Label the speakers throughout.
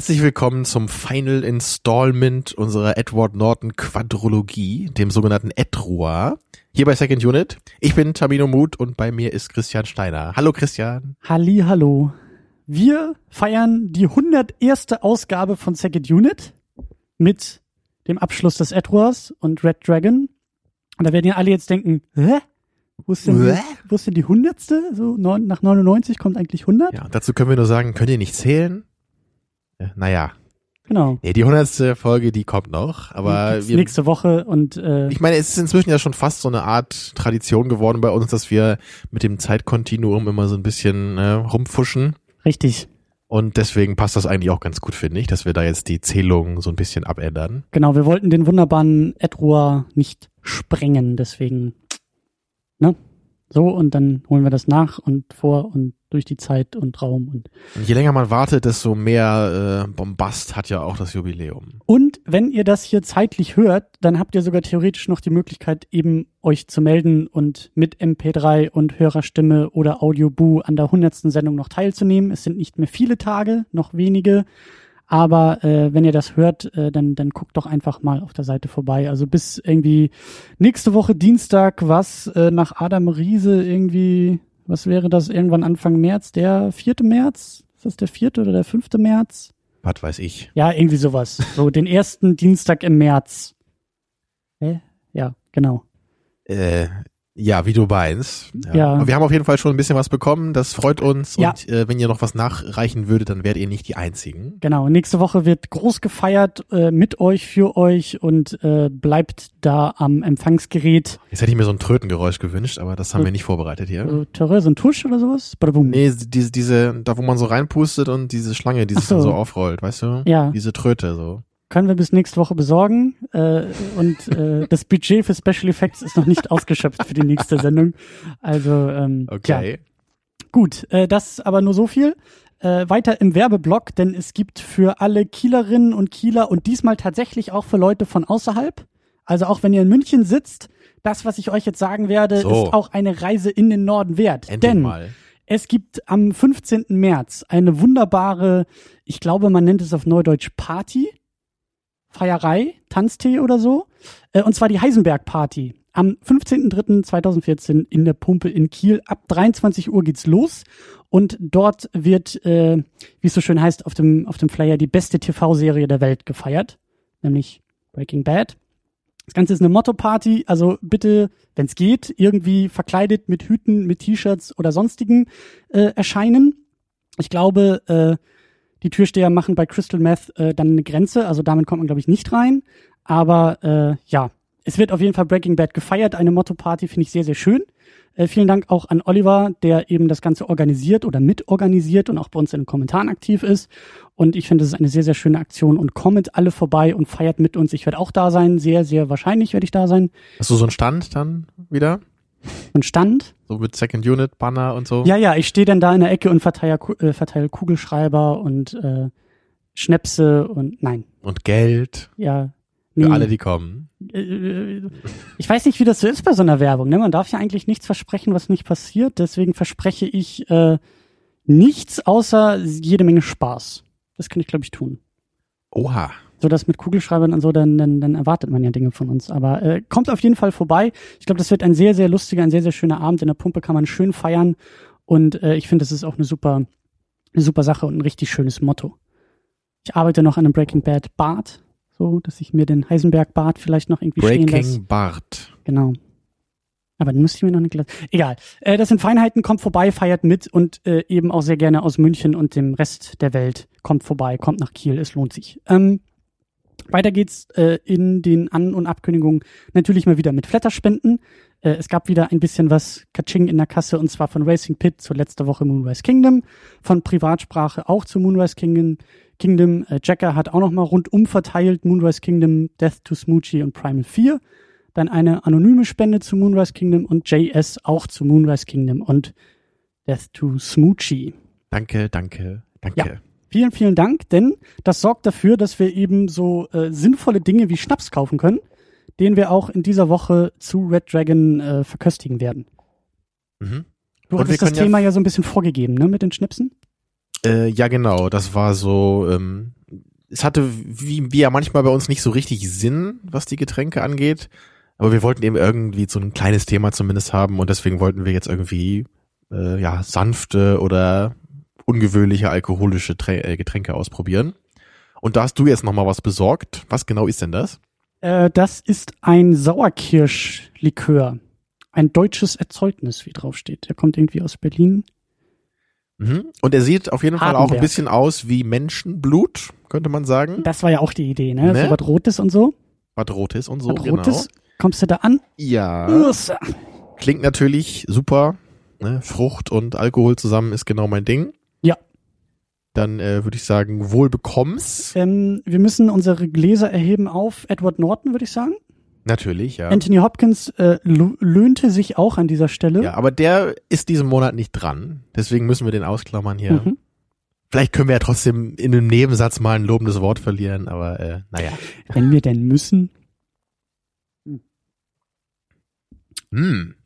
Speaker 1: Herzlich willkommen zum Final Installment unserer Edward Norton Quadrologie, dem sogenannten Edrua. Hier bei Second Unit. Ich bin Tamino Muth und bei mir ist Christian Steiner. Hallo Christian.
Speaker 2: Halli, hallo. Wir feiern die 101. Ausgabe von Second Unit mit dem Abschluss des Edwards und Red Dragon. Und da werden ja alle jetzt denken, hä? Wo ist denn, wo ist denn die 100. So neun, nach 99 kommt eigentlich 100?
Speaker 1: Ja, dazu können wir nur sagen, könnt ihr nicht zählen? Naja,
Speaker 2: Genau.
Speaker 1: nee, die hundertste Folge, die kommt noch, aber wir,
Speaker 2: nächste Woche und äh,
Speaker 1: ich meine, es ist inzwischen ja schon fast so eine Art Tradition geworden bei uns, dass wir mit dem Zeitkontinuum immer so ein bisschen äh, rumfuschen.
Speaker 2: richtig.
Speaker 1: Und deswegen passt das eigentlich auch ganz gut, finde ich, dass wir da jetzt die Zählung so ein bisschen abändern.
Speaker 2: Genau, wir wollten den wunderbaren Edward nicht sprengen, deswegen, ne? So, und dann holen wir das nach und vor und durch die Zeit und Raum und
Speaker 1: Und je länger man wartet, desto mehr äh, Bombast hat ja auch das Jubiläum.
Speaker 2: Und wenn ihr das hier zeitlich hört, dann habt ihr sogar theoretisch noch die Möglichkeit, eben euch zu melden und mit MP3 und Hörerstimme oder Audioboo an der hundertsten Sendung noch teilzunehmen. Es sind nicht mehr viele Tage, noch wenige. Aber äh, wenn ihr das hört, äh, dann, dann guckt doch einfach mal auf der Seite vorbei. Also bis irgendwie nächste Woche Dienstag, was äh, nach Adam Riese irgendwie, was wäre das irgendwann Anfang März? Der vierte März? Ist das der vierte oder der fünfte März?
Speaker 1: Was weiß ich.
Speaker 2: Ja, irgendwie sowas. So den ersten Dienstag im März. Hä? Ja, genau.
Speaker 1: Äh, ja, wie du meinst.
Speaker 2: Ja.
Speaker 1: Aber wir haben auf jeden Fall schon ein bisschen was bekommen. Das freut uns.
Speaker 2: Ja.
Speaker 1: Und äh, wenn ihr noch was nachreichen würdet, dann werdet ihr nicht die Einzigen.
Speaker 2: Genau. Nächste Woche wird groß gefeiert äh, mit euch, für euch und äh, bleibt da am Empfangsgerät.
Speaker 1: Jetzt hätte ich mir so ein Trötengeräusch gewünscht, aber das haben
Speaker 2: Äh,
Speaker 1: wir nicht vorbereitet hier.
Speaker 2: So Terror, so ein Tusch oder sowas? Badabum.
Speaker 1: Nee, diese, diese, da wo man so reinpustet und diese Schlange, die sich
Speaker 2: so.
Speaker 1: dann so aufrollt, weißt du?
Speaker 2: Ja.
Speaker 1: Diese Tröte so.
Speaker 2: Können wir bis nächste Woche besorgen. Äh, und äh, das Budget für Special Effects ist noch nicht ausgeschöpft für die nächste Sendung. Also, ähm, ja.
Speaker 1: Okay.
Speaker 2: Gut, äh, das aber nur so viel. Äh, weiter im Werbeblock, denn es gibt für alle Kielerinnen und Kieler und diesmal tatsächlich auch für Leute von außerhalb, also auch wenn ihr in München sitzt, das, was ich euch jetzt sagen werde,
Speaker 1: So.
Speaker 2: ist auch eine Reise in den Norden wert.
Speaker 1: Endlich
Speaker 2: denn
Speaker 1: mal.
Speaker 2: es gibt am 15. März eine wunderbare, ich glaube, man nennt es auf Neudeutsch Party, Feierei, Tanztee oder so. Äh, und zwar die Heisenberg Party. Am 15.03.2014 in der Pumpe in Kiel. Ab 23 Uhr geht's los. Und dort wird, äh, wie es so schön heißt, auf dem, auf dem Flyer die beste TV-Serie der Welt gefeiert. Nämlich Breaking Bad. Das Ganze ist eine Motto-Party, also bitte, wenn es geht, irgendwie verkleidet mit Hüten, mit T-Shirts oder sonstigen äh, erscheinen. Ich glaube, äh, die Türsteher machen bei Crystal Meth äh, dann eine Grenze, also damit kommt man, glaube ich, nicht rein. Aber äh, ja, es wird auf jeden Fall Breaking Bad gefeiert. Eine Motto-Party finde ich sehr, sehr schön. Äh, vielen Dank auch an Oliver, der eben das Ganze organisiert oder mitorganisiert und auch bei uns in den Kommentaren aktiv ist. Und ich finde, es ist eine sehr, sehr schöne Aktion. Und kommt alle vorbei und feiert mit uns. Ich werde auch da sein. Sehr, sehr wahrscheinlich werde ich da sein.
Speaker 1: Hast du so einen Stand dann wieder?
Speaker 2: Und Stand.
Speaker 1: So mit Second Unit, Banner und so?
Speaker 2: Ja, ja, ich stehe dann da in der Ecke und verteile, äh, verteile Kugelschreiber und äh, Schnäpse und nein,
Speaker 1: Und Geld
Speaker 2: ja.
Speaker 1: für
Speaker 2: nee.
Speaker 1: alle, die kommen.
Speaker 2: Äh, ich weiß nicht, wie das so ist bei so einer Werbung. Ne? Man darf ja eigentlich nichts versprechen, was nicht passiert. Deswegen verspreche ich äh, nichts außer jede Menge Spaß. Das kann ich, glaube ich, tun.
Speaker 1: Oha.
Speaker 2: So das mit Kugelschreibern und so, dann, dann, dann erwartet man ja Dinge von uns. Aber äh, kommt auf jeden Fall vorbei. Ich glaube, das wird ein sehr, sehr lustiger, ein sehr, sehr schöner Abend. In der Pumpe kann man schön feiern. Und äh, ich finde, das ist auch eine super, eine super Sache und ein richtig schönes Motto. Ich arbeite noch an einem Breaking Bad Bart, so dass ich mir den Heisenberg Bart vielleicht noch irgendwie stehen lasse.
Speaker 1: Breaking Bart.
Speaker 2: Genau. Aber dann müsste ich mir noch eine Glas. Egal. Äh, das sind Feinheiten, kommt vorbei, feiert mit und äh, eben auch sehr gerne aus München und dem Rest der Welt. Kommt vorbei, kommt nach Kiel, es lohnt sich. Ähm, weiter geht's äh, in den An- und Abkündigungen natürlich mal wieder mit Flatterspenden. Äh, es gab wieder ein bisschen was Kaching in der Kasse und zwar von Racing Pit zur letzte Woche Moonrise Kingdom, von Privatsprache auch zu Moonrise Kingdom. Kingdom. Äh, Jacker hat auch nochmal rundum verteilt Moonrise Kingdom, Death to Smoochie und Primal 4 dann eine anonyme Spende zu Moonrise Kingdom und JS auch zu Moonrise Kingdom. Und Death to Smoochie.
Speaker 1: Danke, danke, danke.
Speaker 2: Ja. Vielen, vielen Dank, denn das sorgt dafür, dass wir eben so äh, sinnvolle Dinge wie Schnaps kaufen können, den wir auch in dieser Woche zu Red Dragon äh, verköstigen werden.
Speaker 1: Mhm.
Speaker 2: Du
Speaker 1: Und
Speaker 2: hattest das
Speaker 1: können ja-
Speaker 2: Thema ja, so ein bisschen vorgegeben, ne, mit den Schnipsen?
Speaker 1: Äh, ja, genau. Das war so. Ähm, es hatte wie, wie ja manchmal bei uns nicht so richtig Sinn, was die Getränke angeht. Aber wir wollten eben irgendwie so ein kleines Thema zumindest haben und deswegen wollten wir jetzt irgendwie äh, ja sanfte oder ungewöhnliche alkoholische Trä äh, Getränke ausprobieren. Und da hast du jetzt noch mal was besorgt. Was genau ist denn das?
Speaker 2: Äh, das ist ein Sauerkirschlikör. Ein deutsches Erzeugnis, wie drauf steht. Der kommt irgendwie aus Berlin.
Speaker 1: Mhm. Und er sieht auf jeden Fall auch ein
Speaker 2: Hardenberg.
Speaker 1: bisschen aus wie Menschenblut, könnte man sagen.
Speaker 2: Das war ja auch die Idee, ne?
Speaker 1: Ne?
Speaker 2: So was Rotes und so.
Speaker 1: Was Rotes und so,
Speaker 2: was
Speaker 1: genau.
Speaker 2: Rotes. Kommst du da an?
Speaker 1: Ja.
Speaker 2: Ursa.
Speaker 1: Klingt natürlich super. Ne? Frucht und Alkohol zusammen ist genau mein Ding. Dann äh, würde ich sagen, wohl bekomm's.
Speaker 2: Ähm, wir müssen unsere Gläser erheben auf Edward Norton, würde ich sagen.
Speaker 1: Natürlich, ja.
Speaker 2: Anthony Hopkins äh, lö- löhnte sich auch an dieser Stelle.
Speaker 1: Ja, aber der ist diesen Monat nicht dran. Deswegen müssen wir den ausklammern hier.
Speaker 2: Mhm.
Speaker 1: Vielleicht können wir ja trotzdem in einem Nebensatz mal ein lobendes Wort verlieren, aber äh, naja.
Speaker 2: Wenn wir denn müssen.
Speaker 1: Hm.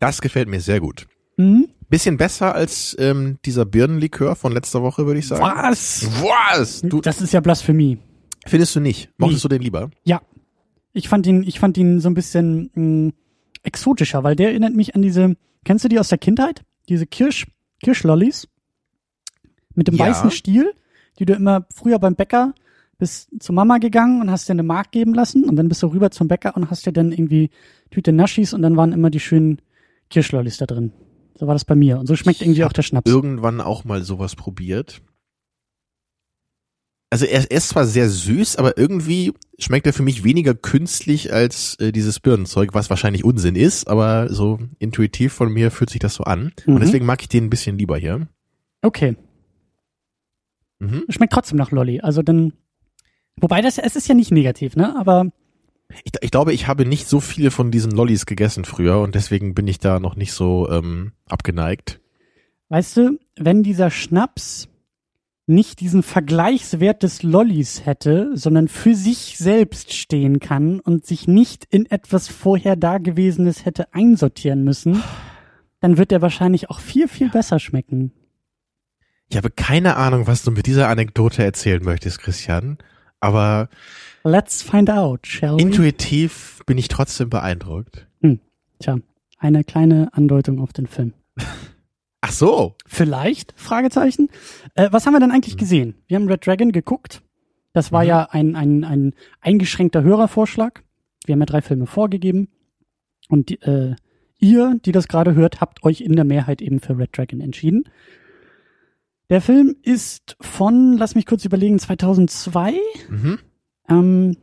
Speaker 1: Das gefällt mir sehr gut.
Speaker 2: Hm?
Speaker 1: Bisschen besser als ähm, dieser Birnenlikör von letzter Woche, würde ich sagen.
Speaker 2: Was?
Speaker 1: Was? Du
Speaker 2: das ist ja Blasphemie.
Speaker 1: findest du nicht? Mochtest du den lieber?
Speaker 2: Ja. Ich fand ihn, ich fand ihn so ein bisschen mh, exotischer, weil der erinnert mich an diese, kennst du die aus der Kindheit? Diese Kirsch, Kirschlollis? Mit dem
Speaker 1: Ja.
Speaker 2: weißen Stiel, die du immer früher beim Bäcker bist zu Mama gegangen und hast dir eine Mark geben lassen und dann bist du rüber zum Bäcker und hast dir dann irgendwie Tüte Naschis und dann waren immer die schönen Kirschlollis da drin. So war das bei mir. Und so schmeckt
Speaker 1: Ich
Speaker 2: irgendwie auch der Schnaps.
Speaker 1: Irgendwann auch mal sowas probiert. Also er, er ist zwar sehr süß, aber irgendwie schmeckt er für mich weniger künstlich als äh, dieses Birnenzeug, was wahrscheinlich Unsinn ist, aber so intuitiv von mir fühlt sich das so an.
Speaker 2: Mhm.
Speaker 1: Und deswegen mag ich den ein bisschen lieber hier.
Speaker 2: Okay.
Speaker 1: Mhm.
Speaker 2: Schmeckt trotzdem nach Lolli. Also dann, wobei das, es ist ja nicht negativ, ne? Aber
Speaker 1: Ich, ich glaube, ich habe nicht so viele von diesen Lollis gegessen früher und deswegen bin ich da noch nicht so ähm, abgeneigt.
Speaker 2: Weißt du, wenn dieser Schnaps nicht diesen Vergleichswert des Lollis hätte, sondern für sich selbst stehen kann und sich nicht in etwas vorher Dagewesenes hätte einsortieren müssen, dann wird er wahrscheinlich auch viel, viel besser schmecken.
Speaker 1: Ich habe keine Ahnung, was du mit dieser Anekdote erzählen möchtest, Christian, aber
Speaker 2: Let's find out, shall we?
Speaker 1: intuitiv bin ich trotzdem beeindruckt.
Speaker 2: Tja, eine kleine Andeutung auf den Film.
Speaker 1: Ach so.
Speaker 2: Vielleicht? Fragezeichen. Äh, was haben wir denn eigentlich gesehen? Wir haben Red Dragon geguckt. Das war
Speaker 1: Mhm.
Speaker 2: ja ein, ein, ein eingeschränkter Hörervorschlag. Wir haben ja drei Filme vorgegeben. Und die, äh, ihr, die das gerade hört, habt euch in der Mehrheit eben für Red Dragon entschieden. Der Film ist von, lass mich kurz überlegen, 2002
Speaker 1: Mhm.
Speaker 2: ähm,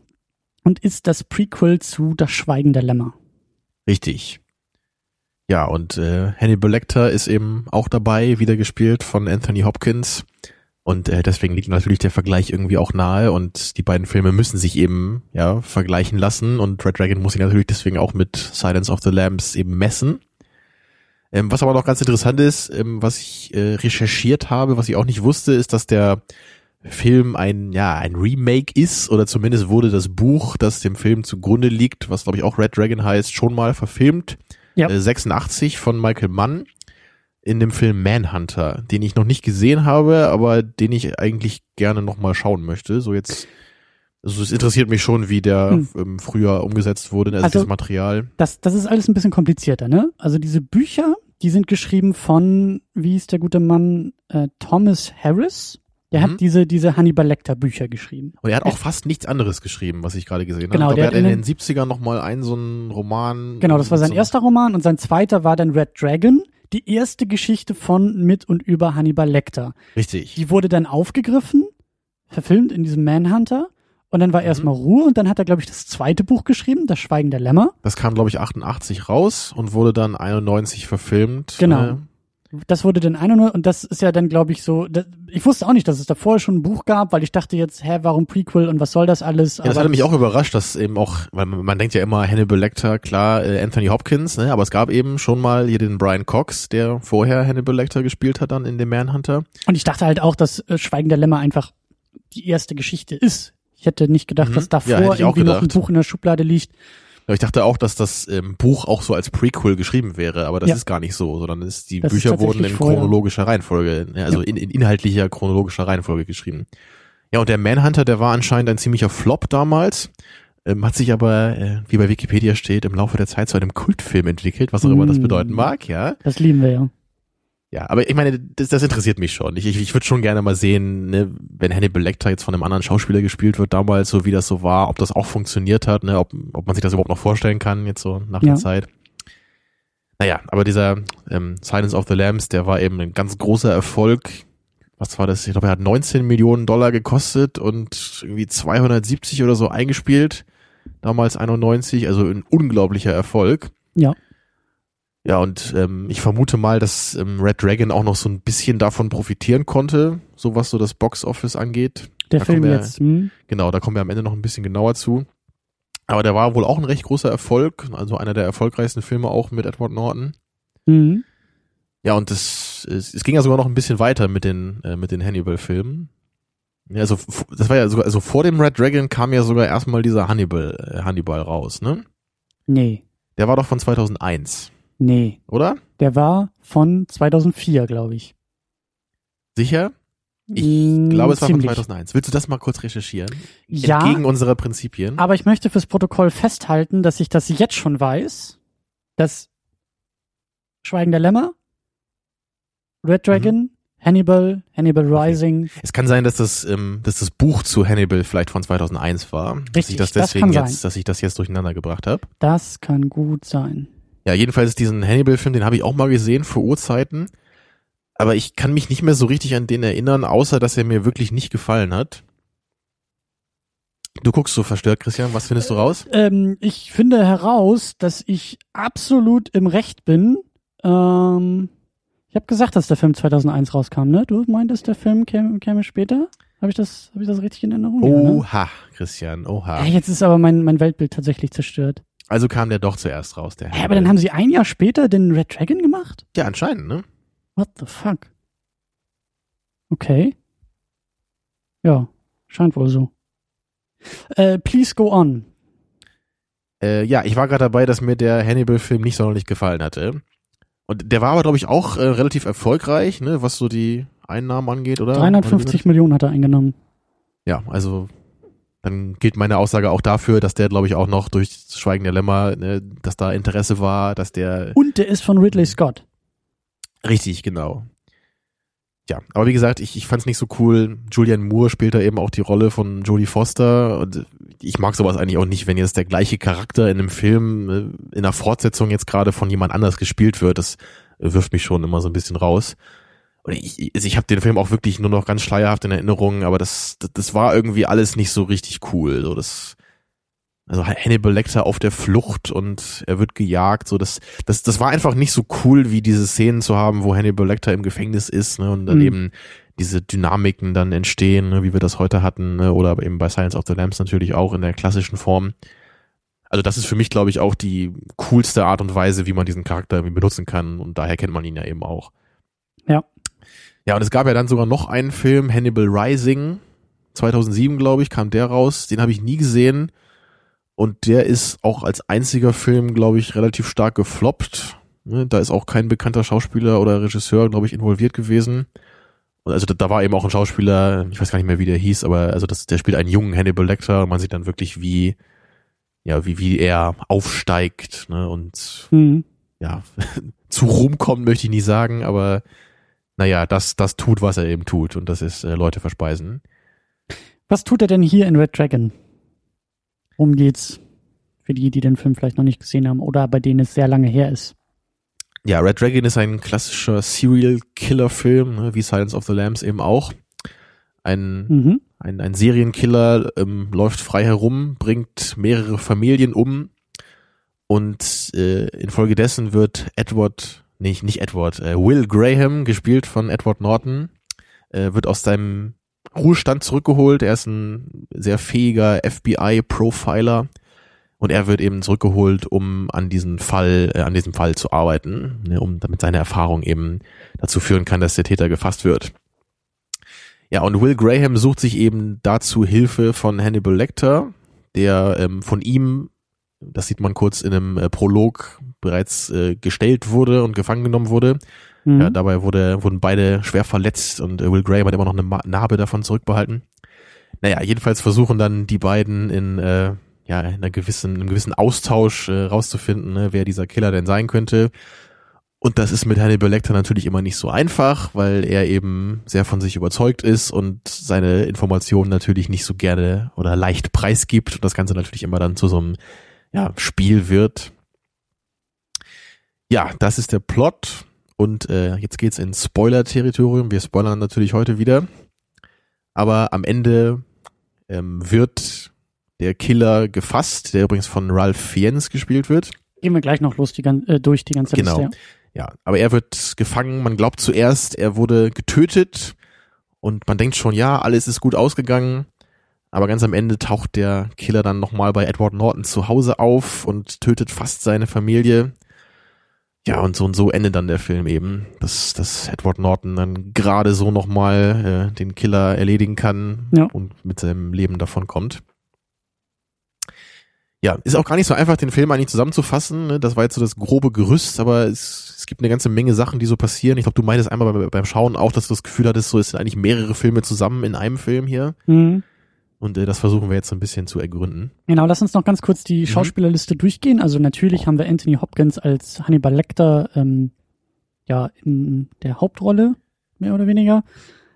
Speaker 2: und ist das Prequel zu Das Schweigen der Lämmer.
Speaker 1: Richtig. Ja, und äh, Hannibal Lecter ist eben auch dabei, wieder gespielt von Anthony Hopkins. Und äh, deswegen liegt natürlich der Vergleich irgendwie auch nahe und die beiden Filme müssen sich eben ja vergleichen lassen und Red Dragon muss sich natürlich deswegen auch mit Silence of the Lambs eben messen. Ähm, was aber noch ganz interessant ist, ähm, was ich äh, recherchiert habe, was ich auch nicht wusste, ist, dass der Film ein ja ein Remake ist oder zumindest wurde das Buch, das dem Film zugrunde liegt, was glaube ich auch Red Dragon heißt, schon mal verfilmt.
Speaker 2: Ja.
Speaker 1: Äh, 86 von Michael Mann in dem Film Manhunter, den ich noch nicht gesehen habe, aber den ich eigentlich gerne noch mal schauen möchte. So jetzt, also es interessiert mich schon, wie der
Speaker 2: Hm.
Speaker 1: ähm, früher umgesetzt wurde, also,
Speaker 2: Also-
Speaker 1: das Material.
Speaker 2: Das, das ist alles ein bisschen komplizierter, ne? Also diese Bücher, die sind geschrieben von, wie ist der gute Mann, äh, Thomas Harris. Der
Speaker 1: Mhm.
Speaker 2: hat diese, diese Hannibal Lecter Bücher geschrieben.
Speaker 1: Und er hat auch fast nichts anderes geschrieben, was ich gerade gesehen habe.
Speaker 2: Genau,
Speaker 1: ich glaube,
Speaker 2: der
Speaker 1: er
Speaker 2: hat
Speaker 1: in
Speaker 2: in
Speaker 1: den 70ern noch mal einen so einen Roman.
Speaker 2: Genau, das war sein
Speaker 1: so-
Speaker 2: erster Roman und sein zweiter war dann Red Dragon, die erste Geschichte von, mit und über Hannibal Lecter.
Speaker 1: Richtig.
Speaker 2: Die wurde dann aufgegriffen, verfilmt in diesem Manhunter und dann war
Speaker 1: Mhm.
Speaker 2: erstmal Ruhe und dann hat er, glaube ich, das zweite Buch geschrieben, Das Schweigen der Lämmer.
Speaker 1: Das kam, glaube ich, 88 raus und wurde dann 91 verfilmt.
Speaker 2: Genau.
Speaker 1: Äh,
Speaker 2: Das wurde dann 91 und das ist ja dann, glaube ich, so. Das, ich wusste auch nicht, dass es da vorher schon ein Buch gab, weil ich dachte jetzt, hä, warum Prequel und was soll das alles?
Speaker 1: Ja, das hatte mich auch überrascht, dass eben auch, weil man, man denkt ja immer Hannibal Lecter, klar, äh, Anthony Hopkins, ne, aber es gab eben schon mal hier den Brian Cox, der vorher Hannibal Lecter gespielt hat dann in dem Manhunter.
Speaker 2: Und ich dachte halt auch, dass äh, Schweigen der Lämmer einfach die erste Geschichte ist. Ich hätte nicht gedacht,
Speaker 1: Mhm.
Speaker 2: dass davor
Speaker 1: Ja,
Speaker 2: irgendwie noch ein. Buch in der Schublade liegt.
Speaker 1: Ja, ich dachte auch, dass das ähm, Buch auch so als Prequel geschrieben wäre, aber das
Speaker 2: Ja.
Speaker 1: ist gar nicht so, sondern es, die
Speaker 2: Das ist
Speaker 1: Bücher wurden
Speaker 2: tatsächlich
Speaker 1: in
Speaker 2: vorher.
Speaker 1: chronologischer Reihenfolge, also in, in inhaltlicher chronologischer Reihenfolge geschrieben. Ja, und der Manhunter, der war anscheinend ein ziemlicher Flop damals, ähm, hat sich aber, äh, wie bei Wikipedia steht, im Laufe der Zeit zu einem Kultfilm entwickelt, was auch immer das
Speaker 2: Mm.
Speaker 1: bedeuten mag, ja.
Speaker 2: Das lieben wir ja.
Speaker 1: Ja, aber ich meine, das, das interessiert mich schon. Ich, ich, ich würde schon gerne mal sehen, ne, wenn Hannibal Lecter jetzt von einem anderen Schauspieler gespielt wird damals, so wie das so war, ob das auch funktioniert hat, ne, ob, ob man sich das überhaupt noch vorstellen kann, jetzt so nach
Speaker 2: Ja.
Speaker 1: der Zeit. Naja, aber dieser ähm, Silence of the Lambs, der war eben ein ganz großer Erfolg. Was war das? Ich glaube, er hat 19 Millionen Dollar gekostet und irgendwie 270 oder so eingespielt. Damals 91, also ein unglaublicher Erfolg.
Speaker 2: Ja.
Speaker 1: Ja, und ähm, ich vermute mal, dass ähm, Red Dragon auch noch so ein bisschen davon profitieren konnte, so was so das Box Office angeht.
Speaker 2: Der
Speaker 1: Da
Speaker 2: Film
Speaker 1: wir-
Speaker 2: jetzt. Hm?
Speaker 1: Genau, da kommen wir am Ende noch ein bisschen genauer zu. Aber der war wohl auch ein recht großer Erfolg, also einer der erfolgreichsten Filme auch mit Edward Norton.
Speaker 2: Mhm.
Speaker 1: Ja, und das, es, es ging ja sogar noch ein bisschen weiter mit den, äh, mit den Hannibal-Filmen. Ja, also, das war ja sogar, also vor dem Red Dragon kam ja sogar erstmal dieser Hannibal, äh, Hannibal raus, ne?
Speaker 2: Nee.
Speaker 1: Der war doch von 2001,
Speaker 2: Nee.
Speaker 1: oder?
Speaker 2: Der war von 2004, glaube ich.
Speaker 1: Sicher? Ich
Speaker 2: Mm,
Speaker 1: glaube, es war
Speaker 2: ziemlich.
Speaker 1: von 2001. Willst du das mal kurz recherchieren?
Speaker 2: Ja,
Speaker 1: Entgegen unserer Prinzipien.
Speaker 2: aber ich möchte fürs Protokoll festhalten, dass ich das jetzt schon weiß, dass Schweigen der Lämmer, Red Dragon, Hannibal, Hannibal
Speaker 1: Mhm. Okay.
Speaker 2: Rising,
Speaker 1: Es kann sein, dass das, ähm, dass das Buch zu Hannibal vielleicht von 2001 war. dass
Speaker 2: Richtig,
Speaker 1: ich das
Speaker 2: das
Speaker 1: deswegen
Speaker 2: kann
Speaker 1: jetzt, dass ich das jetzt durcheinander gebracht habe.
Speaker 2: das kann gut sein.
Speaker 1: Ja, jedenfalls diesen Hannibal-Film, den habe ich auch mal gesehen vor Urzeiten. Aber ich kann mich nicht mehr so richtig an den erinnern, außer dass er mir wirklich nicht gefallen hat. Du guckst so verstört, Christian. Was findest du raus?
Speaker 2: Ähm, ich finde heraus, dass ich absolut im Recht bin. Ähm, ich habe gesagt, dass der Film 2001 rauskam, ne? Du meintest, der Film käme, käme später? Habe ich das, habe ich das richtig in Erinnerung? Ja, ne?
Speaker 1: Oha, Christian, oha.
Speaker 2: Ja, jetzt ist aber mein, mein Weltbild tatsächlich zerstört.
Speaker 1: Also kam der doch zuerst raus, der
Speaker 2: Hä, aber dann haben sie ein Jahr später den Red Dragon gemacht?
Speaker 1: Ja, anscheinend, ne?
Speaker 2: What the fuck? Okay. Ja, scheint wohl so. Äh, please go on.
Speaker 1: Äh, ja, ich war gerade dabei, dass mir der Hannibal-Film nicht sonderlich gefallen hatte. Und der war aber, glaube ich, auch äh, relativ erfolgreich, ne, was so die Einnahmen angeht, oder?
Speaker 2: 350 Millionen hat er eingenommen.
Speaker 1: Ja, also dann gilt meine Aussage auch dafür, dass der, glaube ich, auch noch durch das Schweigen der Lämmer, ne, dass da Interesse war, dass der
Speaker 2: Und der ist von Ridley Scott.
Speaker 1: richtig, genau. Ja, aber wie gesagt, ich, ich fand es nicht so cool. Julianne Moore spielt da eben auch die Rolle von Jodie Foster und ich mag sowas eigentlich auch nicht, wenn jetzt der gleiche Charakter in einem Film äh, in einer Fortsetzung jetzt gerade von jemand anders gespielt wird. Das wirft mich schon immer so ein bisschen raus. Und ich, also ich habe den Film auch wirklich nur noch ganz schleierhaft in Erinnerung, aber das, das, das war irgendwie alles nicht so richtig cool. So das, also Hannibal Lecter auf der Flucht und er wird gejagt. So das, das, das war einfach nicht so cool, wie diese Szenen zu haben, wo Hannibal Lecter im Gefängnis ist ne, und dann
Speaker 2: Mhm.
Speaker 1: eben diese Dynamiken dann entstehen, ne, wie wir das heute hatten, ne, oder eben bei Silence of the Lambs natürlich auch in der klassischen Form. Also das ist für mich, glaube ich, auch die coolste Art und Weise, wie man diesen Charakter irgendwie benutzen kann und daher kennt man ihn ja eben auch.
Speaker 2: Ja.
Speaker 1: Ja, und es gab ja dann sogar noch einen Film, Hannibal Rising, 2007, glaube ich, kam der raus. Den habe ich nie gesehen. Und der ist auch als einziger Film, glaube ich, relativ stark gefloppt. Ne, Da ist auch kein bekannter Schauspieler oder Regisseur, glaube ich, involviert gewesen. Und also da, da war eben auch ein Schauspieler, ich weiß gar nicht mehr, wie der hieß, aber also das, der spielt einen jungen Hannibal Lecter und man sieht dann wirklich, wie, ja, wie, wie er aufsteigt, ne, und
Speaker 2: Hm.
Speaker 1: ja, zu Ruhm kommen möchte ich nicht sagen, aber naja, das, das tut, was er eben tut und das ist äh, Leute verspeisen.
Speaker 2: Was tut er denn hier in Red Dragon? Worum geht's? Für die, die den Film vielleicht noch nicht gesehen haben oder bei denen es sehr lange her ist.
Speaker 1: Ja, Red Dragon ist ein klassischer Serial Killer Film, ne, wie Silence of the Lambs eben auch. Ein,
Speaker 2: Mhm.
Speaker 1: ein, ein Serienkiller ähm, läuft frei herum, bringt mehrere Familien um und äh, infolgedessen wird Edward nicht, nicht Edward, äh, Will Graham, gespielt von Edward Norton, äh, wird aus seinem Ruhestand zurückgeholt. Er ist ein sehr fähiger FBI-Profiler und er wird eben zurückgeholt, um an diesen Fall, äh, an diesem Fall zu arbeiten, ne, um damit seine Erfahrung eben dazu führen kann, dass der Täter gefasst wird. Ja, und Will Graham sucht sich eben dazu Hilfe von Hannibal Lecter, der ähm, von ihm, das sieht man kurz in einem äh, Prolog, bereits äh, gestellt wurde und gefangen genommen wurde.
Speaker 2: Mhm.
Speaker 1: Ja, dabei wurde, wurden beide schwer verletzt und äh, Will Graham hat immer noch eine Ma Narbe davon zurückbehalten. Naja, jedenfalls versuchen dann die beiden in, äh, ja, in einer gewissen, in einem gewissen Austausch äh, rauszufinden, ne, wer dieser Killer denn sein könnte. Und das ist mit Hannibal Lecter natürlich immer nicht so einfach, weil er eben sehr von sich überzeugt ist und seine Informationen natürlich nicht so gerne oder leicht preisgibt und das Ganze natürlich immer dann zu so einem ja, Spiel wird. Ja, das ist der Plot und äh, jetzt geht's in Spoiler-Territorium. Wir spoilern natürlich heute wieder. Aber am Ende ähm, wird der Killer gefasst, der übrigens von Ralph Fiennes gespielt wird.
Speaker 2: Gehen wir gleich noch los die, äh, durch die ganze
Speaker 1: Genau.
Speaker 2: Liste.
Speaker 1: Ja, aber er wird gefangen. Man glaubt zuerst, er wurde getötet und man denkt schon, ja, alles ist gut ausgegangen. Aber ganz am Ende taucht der Killer dann nochmal bei Edward Norton zu Hause auf und tötet fast seine Familie. Ja, und so und so endet dann der Film eben, dass, dass Edward Norton dann gerade so nochmal äh, den Killer erledigen kann
Speaker 2: Ja.
Speaker 1: und mit seinem Leben davon kommt. Ja, ist auch gar nicht so einfach, den Film eigentlich zusammenzufassen. Ne? Das war jetzt so das grobe Gerüst, aber es, es gibt eine ganze Menge Sachen, die so passieren. Ich glaube, du meintest einmal beim, beim Schauen auch, dass du das Gefühl hattest, so es sind eigentlich mehrere Filme zusammen in einem Film hier.
Speaker 2: Mhm.
Speaker 1: Und äh, das versuchen wir jetzt so ein bisschen zu ergründen.
Speaker 2: Genau, lass uns noch ganz kurz
Speaker 1: Mhm.
Speaker 2: die Schauspielerliste durchgehen. Also natürlich haben wir Anthony Hopkins als Hannibal Lecter ähm, ja in der Hauptrolle, mehr oder weniger.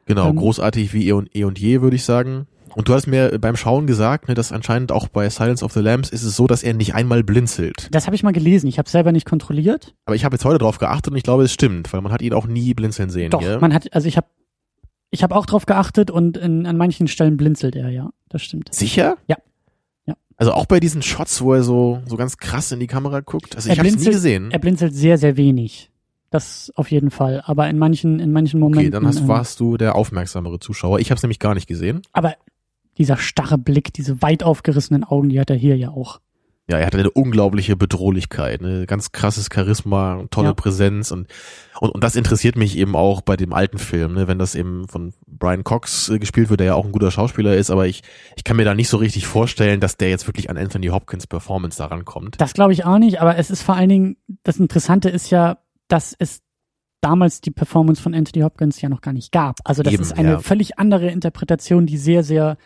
Speaker 1: Genau,
Speaker 2: Ähm,
Speaker 1: großartig wie eh und, eh und je, würde ich sagen. Und du hast mir beim Schauen gesagt, ne, dass anscheinend auch bei Silence of the Lambs ist es so, dass er nicht einmal blinzelt.
Speaker 2: Das habe ich mal gelesen. Ich habe selber nicht kontrolliert.
Speaker 1: Aber ich habe jetzt heute drauf geachtet und ich glaube, es stimmt, weil man hat ihn auch nie blinzeln sehen
Speaker 2: Doch,
Speaker 1: hier.
Speaker 2: man hat, also ich habe ich habe auch drauf geachtet und in, an manchen Stellen blinzelt er, ja. Das stimmt.
Speaker 1: Sicher?
Speaker 2: Ja. Ja.
Speaker 1: Also auch bei diesen Shots, wo er so, so ganz krass in die Kamera guckt. Also
Speaker 2: Er
Speaker 1: ich habe es nie
Speaker 2: blinzelt-
Speaker 1: gesehen.
Speaker 2: Er blinzelt sehr, sehr wenig. Das auf jeden Fall. Aber in manchen, in manchen Momenten.
Speaker 1: Okay, dann hast,
Speaker 2: ähm,
Speaker 1: warst du der aufmerksamere Zuschauer. Ich habe es nämlich gar nicht gesehen.
Speaker 2: Aber dieser starre Blick, diese weit aufgerissenen Augen, die hat er hier ja auch.
Speaker 1: Ja, er hatte eine unglaubliche Bedrohlichkeit, ne? ganz krasses Charisma, tolle
Speaker 2: Ja.
Speaker 1: Präsenz und, und und das interessiert mich eben auch bei dem alten Film, ne? wenn das eben von Brian Cox äh, gespielt wird, der ja auch ein guter Schauspieler ist, aber ich ich kann mir da nicht so richtig vorstellen, dass der jetzt wirklich an Anthony Hopkins Performance daran kommt.
Speaker 2: Das glaube ich auch nicht, aber es ist vor allen Dingen, das Interessante ist ja, dass es damals die Performance von Anthony Hopkins ja noch gar nicht gab. Also das
Speaker 1: Eben,
Speaker 2: ist eine
Speaker 1: ja.
Speaker 2: völlig andere Interpretation, die sehr, sehr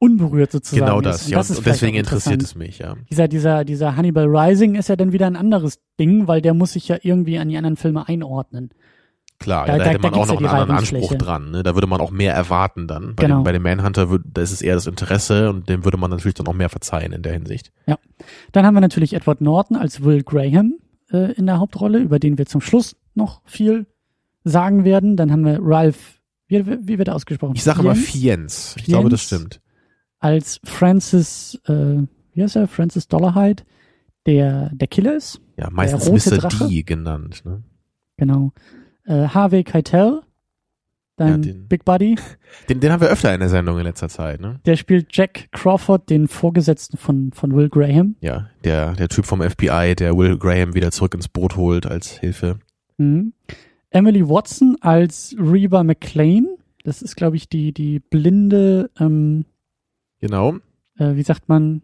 Speaker 2: unberührt sozusagen
Speaker 1: Genau
Speaker 2: ist.
Speaker 1: das,
Speaker 2: Und
Speaker 1: ja,
Speaker 2: das ist
Speaker 1: und deswegen
Speaker 2: auch
Speaker 1: interessiert es mich, ja.
Speaker 2: Dieser, dieser, dieser Hannibal Rising ist ja dann wieder ein anderes Ding, weil der muss sich ja irgendwie an die anderen Filme einordnen.
Speaker 1: Klar,
Speaker 2: Da-
Speaker 1: ja, da,
Speaker 2: da-
Speaker 1: hätte
Speaker 2: da
Speaker 1: man auch
Speaker 2: gibt's ja
Speaker 1: noch einen anderen Anspruch dran. Ne? Da würde man auch mehr erwarten dann. Bei,
Speaker 2: Genau.
Speaker 1: dem, bei dem Manhunter würd, da ist es eher das Interesse und dem würde man natürlich dann auch mehr verzeihen in der Hinsicht.
Speaker 2: Dann haben wir natürlich Edward Norton als Will Graham äh, in der Hauptrolle, über den wir zum Schluss noch viel sagen werden. Dann haben wir Ralph, wie, wie wird er ausgesprochen?
Speaker 1: Ich sage immer
Speaker 2: Fiennes
Speaker 1: Fiennes. Ich glaube, das
Speaker 2: Fiennes?
Speaker 1: stimmt.
Speaker 2: Als Francis, äh, wie heißt er? Francis Dollarhide, der der Killer ist.
Speaker 1: Ja, meistens Mr.
Speaker 2: Drache?
Speaker 1: D genannt. Ne?
Speaker 2: Genau. Äh, Harvey Keitel, dann
Speaker 1: Ja, den-
Speaker 2: Big Buddy,
Speaker 1: Den, den haben wir öfter in der Sendung in letzter Zeit. Ne?
Speaker 2: der spielt Jack Crawford, den Vorgesetzten von von Will Graham.
Speaker 1: Ja, der, der Typ vom FBI, der Will Graham wieder zurück ins Boot holt als Hilfe.
Speaker 2: Mhm. Emily Watson als Reba McLean. Das ist, glaube ich, die, die blinde, ähm,
Speaker 1: Genau,
Speaker 2: äh, wie sagt man,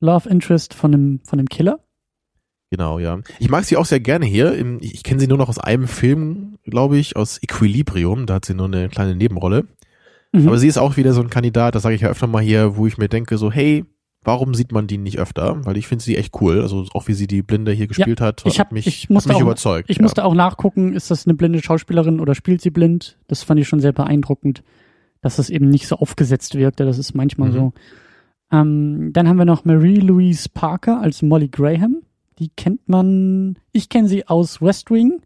Speaker 2: Love Interest von dem, von dem Killer.
Speaker 1: genau, ja. Ich mag sie auch sehr gerne hier. Ich kenne sie nur noch aus einem Film, glaube ich, aus Equilibrium. Da hat sie nur eine kleine Nebenrolle.
Speaker 2: Mhm.
Speaker 1: Aber sie ist auch wieder so ein Kandidat, das sage ich ja öfter mal hier, wo ich mir denke, so, hey, warum sieht man die nicht öfter? Weil ich finde sie echt cool. Also auch wie sie die Blinde hier gespielt hat,
Speaker 2: ich hab-
Speaker 1: hat mich,
Speaker 2: ich musste
Speaker 1: hat mich
Speaker 2: auch-
Speaker 1: überzeugt.
Speaker 2: ich
Speaker 1: ja.
Speaker 2: musste auch nachgucken, ist das eine blinde Schauspielerin oder spielt sie blind? Das fand ich schon sehr beeindruckend, dass das eben nicht so aufgesetzt wirkte. Das ist manchmal
Speaker 1: Mhm.
Speaker 2: so. Ähm, dann haben wir noch Marie-Louise Parker als Molly Graham. Die kennt man, ich kenne sie aus West Wing,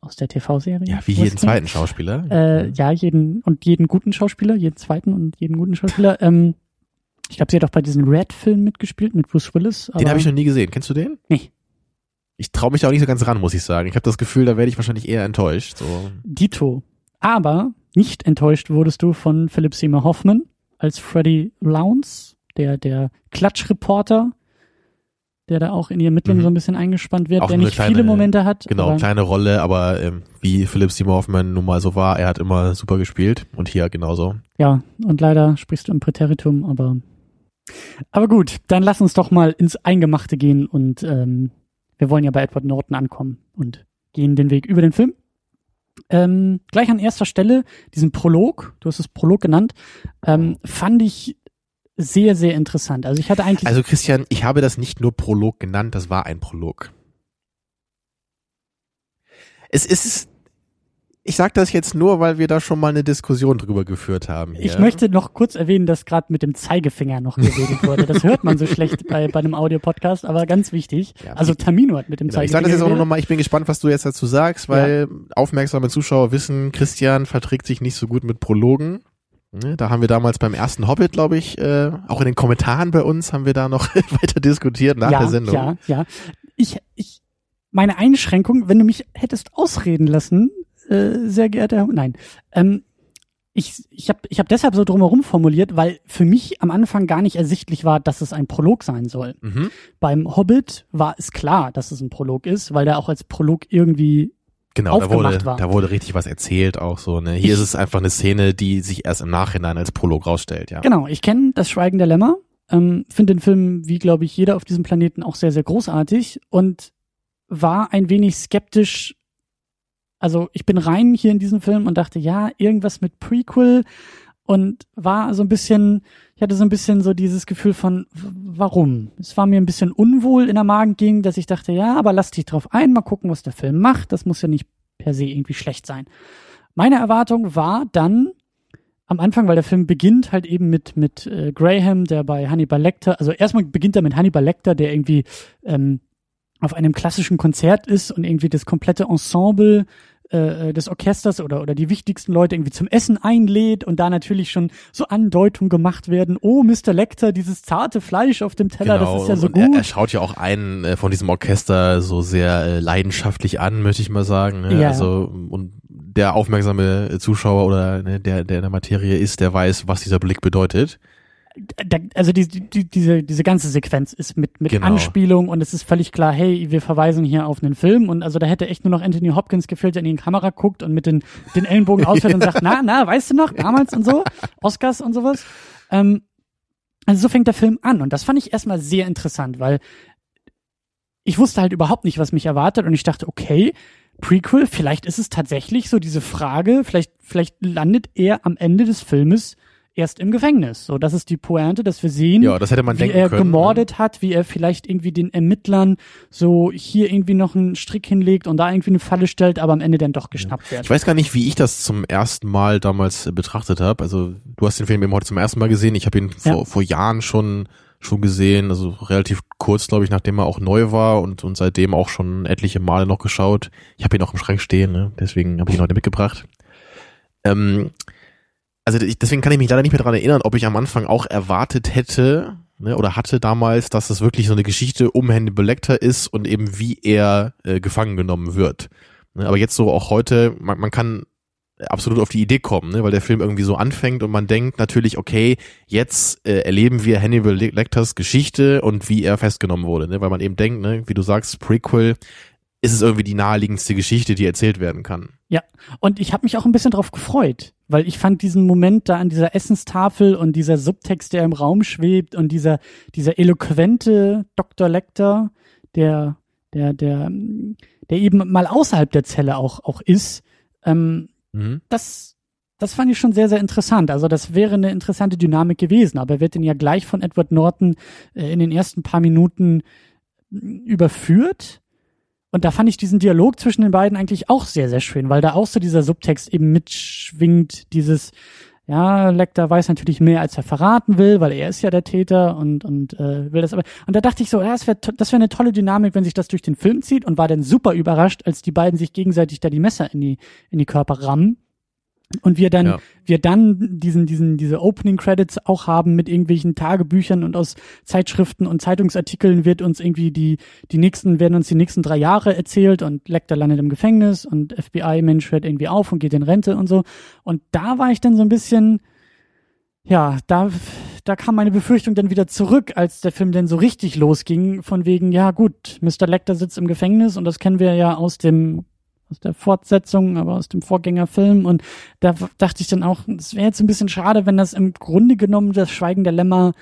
Speaker 2: aus der TV-Serie.
Speaker 1: ja, wie
Speaker 2: West
Speaker 1: jeden
Speaker 2: Wing.
Speaker 1: zweiten Schauspieler.
Speaker 2: Äh, ja, jeden und jeden guten Schauspieler, jeden zweiten und jeden guten Schauspieler. Ähm, ich glaube, sie hat auch bei diesem Red-Film mitgespielt mit Bruce Willis.
Speaker 1: den habe ich noch nie gesehen. Kennst du den?
Speaker 2: Nee.
Speaker 1: ich traue mich da auch nicht so ganz ran, muss ich sagen. Ich habe das Gefühl, da werde ich wahrscheinlich eher enttäuscht. So.
Speaker 2: Dito. Aber nicht enttäuscht wurdest du von Philip Seymour Hoffman als Freddy Lowndes, der, der Klatschreporter, der da auch in die Ermittlungen
Speaker 1: Mhm.
Speaker 2: so ein bisschen eingespannt wird,
Speaker 1: Auch
Speaker 2: der nicht
Speaker 1: kleine-
Speaker 2: viele Momente hat.
Speaker 1: Genau, kleine Rolle, aber ähm, wie Philipp Seymour Hoffman nun mal so war, er hat immer super gespielt und hier genauso.
Speaker 2: Ja, und leider sprichst du im Präteritum, aber aber gut, dann lass uns doch mal ins Eingemachte gehen und ähm, wir wollen ja bei Edward Norton ankommen und gehen den Weg über den Film. Ähm, gleich an erster Stelle diesen Prolog, du hast es Prolog genannt, ähm, fand ich sehr, sehr interessant. Also ich hatte eigentlich
Speaker 1: Also Christian, ich habe das nicht nur Prolog genannt, das war ein Prolog. Es ist, ich sage das jetzt nur, weil wir da schon mal eine Diskussion drüber geführt haben. Hier.
Speaker 2: Ich möchte noch kurz erwähnen, dass gerade mit dem Zeigefinger noch geredet wurde. Das hört man so schlecht bei, bei einem Audiopodcast, aber ganz wichtig.
Speaker 1: Ja,
Speaker 2: also Tamino hat mit dem
Speaker 1: Genau, ich
Speaker 2: Zeigefinger
Speaker 1: sage das jetzt auch nochmal, ich bin gespannt, was du jetzt dazu sagst, weil aufmerksame Zuschauer wissen, Christian verträgt sich nicht so gut mit Prologen. Ne, Da haben wir damals beim ersten Hobbit, glaube ich, äh, auch in den Kommentaren bei uns haben wir da noch weiter diskutiert nach
Speaker 2: ja,
Speaker 1: der Sendung.
Speaker 2: Ja, ja. Ich, ich, meine Einschränkung, wenn du mich hättest ausreden lassen, äh, sehr geehrter Herr, nein, ähm, ich, ich habe ich hab deshalb so drumherum formuliert, weil für mich am Anfang gar nicht ersichtlich war, dass es ein Prolog sein soll.
Speaker 1: Mhm.
Speaker 2: Beim Hobbit war es klar, dass es ein Prolog ist, weil der auch als Prolog irgendwie
Speaker 1: Genau, da wurde,
Speaker 2: war.
Speaker 1: da wurde richtig was erzählt auch so. Ne? Hier
Speaker 2: Ich-
Speaker 1: ist es einfach eine Szene, die sich erst im Nachhinein als Prolog rausstellt, ja.
Speaker 2: Genau, ich kenne das Schweigen der Lämmer, ähm, finde den Film, wie glaube ich jeder auf diesem Planeten, auch sehr, sehr großartig und war ein wenig skeptisch. Also ich bin rein hier in diesen Film und dachte, ja, irgendwas mit Prequel und war so ein bisschen, ich hatte so ein bisschen so dieses Gefühl von, warum? Es war mir ein bisschen unwohl in der Magengegend, dass ich dachte, ja, aber lass dich drauf ein, mal gucken, was der Film macht. Das muss ja nicht per se irgendwie schlecht sein. Meine Erwartung war dann, am Anfang, weil der Film beginnt halt eben mit mit äh, Graham, der bei Hannibal Lecter, also erstmal beginnt er mit Hannibal Lecter, der irgendwie ähm, auf einem klassischen Konzert ist und irgendwie das komplette Ensemble äh, des Orchesters oder oder die wichtigsten Leute irgendwie zum Essen einlädt und da natürlich schon so Andeutungen gemacht werden. Oh, Mr. Lecter, dieses zarte Fleisch auf dem Teller,
Speaker 1: Genau,
Speaker 2: das ist ja so
Speaker 1: und er,
Speaker 2: gut.
Speaker 1: er schaut ja auch einen äh, von diesem Orchester so sehr äh, leidenschaftlich an, möchte ich mal sagen. Ne?
Speaker 2: Ja.
Speaker 1: Also und der aufmerksame Zuschauer oder ne, der, der in der Materie ist, der weiß, was dieser Blick bedeutet.
Speaker 2: Also die, die, diese, diese ganze Sequenz ist mit, mit
Speaker 1: Genau.
Speaker 2: Anspielung und es ist völlig klar, hey, wir verweisen hier auf einen Film und also da hätte echt nur noch Anthony Hopkins gefehlt, der in die Kamera guckt und mit den, den Ellenbogen ausfällt und sagt, na, na, weißt du noch, damals und so, Oscars und sowas. Ähm, also so fängt der Film an und das fand ich erstmal sehr interessant, weil ich wusste halt überhaupt nicht, was mich erwartet und ich dachte, okay, Prequel, vielleicht ist es tatsächlich so diese Frage, vielleicht, vielleicht landet er am Ende des Filmes erst im Gefängnis. So, das ist die Pointe, dass wir sehen,
Speaker 1: Ja, das hätte man
Speaker 2: wie
Speaker 1: denken
Speaker 2: er
Speaker 1: können. ne?
Speaker 2: gemordet hat, wie er vielleicht irgendwie den Ermittlern so hier irgendwie noch einen Strick hinlegt und da irgendwie eine Falle stellt, aber am Ende dann doch geschnappt wird.
Speaker 1: Ich weiß gar nicht, wie ich das zum ersten Mal damals äh, betrachtet habe. Also du hast den Film eben heute zum ersten Mal gesehen. Ich habe ihn vor,
Speaker 2: Ja.
Speaker 1: vor Jahren schon schon gesehen, also relativ kurz, glaube ich, nachdem er auch neu war und und seitdem auch schon etliche Male noch geschaut. Ich habe ihn auch im Schrank stehen, ne? deswegen habe ich ihn heute mitgebracht. Ähm, also deswegen kann ich mich leider nicht mehr daran erinnern, ob ich am Anfang auch erwartet hätte ne, oder hatte damals, dass es wirklich so eine Geschichte um Hannibal Lecter ist und eben wie er äh, gefangen genommen wird. Ne, aber jetzt so auch heute, man, man kann absolut auf die Idee kommen, ne, weil der Film irgendwie so anfängt und man denkt natürlich, okay, jetzt äh, erleben wir Hannibal Le- Lecters Geschichte und wie er festgenommen wurde, ne, weil man eben denkt, ne, wie du sagst, Prequel ist es irgendwie die naheliegendste Geschichte, die erzählt werden kann.
Speaker 2: Und ich habe mich auch ein bisschen drauf gefreut, weil ich fand diesen Moment da an dieser Essenstafel und dieser Subtext, der im Raum schwebt und dieser, dieser eloquente Dr. Lecter, der, der, der, der eben mal außerhalb der Zelle auch, auch ist, ähm,
Speaker 1: Mhm.
Speaker 2: das, das fand ich schon sehr, sehr interessant. Also das wäre eine interessante Dynamik gewesen, aber er wird dann ja gleich von Edward Norton äh, in den ersten paar Minuten mh, überführt. Und da fand ich diesen Dialog zwischen den beiden eigentlich auch sehr, sehr schön, weil da auch so dieser Subtext eben mitschwingt, dieses, ja, Lecter weiß natürlich mehr, als er verraten will, weil er ist ja der Täter und, und äh, will das aber. Und da dachte ich so, ja, das wäre das wär eine tolle Dynamik, wenn sich das durch den Film zieht und war dann super überrascht, als die beiden sich gegenseitig da die Messer in die, in die Körper rammen. Und wir dann, ja. wir dann diesen, diesen, diese Opening Credits auch haben mit irgendwelchen Tagebüchern und aus Zeitschriften und Zeitungsartikeln wird uns irgendwie die, die nächsten, werden uns die nächsten drei Jahre erzählt und Lecter landet im Gefängnis und FBI-Mensch hört irgendwie auf und geht in Rente und so. Und da war ich dann so ein bisschen, ja, da, da kam meine Befürchtung dann wieder zurück, als der Film dann so richtig losging, von wegen, ja gut, Mr. Lecter sitzt im Gefängnis und das kennen wir ja aus dem aus der Fortsetzung, aber aus dem Vorgängerfilm. Und da dachte ich dann auch, es wäre jetzt ein bisschen schade, wenn das im Grunde genommen das Schweigen der Lämmer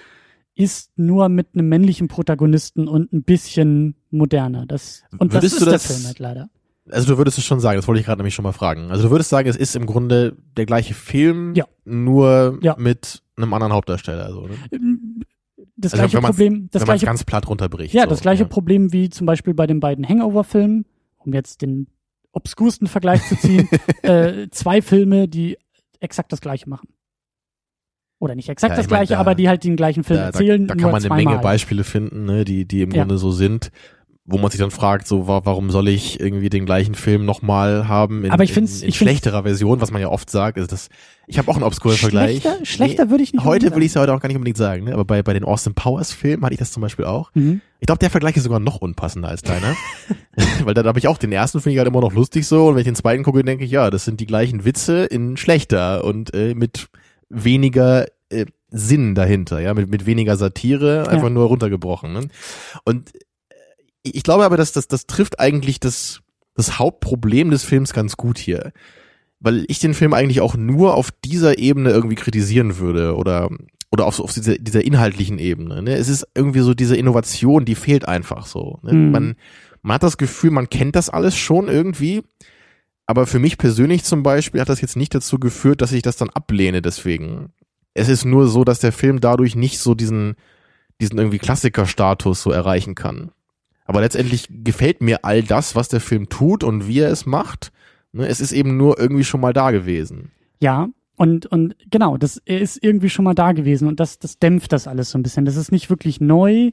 Speaker 2: ist nur mit einem männlichen Protagonisten und ein bisschen moderner. Das, und
Speaker 1: würdest
Speaker 2: das ist
Speaker 1: das,
Speaker 2: der Film halt leider.
Speaker 1: Also du würdest es schon sagen, das wollte ich gerade nämlich schon mal fragen. Also du würdest sagen, es ist im Grunde der gleiche Film,
Speaker 2: ja.
Speaker 1: nur
Speaker 2: ja.
Speaker 1: mit einem anderen Hauptdarsteller. Also, ne?
Speaker 2: Das
Speaker 1: also
Speaker 2: gleiche Problem, das
Speaker 1: wenn
Speaker 2: gleiche,
Speaker 1: ganz platt runterbricht.
Speaker 2: ja,
Speaker 1: so,
Speaker 2: das gleiche
Speaker 1: ja.
Speaker 2: Problem wie zum Beispiel bei den beiden Hangover-Filmen, um jetzt den obskursten Vergleich zu ziehen, äh, zwei Filme, die exakt das gleiche machen. Oder nicht exakt
Speaker 1: Ja,
Speaker 2: das gleiche,
Speaker 1: da-
Speaker 2: aber die halt den gleichen Film
Speaker 1: Da,
Speaker 2: erzählen.
Speaker 1: da, da kann man eine. Menge Beispiele finden, ne, die, die im
Speaker 2: Ja.
Speaker 1: Grunde so sind, wo man sich dann fragt, so wa warum soll ich irgendwie den gleichen Film nochmal haben in,
Speaker 2: Aber ich find's-
Speaker 1: in, in
Speaker 2: ich find's-
Speaker 1: schlechterer Version, was man ja oft sagt, ist das. Ich habe auch einen obskuren Vergleich.
Speaker 2: Schlechter, schlechter würde ich nicht
Speaker 1: Heute will ich es ja heute auch gar nicht unbedingt sagen, ne? aber bei, bei den Austin Powers Filmen hatte ich das zum Beispiel auch.
Speaker 2: Mhm.
Speaker 1: Ich glaube, der Vergleich ist sogar noch unpassender als deiner. Weil da habe ich auch den ersten finde ich halt immer noch lustig so und wenn ich den zweiten gucke, denke ich, ja, das sind die gleichen Witze in schlechter und äh, mit weniger äh, Sinn dahinter, ja, mit, mit weniger Satire, einfach
Speaker 2: Ja.
Speaker 1: nur runtergebrochen. Ne? Und ich glaube aber, dass das, das trifft eigentlich das, das Hauptproblem des Films ganz gut hier. Weil ich den Film eigentlich auch nur auf dieser Ebene irgendwie kritisieren würde oder oder auf, auf dieser, dieser inhaltlichen Ebene. Ne? Es ist irgendwie so diese Innovation, die fehlt einfach so. Ne?
Speaker 2: Mhm.
Speaker 1: Man, man hat das Gefühl, man kennt das alles schon irgendwie, aber für mich persönlich zum Beispiel hat das jetzt nicht dazu geführt, dass ich das dann ablehne deswegen. Es ist nur so, dass der Film dadurch nicht so diesen, diesen irgendwie Klassikerstatus so erreichen kann. Aber letztendlich gefällt mir all das, was der Film tut und wie er es macht. Ne? Es ist eben nur irgendwie schon mal da gewesen.
Speaker 2: Ja, und, und genau, das ist irgendwie schon mal da gewesen und das, das dämpft das alles so ein bisschen. Das ist nicht wirklich neu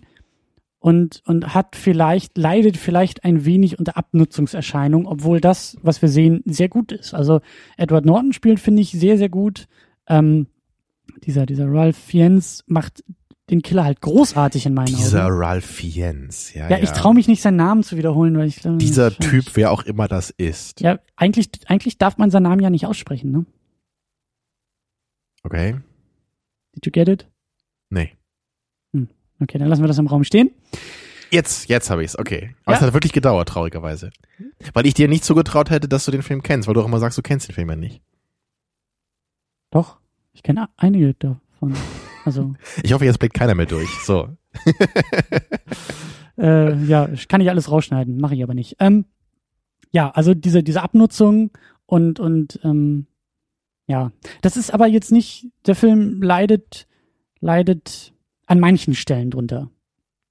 Speaker 2: und, und hat vielleicht, leidet vielleicht ein wenig unter Abnutzungserscheinung, obwohl das, was wir sehen, sehr gut ist. Also Edward Norton spielt, finde ich, sehr, sehr gut. Ähm, dieser, dieser Ralph Fiennes macht den Killer halt großartig in meinen
Speaker 1: Dieser
Speaker 2: Augen.
Speaker 1: Ralph Fiennes, ja.
Speaker 2: Ja, ich traue mich nicht, seinen Namen zu wiederholen, weil ich glaube,
Speaker 1: Dieser
Speaker 2: ich-
Speaker 1: Typ, wer auch immer das ist.
Speaker 2: Ja, eigentlich, eigentlich darf man seinen Namen ja nicht aussprechen, ne?
Speaker 1: Okay?
Speaker 2: Did you get it?
Speaker 1: Nee.
Speaker 2: Okay, dann lassen wir das im Raum stehen.
Speaker 1: Jetzt, jetzt habe ich's. Okay. Aber
Speaker 2: Ja.
Speaker 1: es hat wirklich gedauert, traurigerweise. Weil ich dir nicht zugetraut hätte, dass du den Film kennst, weil du auch immer sagst, du kennst den Film ja nicht.
Speaker 2: Doch, ich kenne einige davon. Also,
Speaker 1: Ich hoffe, jetzt blickt keiner mehr durch. So.
Speaker 2: äh, ja, kann ich alles rausschneiden, mache ich aber nicht. Ähm, ja, also diese, diese Abnutzung und, und ähm, ja, das ist aber jetzt nicht, der Film leidet, leidet an manchen Stellen drunter.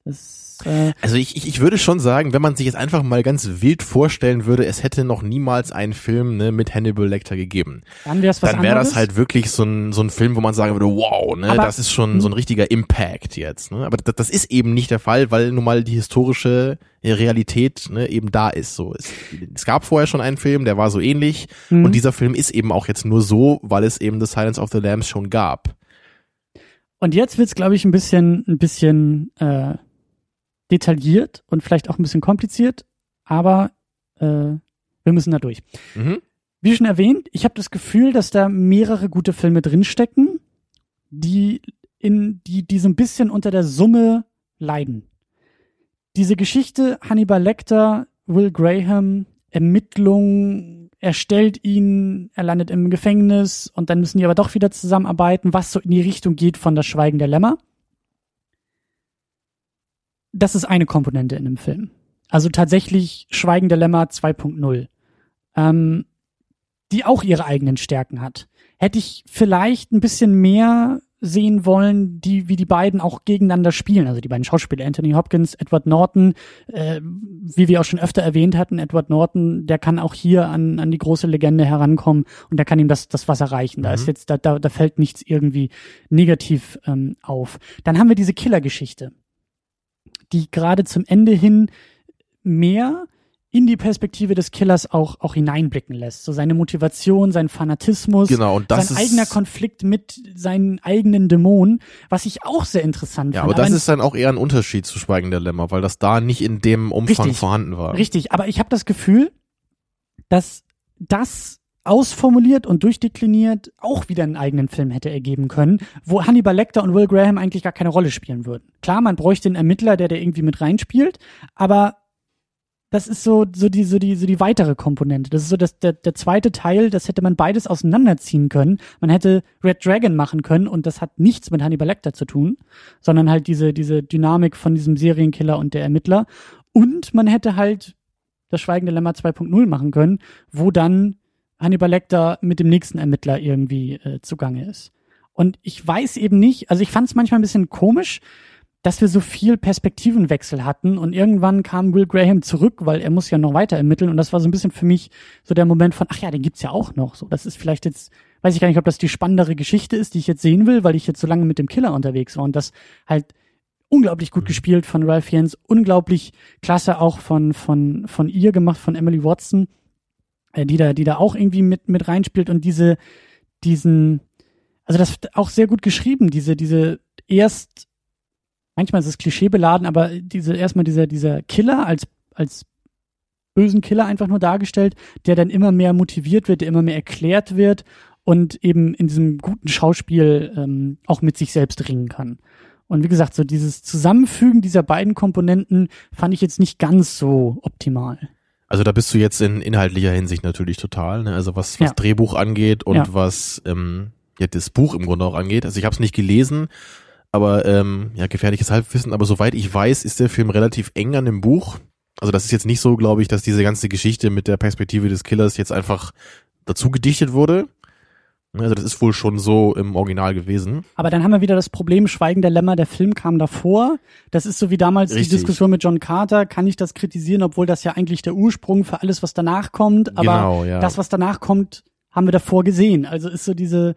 Speaker 2: Das, äh,
Speaker 1: Also ich, ich, ich würde schon sagen, wenn man sich jetzt einfach mal ganz wild vorstellen würde, es hätte noch niemals einen Film ne, mit Hannibal Lecter gegeben.
Speaker 2: dann wäre
Speaker 1: dann wäre das halt wirklich so ein, so ein Film, wo man sagen würde, wow, ne,
Speaker 2: Aber-
Speaker 1: das ist schon so ein richtiger Impact jetzt. Ne? Aber das, das ist eben nicht der Fall, weil nun mal die historische Realität ne, eben da ist. So, es, es gab vorher schon einen Film, der war so ähnlich
Speaker 2: Mhm.
Speaker 1: und dieser Film ist eben auch jetzt nur so, weil es eben The Silence of the Lambs schon gab.
Speaker 2: Und jetzt wird's, glaube ich, ein bisschen, ein bisschen äh, detailliert und vielleicht auch ein bisschen kompliziert, aber äh, wir müssen da durch.
Speaker 1: Mhm.
Speaker 2: Wie schon erwähnt, ich habe das Gefühl, dass da mehrere gute Filme drinstecken, die in die die so ein bisschen unter der Summe leiden. Diese Geschichte Hannibal Lecter, Will Graham, Ermittlungen, er stellt ihn, er landet im Gefängnis und dann müssen die aber doch wieder zusammenarbeiten, was so in die Richtung geht von das Schweigen der Lämmer. Das ist eine Komponente in dem Film. Also tatsächlich Schweigen der Lämmer 2.0. Ähm, die auch ihre eigenen Stärken hat. Hätte ich vielleicht ein bisschen mehr sehen wollen, die, wie die beiden auch gegeneinander spielen. Also die beiden Schauspieler, Anthony Hopkins, Edward Norton, äh, wie wir auch schon öfter erwähnt hatten, Edward Norton, der kann auch hier an, an die große Legende herankommen und der kann ihm das, das was erreichen. Da
Speaker 1: Mhm.
Speaker 2: ist jetzt, da, da, da fällt nichts irgendwie negativ ähm, auf. Dann haben wir diese Killergeschichte, die gerade zum Ende hin mehr in die Perspektive des Killers auch, auch hineinblicken lässt. So seine Motivation, sein Fanatismus,
Speaker 1: Genau, und das
Speaker 2: sein eigener Konflikt mit seinen eigenen Dämonen, was ich auch sehr interessant
Speaker 1: ja,
Speaker 2: fand.
Speaker 1: aber das ist dann auch eher ein Unterschied zu Schweigen der Lämmer, weil das da nicht in dem Umfang
Speaker 2: Richtig.
Speaker 1: vorhanden war.
Speaker 2: Richtig, aber ich habe das Gefühl, dass das ausformuliert und durchdekliniert auch wieder einen eigenen Film hätte ergeben können, wo Hannibal Lecter und Will Graham eigentlich gar keine Rolle spielen würden. Klar, man bräuchte einen Ermittler, der da irgendwie mit reinspielt, aber das ist so, so die, so die, so die weitere Komponente. Das ist so das, der, der zweite Teil, das hätte man beides auseinanderziehen können. Man hätte Red Dragon machen können und das hat nichts mit Hannibal Lecter zu tun, sondern halt diese, diese Dynamik von diesem Serienkiller und der Ermittler. Und man hätte halt das Schweigende Lämmer 2.0 machen können, wo dann Hannibal Lecter mit dem nächsten Ermittler irgendwie äh, zugange ist. Und ich weiß eben nicht, also ich fand es manchmal ein bisschen komisch, dass wir so viel Perspektivenwechsel hatten und irgendwann kam Will Graham zurück, weil er muss ja noch weiter ermitteln und das war so ein bisschen für mich so der Moment von, ach ja, den gibt's ja auch noch. So, das ist vielleicht jetzt, weiß ich gar nicht, ob das die spannendere Geschichte ist, die ich jetzt sehen will, weil ich jetzt so lange mit dem Killer unterwegs war und das halt unglaublich gut gespielt von Ralph Fiennes, unglaublich klasse auch von von von ihr gemacht, von Emily Watson, die da die da auch irgendwie mit mit reinspielt und diese diesen also das auch sehr gut geschrieben, diese diese erst manchmal ist es klischeebeladen, aber diese erstmal dieser dieser Killer als als bösen Killer einfach nur dargestellt, der dann immer mehr motiviert wird, der immer mehr erklärt wird und eben in diesem guten Schauspiel ähm, auch mit sich selbst ringen kann. Und wie gesagt, so dieses Zusammenfügen dieser beiden Komponenten fand ich jetzt nicht ganz so optimal.
Speaker 1: Also da bist du jetzt in inhaltlicher Hinsicht natürlich total, ne? Also was, was
Speaker 2: Ja.
Speaker 1: Drehbuch angeht und
Speaker 2: Ja.
Speaker 1: was ähm, ja, das Buch im Grunde auch angeht. Also ich habe es nicht gelesen, aber ähm, ja, gefährliches Halbwissen, aber soweit ich weiß, ist der Film relativ eng an dem Buch. Also das ist jetzt nicht so, glaube ich, dass diese ganze Geschichte mit der Perspektive des Killers jetzt einfach dazu gedichtet wurde. Also das ist wohl schon so im Original gewesen.
Speaker 2: Aber dann haben wir wieder das Problem, Schweigen der Lämmer, der Film kam davor. Das ist so wie damals die
Speaker 1: Richtig.
Speaker 2: Diskussion mit John Carter. Kann ich das kritisieren, obwohl das ja eigentlich der Ursprung für alles, was danach kommt. Aber
Speaker 1: Genau, ja.
Speaker 2: das, was danach kommt, haben wir davor gesehen. Also ist so diese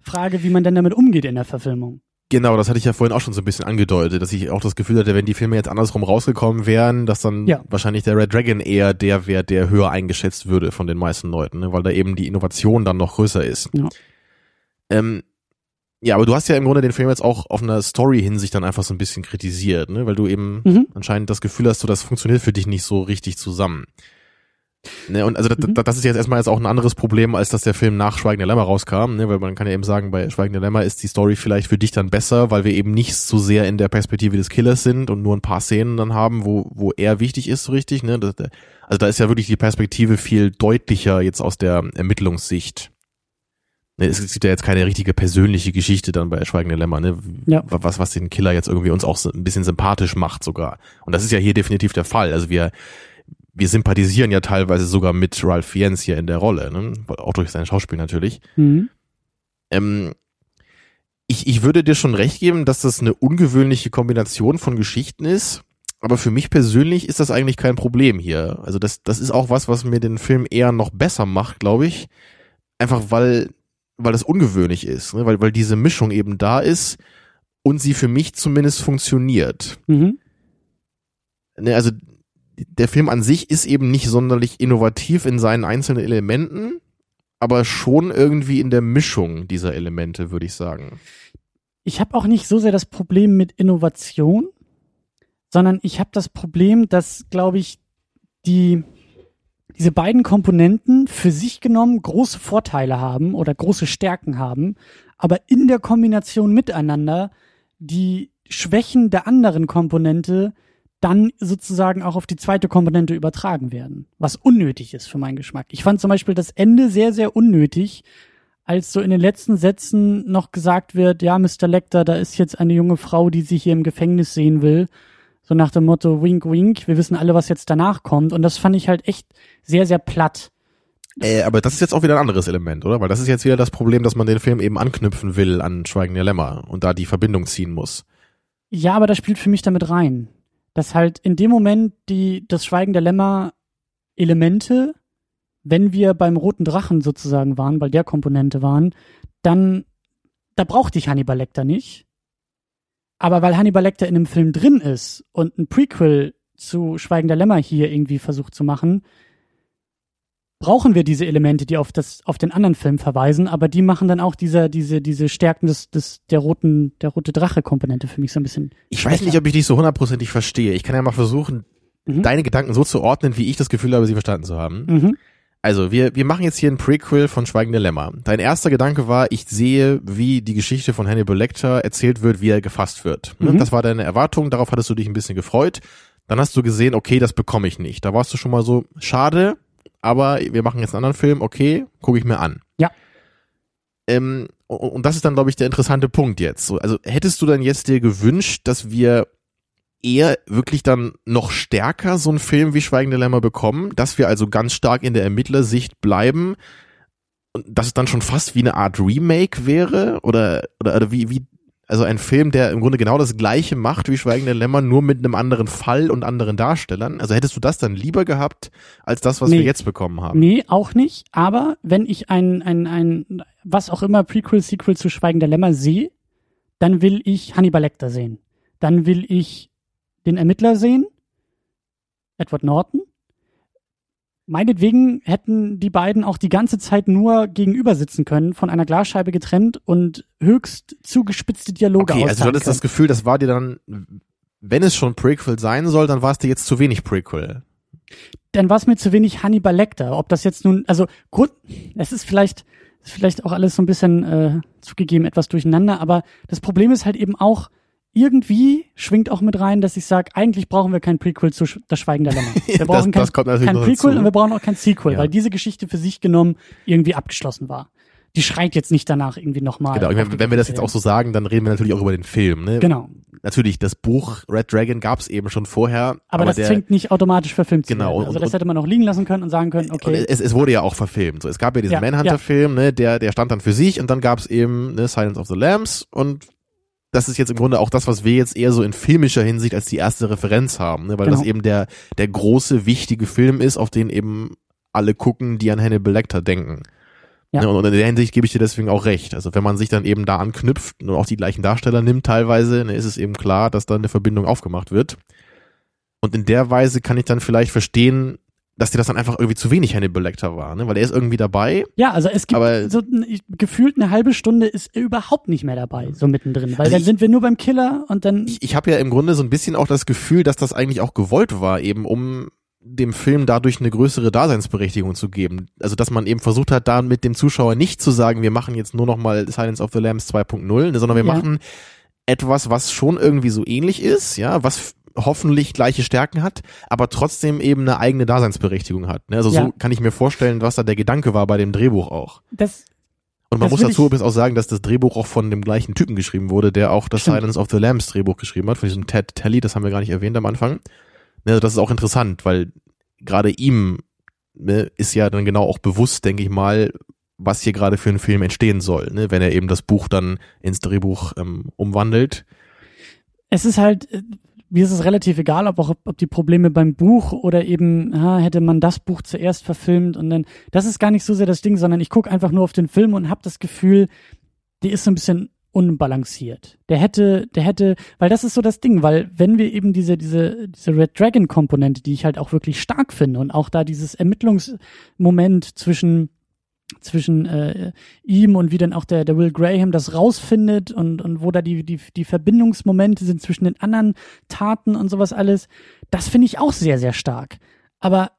Speaker 2: Frage, wie man denn damit umgeht in der Verfilmung.
Speaker 1: Genau, das hatte ich ja vorhin auch schon so ein bisschen angedeutet, dass ich auch das Gefühl hatte, wenn die Filme jetzt andersrum rausgekommen wären, dass dann
Speaker 2: Ja.
Speaker 1: wahrscheinlich der Red Dragon eher der wäre, der höher eingeschätzt würde von den meisten Leuten, ne? weil da eben die Innovation dann noch größer ist.
Speaker 2: Ja.
Speaker 1: Ähm, ja, aber du hast ja im Grunde den Film jetzt auch auf einer Story-Hinsicht dann einfach so ein bisschen kritisiert, ne? weil du eben
Speaker 2: Mhm.
Speaker 1: anscheinend das Gefühl hast, so das funktioniert für dich nicht so richtig zusammen. Ne, und also das,
Speaker 2: Mhm.
Speaker 1: das ist jetzt erstmal jetzt auch ein anderes Problem, als dass der Film nach Schweigen der Lämmer rauskam, ne? weil man kann ja eben sagen, bei Schweigen der Lämmer ist die Story vielleicht für dich dann besser, weil wir eben nicht so sehr in der Perspektive des Killers sind und nur ein paar Szenen dann haben, wo, wo er wichtig ist, so richtig. Ne? Das, also da ist ja wirklich die Perspektive viel deutlicher jetzt aus der Ermittlungssicht. Ne, Es gibt ja jetzt keine richtige persönliche Geschichte dann bei Schweigen der Lämmer, ne?
Speaker 2: Ja.
Speaker 1: Was, was den Killer jetzt irgendwie uns auch so ein bisschen sympathisch macht sogar. Und das ist ja hier definitiv der Fall. Also wir, wir sympathisieren ja teilweise sogar mit Ralph Fiennes hier in der Rolle, ne? Auch durch sein Schauspiel natürlich.
Speaker 2: Mhm.
Speaker 1: Ähm, ich, ich würde dir schon recht geben, dass das eine ungewöhnliche Kombination von Geschichten ist. Aber für mich persönlich ist das eigentlich kein Problem hier. Also das, das ist auch was, was mir den Film eher noch besser macht, glaube ich. Einfach weil, weil das ungewöhnlich ist, ne? weil, weil diese Mischung eben da ist und sie für mich zumindest funktioniert.
Speaker 2: Mhm.
Speaker 1: Ne, also der Film an sich ist eben nicht sonderlich innovativ in seinen einzelnen Elementen, aber schon irgendwie in der Mischung dieser Elemente, würde ich sagen.
Speaker 2: Ich habe auch nicht so sehr das Problem mit Innovation, sondern ich habe das Problem, dass, glaube ich, die diese beiden Komponenten für sich genommen große Vorteile haben oder große Stärken haben, aber in der Kombination miteinander die Schwächen der anderen Komponente dann sozusagen auch auf die zweite Komponente übertragen werden, was unnötig ist für meinen Geschmack. Ich fand zum Beispiel das Ende sehr, sehr unnötig, als so in den letzten Sätzen noch gesagt wird, ja, Mr. Lecter, da ist jetzt eine junge Frau, die Sie hier im Gefängnis sehen will. So nach dem Motto, wink, wink, wir wissen alle, was jetzt danach kommt. Und das fand ich halt echt sehr, sehr platt.
Speaker 1: Äh, aber das ist jetzt auch wieder ein anderes Element, oder? Weil das ist jetzt wieder das Problem, dass man den Film eben anknüpfen will an Schweigen der Lämmer und da die Verbindung ziehen muss.
Speaker 2: Ja, aber das spielt für mich damit rein. Dass halt in dem Moment die, das Schweigen der Lämmer Elemente, wenn wir beim roten Drachen sozusagen waren, bei der Komponente waren, dann, da brauchte ich Hannibal Lecter nicht. Aber weil Hannibal Lecter in einem Film drin ist und ein Prequel zu Schweigen der Lämmer hier irgendwie versucht zu machen, brauchen wir diese Elemente, die auf das, auf den anderen Film verweisen, aber die machen dann auch diese, diese, diese Stärken des, des, der roten, der rote Drache-Komponente für mich so ein bisschen.
Speaker 1: Ich weiß nicht, ob ich dich so hundertprozentig verstehe. Ich kann ja mal versuchen,
Speaker 2: Mhm.
Speaker 1: deine Gedanken so zu ordnen, wie ich das Gefühl habe, sie verstanden zu haben.
Speaker 2: Mhm.
Speaker 1: Also, wir, wir machen jetzt hier ein Prequel von Schweigende Lämmer. Dein erster Gedanke war, ich sehe, wie die Geschichte von Hannibal Lecter erzählt wird, wie er gefasst wird.
Speaker 2: Mhm.
Speaker 1: Das war deine Erwartung, darauf hattest du dich ein bisschen gefreut. Dann hast du gesehen, okay, das bekomme ich nicht. Da warst du schon mal so, schade, aber wir machen jetzt einen anderen Film, okay, gucke ich mir an.
Speaker 2: Ja.
Speaker 1: Ähm, und, das ist dann, glaube ich, der interessante Punkt jetzt. So, also hättest du dann jetzt dir gewünscht, dass wir eher wirklich dann noch stärker so einen Film wie Schweigende Lämmer bekommen, dass wir also ganz stark in der Ermittlersicht bleiben und dass es dann schon fast wie eine Art Remake wäre oder oder, oder wie wie also ein Film, der im Grunde genau das gleiche macht wie Schweigende Lämmer, nur mit einem anderen Fall und anderen Darstellern. Also hättest du das dann lieber gehabt als das, was
Speaker 2: Nee.
Speaker 1: wir jetzt bekommen haben?
Speaker 2: Nee, auch nicht. Aber wenn ich ein, ein, ein, was auch immer Prequel, Sequel zu Schweigen der Lämmer sehe, dann will ich Hannibal Lecter sehen. Dann will ich den Ermittler sehen, Edward Norton. Meinetwegen hätten die beiden auch die ganze Zeit nur gegenüber sitzen können, von einer Glasscheibe getrennt und höchst zugespitzte Dialoge
Speaker 1: Okay, also du hattest das Gefühl, das war dir dann, wenn es schon Prequel sein soll, dann war es dir jetzt zu wenig Prequel.
Speaker 2: dann war es mir zu wenig Hannibal Lecter. Ob das jetzt nun, also Grund, es ist vielleicht, ist vielleicht auch alles so ein bisschen äh, zugegeben etwas durcheinander, aber das Problem ist halt eben auch, irgendwie schwingt auch mit rein, dass ich sage, eigentlich brauchen wir kein Prequel zu Das Schweigen der Lämmer. Wir
Speaker 1: Das-
Speaker 2: brauchen
Speaker 1: das kommt natürlich
Speaker 2: kein Prequel
Speaker 1: dazu.
Speaker 2: und wir brauchen auch kein Sequel,
Speaker 1: Ja.
Speaker 2: weil diese Geschichte für sich genommen irgendwie abgeschlossen war. Die schreit jetzt nicht danach irgendwie nochmal.
Speaker 1: Genau, meine, wenn wir das jetzt auch so sagen, dann reden wir natürlich auch über den Film. Ne?
Speaker 2: Genau.
Speaker 1: Natürlich, das Buch Red Dragon gab es eben schon vorher.
Speaker 2: Aber, das
Speaker 1: der,
Speaker 2: zwingt nicht automatisch verfilmt zu
Speaker 1: Genau,
Speaker 2: werden. Also
Speaker 1: und-
Speaker 2: das hätte man auch liegen lassen können und sagen können, okay,
Speaker 1: es, es wurde ja auch verfilmt. So, es gab ja diesen
Speaker 2: Ja,
Speaker 1: Manhunter-Film, ne, der, der stand dann für sich und dann gab es eben ne, Silence of the Lambs und das ist jetzt im Grunde auch das, was wir jetzt eher so in filmischer Hinsicht als die erste Referenz haben, ne, weil
Speaker 2: Genau.
Speaker 1: das eben der, der große, wichtige Film ist, auf den eben alle gucken, die an Hannibal Lecter denken.
Speaker 2: Ja.
Speaker 1: Ne, und in der Hinsicht gebe ich dir deswegen auch recht. Also wenn man sich dann eben da anknüpft und auch die gleichen Darsteller nimmt teilweise, ne, ist es eben klar, dass da eine Verbindung aufgemacht wird. Und in der Weise kann ich dann vielleicht verstehen, dass dir das dann einfach irgendwie zu wenig Hannibal Lecter war, ne? Weil er ist irgendwie dabei.
Speaker 2: Ja, also es gibt
Speaker 1: Aber-
Speaker 2: so ich- gefühlt eine halbe Stunde ist er überhaupt nicht mehr dabei, so mittendrin. Weil
Speaker 1: Also
Speaker 2: dann
Speaker 1: ich-
Speaker 2: sind wir nur beim Killer und dann.
Speaker 1: Ich, ich habe ja im Grunde so ein bisschen auch das Gefühl, dass das eigentlich auch gewollt war, eben um dem Film dadurch eine größere Daseinsberechtigung zu geben. Also dass man eben versucht hat, da mit dem Zuschauer nicht zu sagen, wir machen jetzt nur noch mal Silence of the Lambs 2.0, ne, sondern wir
Speaker 2: Ja.
Speaker 1: machen etwas, was schon irgendwie so ähnlich ist, ja, was hoffentlich gleiche Stärken hat, aber trotzdem eben eine eigene Daseinsberechtigung hat. Ne? Also
Speaker 2: Ja.
Speaker 1: so kann ich mir vorstellen, was da der Gedanke war bei dem Drehbuch auch.
Speaker 2: das,
Speaker 1: Und man
Speaker 2: Das
Speaker 1: muss dazu übrigens auch sagen, dass das Drehbuch auch von dem gleichen Typen geschrieben wurde, der auch das
Speaker 2: Stimmt.
Speaker 1: Silence of the Lambs Drehbuch geschrieben hat, von diesem Ted Telly, das haben wir gar nicht erwähnt am Anfang. Ne, Also das ist auch interessant, weil gerade ihm ne, ist ja dann genau auch bewusst, denke ich mal, was hier gerade für ein Film entstehen soll, ne, wenn er eben das Buch dann ins Drehbuch ähm, umwandelt.
Speaker 2: es ist halt, mir ist es relativ egal, ob auch ob die Probleme beim Buch oder eben ah, hätte man das Buch zuerst verfilmt und dann. Das ist gar nicht so sehr das Ding, sondern ich gucke einfach nur auf den Film und habe das Gefühl, die ist so ein bisschen unbalanciert. Der hätte, der hätte, weil das ist so das Ding, weil wenn wir eben diese, diese, diese Red Dragon Komponente, die ich halt auch wirklich stark finde und auch da dieses Ermittlungsmoment zwischen zwischen äh, ihm und wie dann auch der, der Will Graham das rausfindet und, und wo da die, die, die Verbindungsmomente sind zwischen den anderen Taten und sowas alles, das finde ich auch sehr, sehr stark. Aber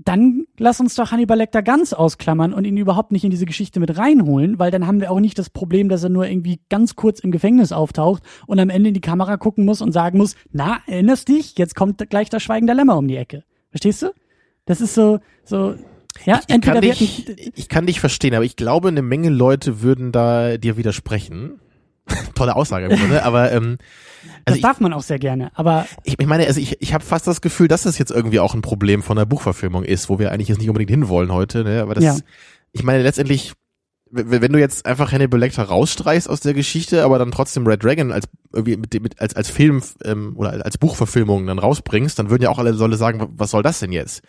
Speaker 2: dann lass uns doch Hannibal Lecter ganz ausklammern und ihn überhaupt nicht in diese Geschichte mit reinholen, weil dann haben wir auch nicht das Problem, dass er nur irgendwie ganz kurz im Gefängnis auftaucht und am Ende in die Kamera gucken muss und sagen muss, na, erinnerst dich, jetzt kommt gleich das Schweigen der Lämmer um die Ecke. Verstehst du? Das ist so, so, ja,
Speaker 1: Ich kann,
Speaker 2: entweder wir
Speaker 1: dich, ich kann dich verstehen, aber ich glaube, eine Menge Leute würden da dir widersprechen. Tolle Aussage Grunde, aber ähm,
Speaker 2: Das
Speaker 1: also ich,
Speaker 2: darf man auch sehr gerne, aber
Speaker 1: ich, ich meine, also ich, ich habe fast das Gefühl, dass das jetzt irgendwie auch ein Problem von der Buchverfilmung ist, wo wir eigentlich jetzt nicht unbedingt hinwollen heute, ne? Aber das,
Speaker 2: Ja.
Speaker 1: ich meine, letztendlich, wenn du jetzt einfach Hannibal Lecter rausstreichst aus der Geschichte, aber dann trotzdem Red Dragon als irgendwie mit, mit als als Film ähm, oder als Buchverfilmung dann rausbringst, dann würden ja auch alle Leute sagen, was soll das denn jetzt?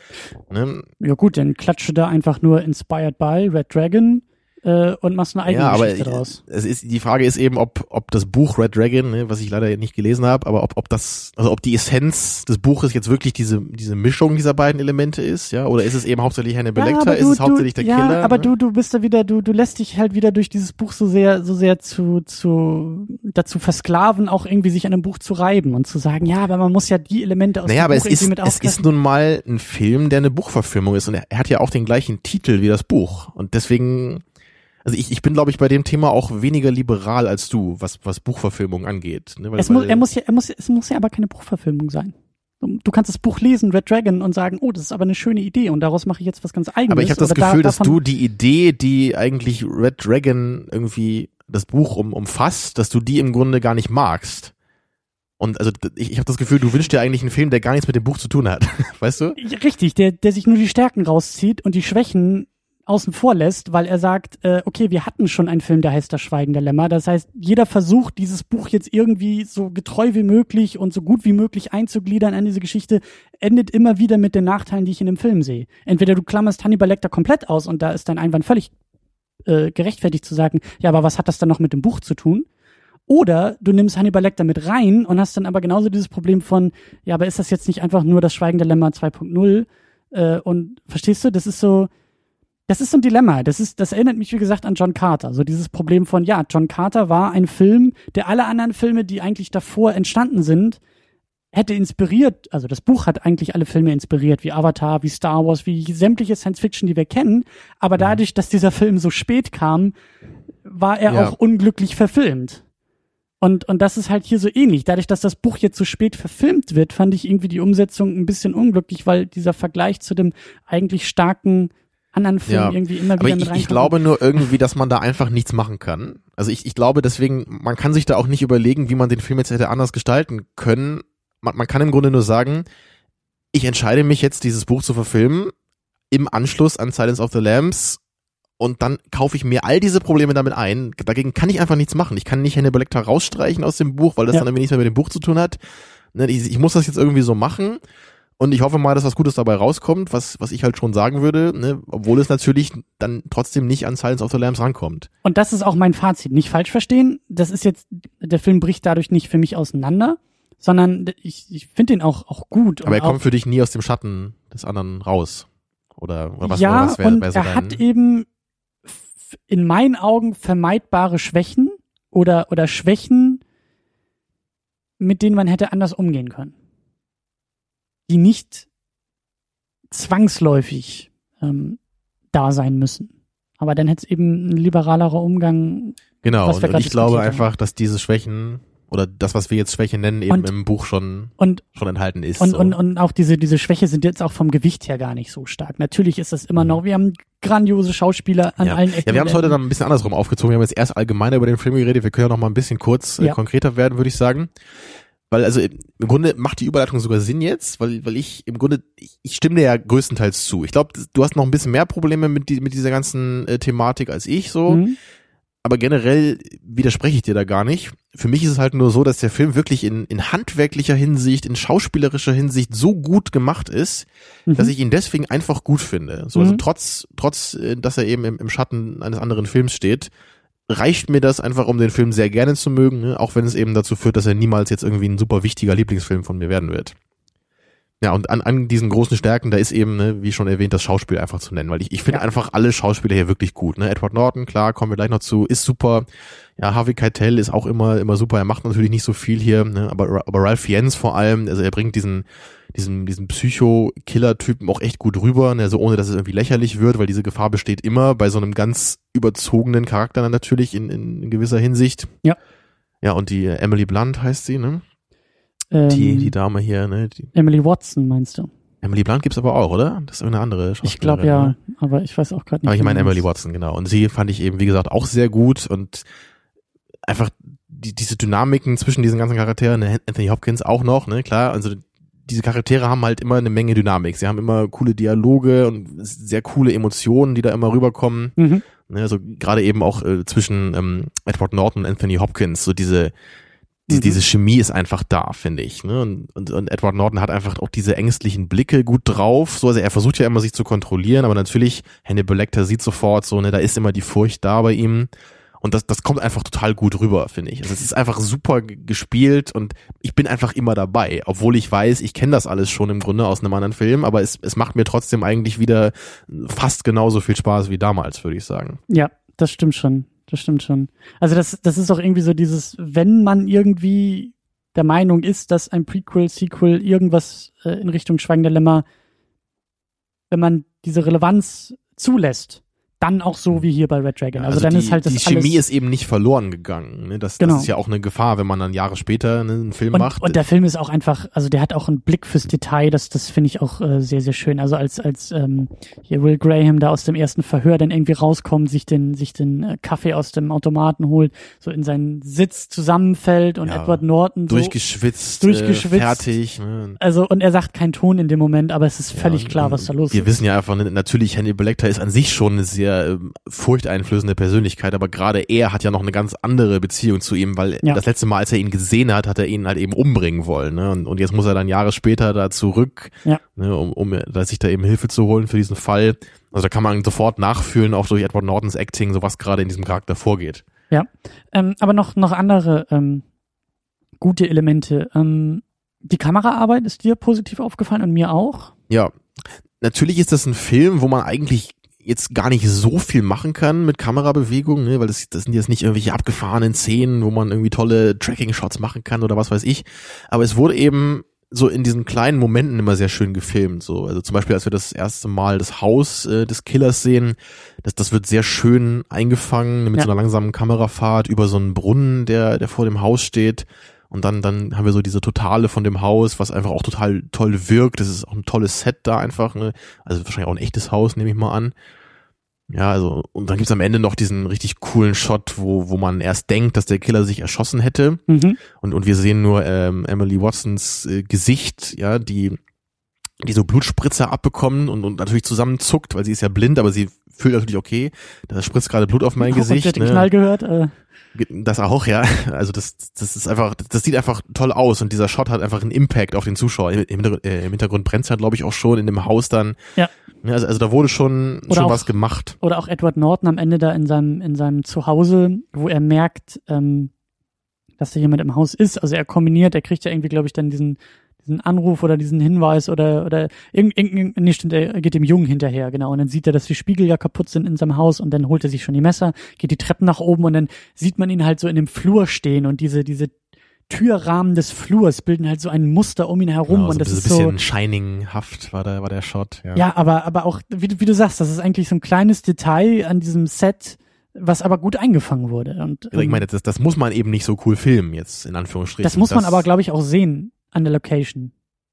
Speaker 1: Ne?
Speaker 2: ja gut, dann klatsche da einfach nur inspired by Red Dragon äh, und machst eine eigene
Speaker 1: ja, aber
Speaker 2: Geschichte draus.
Speaker 1: es ist die Frage ist eben, ob ob das Buch Red Dragon, ne, was ich leider nicht gelesen habe, aber ob ob das also ob die Essenz des Buches jetzt wirklich diese diese Mischung dieser beiden Elemente ist, ja, oder ist es eben hauptsächlich Hannibal
Speaker 2: Ja,
Speaker 1: Lecter,
Speaker 2: aber
Speaker 1: ist es hauptsächlich
Speaker 2: du,
Speaker 1: der
Speaker 2: ja,
Speaker 1: Killer?
Speaker 2: aber
Speaker 1: ne?
Speaker 2: du, du bist da wieder, du, du lässt dich halt wieder durch dieses Buch so sehr, so sehr zu, zu, dazu versklaven, auch irgendwie sich an einem Buch zu reiben und zu sagen, ja, aber man muss ja die Elemente aus
Speaker 1: Naja,
Speaker 2: dem
Speaker 1: aber
Speaker 2: Buch
Speaker 1: es ist, es ist nun mal ein Film, der eine Buchverfilmung ist und er, er hat ja auch den gleichen Titel wie das Buch und deswegen, also ich, ich bin glaube ich bei dem Thema auch weniger liberal als du, was, was Buchverfilmung angeht. Ne? Weil,
Speaker 2: Es muss, er muss ja, er muss, es muss ja aber keine Buchverfilmung sein. Du kannst das Buch lesen, Red Dragon, und sagen, oh, das ist aber eine schöne Idee und daraus mache ich jetzt was ganz eigenes.
Speaker 1: aber ich habe das
Speaker 2: oder da-
Speaker 1: Gefühl, dass du die Idee, die eigentlich Red Dragon irgendwie das Buch um, umfasst, dass du die im Grunde gar nicht magst. Und also ich, ich habe das Gefühl, du wünschst dir eigentlich einen Film, der gar nichts mit dem Buch zu tun hat. Weißt du?
Speaker 2: Richtig, der, der sich nur die Stärken rauszieht und die Schwächen außen vor lässt, weil er sagt, äh, okay, wir hatten schon einen Film, der heißt Das Schweigen der Lämmer. Das heißt, jeder versucht, dieses Buch jetzt irgendwie so getreu wie möglich und so gut wie möglich einzugliedern an diese Geschichte, endet immer wieder mit den Nachteilen, die ich in dem Film sehe. Entweder du klammerst Hannibal Lecter komplett aus und da ist dein Einwand völlig äh, gerechtfertigt zu sagen, ja, aber was hat das dann noch mit dem Buch zu tun? Oder du nimmst Hannibal Lecter mit rein und hast dann aber genauso dieses Problem von, ja, aber ist das jetzt nicht einfach nur das Schweigen der Lämmer 2.0? Äh, und verstehst du, das ist so, das ist so ein Dilemma. Das ist, das erinnert mich, wie gesagt, an John Carter. So dieses Problem von, ja, John Carter war ein Film, der alle anderen Filme, die eigentlich davor entstanden sind, hätte inspiriert, also das Buch hat eigentlich alle Filme inspiriert, wie Avatar, wie Star Wars, wie sämtliche Science Fiction, die wir kennen. Aber dadurch, dass dieser Film so spät kam, war er
Speaker 1: Ja.
Speaker 2: auch unglücklich verfilmt. Und, und das ist halt hier so ähnlich. Dadurch, dass das Buch jetzt so spät verfilmt wird, fand ich irgendwie die Umsetzung ein bisschen unglücklich, weil dieser Vergleich zu dem eigentlich starken anderen Film
Speaker 1: Ja,
Speaker 2: irgendwie immer
Speaker 1: Aber
Speaker 2: wieder
Speaker 1: ich,
Speaker 2: mit
Speaker 1: ich
Speaker 2: reinkommt.
Speaker 1: glaube nur irgendwie, dass man da einfach nichts machen kann. Also ich, ich glaube deswegen, man kann sich da auch nicht überlegen, wie man den Film jetzt hätte anders gestalten können. Man, man kann im Grunde nur sagen, ich entscheide mich jetzt, dieses Buch zu verfilmen, im Anschluss an Silence of the Lambs und dann kaufe ich mir all diese Probleme damit ein. Dagegen kann ich einfach nichts machen. Ich kann nicht Hannibal Lecter rausstreichen aus dem Buch, weil das
Speaker 2: Ja.
Speaker 1: dann irgendwie nichts mehr mit dem Buch zu tun hat. Ne, Ich, ich muss das jetzt irgendwie so machen. Und ich hoffe mal, dass was Gutes dabei rauskommt, was, was ich halt schon sagen würde, ne, obwohl es natürlich dann trotzdem nicht an Silence of the Lambs rankommt.
Speaker 2: Und das ist auch mein Fazit. Nicht falsch verstehen. Das ist jetzt, der Film bricht dadurch nicht für mich auseinander, sondern ich, ich finde ihn auch, auch gut.
Speaker 1: Aber er kommt für dich nie aus dem Schatten des anderen raus. Oder, oder was,
Speaker 2: ja,
Speaker 1: oder was wär,
Speaker 2: und
Speaker 1: wär so
Speaker 2: er hat eben in meinen Augen vermeidbare Schwächen oder, oder Schwächen, mit denen man hätte anders umgehen können. Die nicht zwangsläufig ähm, da sein müssen. Aber dann hätte es eben ein liberalerer Umgang.
Speaker 1: Genau, und, und ich glaube einfach, dass diese Schwächen oder das, was wir jetzt Schwäche nennen, eben
Speaker 2: Und-
Speaker 1: im Buch schon,
Speaker 2: Und
Speaker 1: schon enthalten ist.
Speaker 2: Und,
Speaker 1: so.
Speaker 2: und, und auch diese, diese Schwäche sind jetzt auch vom Gewicht her gar nicht so stark. Natürlich ist das immer noch, wir haben grandiose Schauspieler an
Speaker 1: ja.
Speaker 2: allen Ecken.
Speaker 1: ja, wir haben es heute dann ein bisschen andersrum aufgezogen. Wir haben jetzt erst allgemeiner über den Film geredet. Wir können ja noch mal ein bisschen kurz äh,
Speaker 2: Ja.
Speaker 1: konkreter werden, würde ich sagen. Weil also im Grunde macht die Überleitung sogar Sinn jetzt, weil, weil ich im Grunde, ich, ich stimme dir ja größtenteils zu. Ich glaube, du hast noch ein bisschen mehr Probleme mit, die, mit dieser ganzen äh, Thematik als ich so.
Speaker 2: Mhm.
Speaker 1: aber generell widerspreche ich dir da gar nicht. Für mich ist es halt nur so, dass der Film wirklich in, in handwerklicher Hinsicht, in schauspielerischer Hinsicht so gut gemacht ist,
Speaker 2: Mhm.
Speaker 1: dass ich ihn deswegen einfach gut finde. So, also
Speaker 2: Mhm.
Speaker 1: trotz, trotz, äh, dass er eben im, im Schatten eines anderen Films steht, reicht mir das einfach, um den Film sehr gerne zu mögen, ne? auch wenn es eben dazu führt, dass er niemals jetzt irgendwie ein super wichtiger Lieblingsfilm von mir werden wird. Ja, und an, an diesen großen Stärken, da ist eben, ne, wie schon erwähnt, das Schauspiel einfach zu nennen, weil ich, ich finde
Speaker 2: Ja.
Speaker 1: einfach alle Schauspieler hier wirklich gut. Ne? Edward Norton, klar, kommen wir gleich noch zu, ist super. Ja, Harvey Keitel ist auch immer, immer super. Er macht natürlich nicht so viel hier, ne? aber, aber Ralph Fiennes vor allem, also er bringt diesen, diesen, diesen Psycho-Killer-Typen auch echt gut rüber, ne? also ohne, dass es irgendwie lächerlich wird, weil diese Gefahr besteht immer bei so einem ganz überzogenen Charakter dann natürlich in, in gewisser Hinsicht.
Speaker 2: Ja.
Speaker 1: Ja, und die Emily Blunt heißt sie, ne?
Speaker 2: Ähm,
Speaker 1: Die, die Dame hier, ne? Die,
Speaker 2: Emily Watson meinst du?
Speaker 1: Emily Blunt gibt's aber auch, oder? Das ist irgendeine andere Schauspielerin.
Speaker 2: Ich glaube ja,
Speaker 1: ne?
Speaker 2: aber ich weiß auch gerade nicht.
Speaker 1: Aber ich meine Emily Watson, genau. Und sie fand ich eben, wie gesagt, auch sehr gut und einfach die, diese Dynamiken zwischen diesen ganzen Charakteren, ne, Anthony Hopkins auch noch, ne, klar, also diese Charaktere haben halt immer eine Menge Dynamik. Sie haben immer coole Dialoge und sehr coole Emotionen, die da immer rüberkommen.
Speaker 2: Mhm.
Speaker 1: Ne, also gerade eben auch äh, zwischen ähm, Edward Norton und Anthony Hopkins, so diese die,
Speaker 2: Mhm.
Speaker 1: diese Chemie ist einfach da, finde ich. Ne? Und, und, und Edward Norton hat einfach auch diese ängstlichen Blicke gut drauf. So, also er versucht ja immer sich zu kontrollieren, aber natürlich, Hannibal Lecter sieht sofort so, ne, da ist immer die Furcht da bei ihm. Und das, das kommt einfach total gut rüber, finde ich. Also es ist einfach super gespielt und ich bin einfach immer dabei, obwohl ich weiß, ich kenne das alles schon im Grunde aus einem anderen Film, aber es, es macht mir trotzdem eigentlich wieder fast genauso viel Spaß wie damals, würde ich sagen.
Speaker 2: Ja, das stimmt schon. Das stimmt schon. Also das, das ist auch irgendwie so dieses, wenn man irgendwie der Meinung ist, dass ein Prequel, Sequel, irgendwas äh, in Richtung Schweigender Lämmer, wenn man diese Relevanz zulässt, dann auch so wie hier bei Red Dragon. Also, dann
Speaker 1: die,
Speaker 2: ist halt das
Speaker 1: die Chemie ist eben nicht verloren gegangen. Ne? Das,
Speaker 2: Genau.
Speaker 1: das ist ja auch eine Gefahr, wenn man dann Jahre später ne, einen Film
Speaker 2: und,
Speaker 1: macht.
Speaker 2: und der Film ist auch einfach, also der hat auch einen Blick fürs Detail, das, das finde ich auch äh, sehr, sehr schön. Also als, als ähm, hier Will Graham da aus dem ersten Verhör dann irgendwie rauskommt, sich den, sich den äh, Kaffee aus dem Automaten holt, so in seinen Sitz zusammenfällt und
Speaker 1: Ja,
Speaker 2: Edward Norton so.
Speaker 1: durchgeschwitzt,
Speaker 2: durchgeschwitzt.
Speaker 1: Äh, fertig. Ne?
Speaker 2: Also, und er sagt keinen Ton in dem Moment, aber es ist völlig
Speaker 1: Ja,
Speaker 2: klar, was da los
Speaker 1: Wir
Speaker 2: ist.
Speaker 1: wissen ja einfach, ne, natürlich, Hannibal Lecter ist an sich schon eine sehr ähm, furchteinflößende Persönlichkeit, aber gerade er hat ja noch eine ganz andere Beziehung zu ihm, weil
Speaker 2: Ja.
Speaker 1: das letzte Mal, als er ihn gesehen hat, hat er ihn halt eben umbringen wollen. Ne? Und, und jetzt muss er dann Jahre später da zurück,
Speaker 2: Ja.
Speaker 1: ne, um, um da sich da eben Hilfe zu holen für diesen Fall. Also da kann man sofort nachfühlen, auch durch Edward Nortons Acting, so was gerade in diesem Charakter vorgeht.
Speaker 2: Ähm, aber noch, noch andere ähm, gute Elemente. Ähm, die Kameraarbeit ist dir positiv aufgefallen und mir auch.
Speaker 1: Ja, natürlich ist das ein Film, wo man eigentlich jetzt gar nicht so viel machen kann mit Kamerabewegungen, ne? weil das, das sind jetzt nicht irgendwelche abgefahrenen Szenen, wo man irgendwie tolle Tracking-Shots machen kann oder was weiß ich. Aber es wurde eben so in diesen kleinen Momenten immer sehr schön gefilmt. So, also zum Beispiel, als wir das erste Mal das Haus äh, des Killers sehen, das, das wird sehr schön eingefangen mit
Speaker 2: Ja.
Speaker 1: so einer langsamen Kamerafahrt über so einen Brunnen, der, der vor dem Haus steht. Und dann, dann haben wir so diese Totale von dem Haus, was einfach auch total toll wirkt. Das ist auch ein tolles Set da einfach. Ne? Also wahrscheinlich auch ein echtes Haus, nehme ich mal an. Ja, also, und dann gibt's am Ende noch diesen richtig coolen Shot, wo, wo man erst denkt, dass der Killer sich erschossen hätte.
Speaker 2: Mhm.
Speaker 1: Und, und wir sehen nur ähm, Emily Watsons äh, Gesicht, ja, die, die so Blutspritzer abbekommen und, und natürlich zusammenzuckt, weil sie ist ja blind, aber sie fühlt natürlich, okay, da spritzt gerade Blut auf mein
Speaker 2: sie
Speaker 1: Gesicht.
Speaker 2: hat den
Speaker 1: ne?
Speaker 2: Knall gehört. Äh,
Speaker 1: Das auch, ja. Also das, das ist einfach, das sieht einfach toll aus und dieser Shot hat einfach einen Impact auf den Zuschauer. Im, im, Hintergrund- äh, im Hintergrund brennt's ja, glaube ich, auch schon in dem Haus dann.
Speaker 2: Ja.
Speaker 1: Ja, Also, also da wurde schon,
Speaker 2: Oder
Speaker 1: schon
Speaker 2: auch-
Speaker 1: was gemacht.
Speaker 2: oder auch Edward Norton am Ende da in seinem, in seinem Zuhause, wo er merkt, ähm, dass da jemand im Haus ist. Also er kombiniert, er kriegt ja irgendwie, glaube ich, dann diesen, diesen Anruf oder diesen Hinweis oder, oder irgend, irgend, nee, stimmt, er geht dem Jungen hinterher, genau. Und dann sieht er, dass die Spiegel ja kaputt sind in seinem Haus und dann holt er sich schon die Messer, geht die Treppen nach oben und dann sieht man ihn halt so in dem Flur stehen und diese, diese Türrahmen des Flurs bilden halt so ein Muster um ihn herum
Speaker 1: Genau,
Speaker 2: und
Speaker 1: so
Speaker 2: das
Speaker 1: ein
Speaker 2: ist so,
Speaker 1: bisschen Shining-haft war der, war der Shot. Ja.
Speaker 2: ja, aber, aber auch, wie, du- wie du sagst, das ist eigentlich so ein kleines Detail an diesem Set, was aber gut eingefangen wurde. Und,
Speaker 1: ich
Speaker 2: ähm,
Speaker 1: meine, das, das muss man eben nicht so cool filmen jetzt, in Anführungsstrichen.
Speaker 2: das muss man aber, glaube ich, auch sehen an der Location.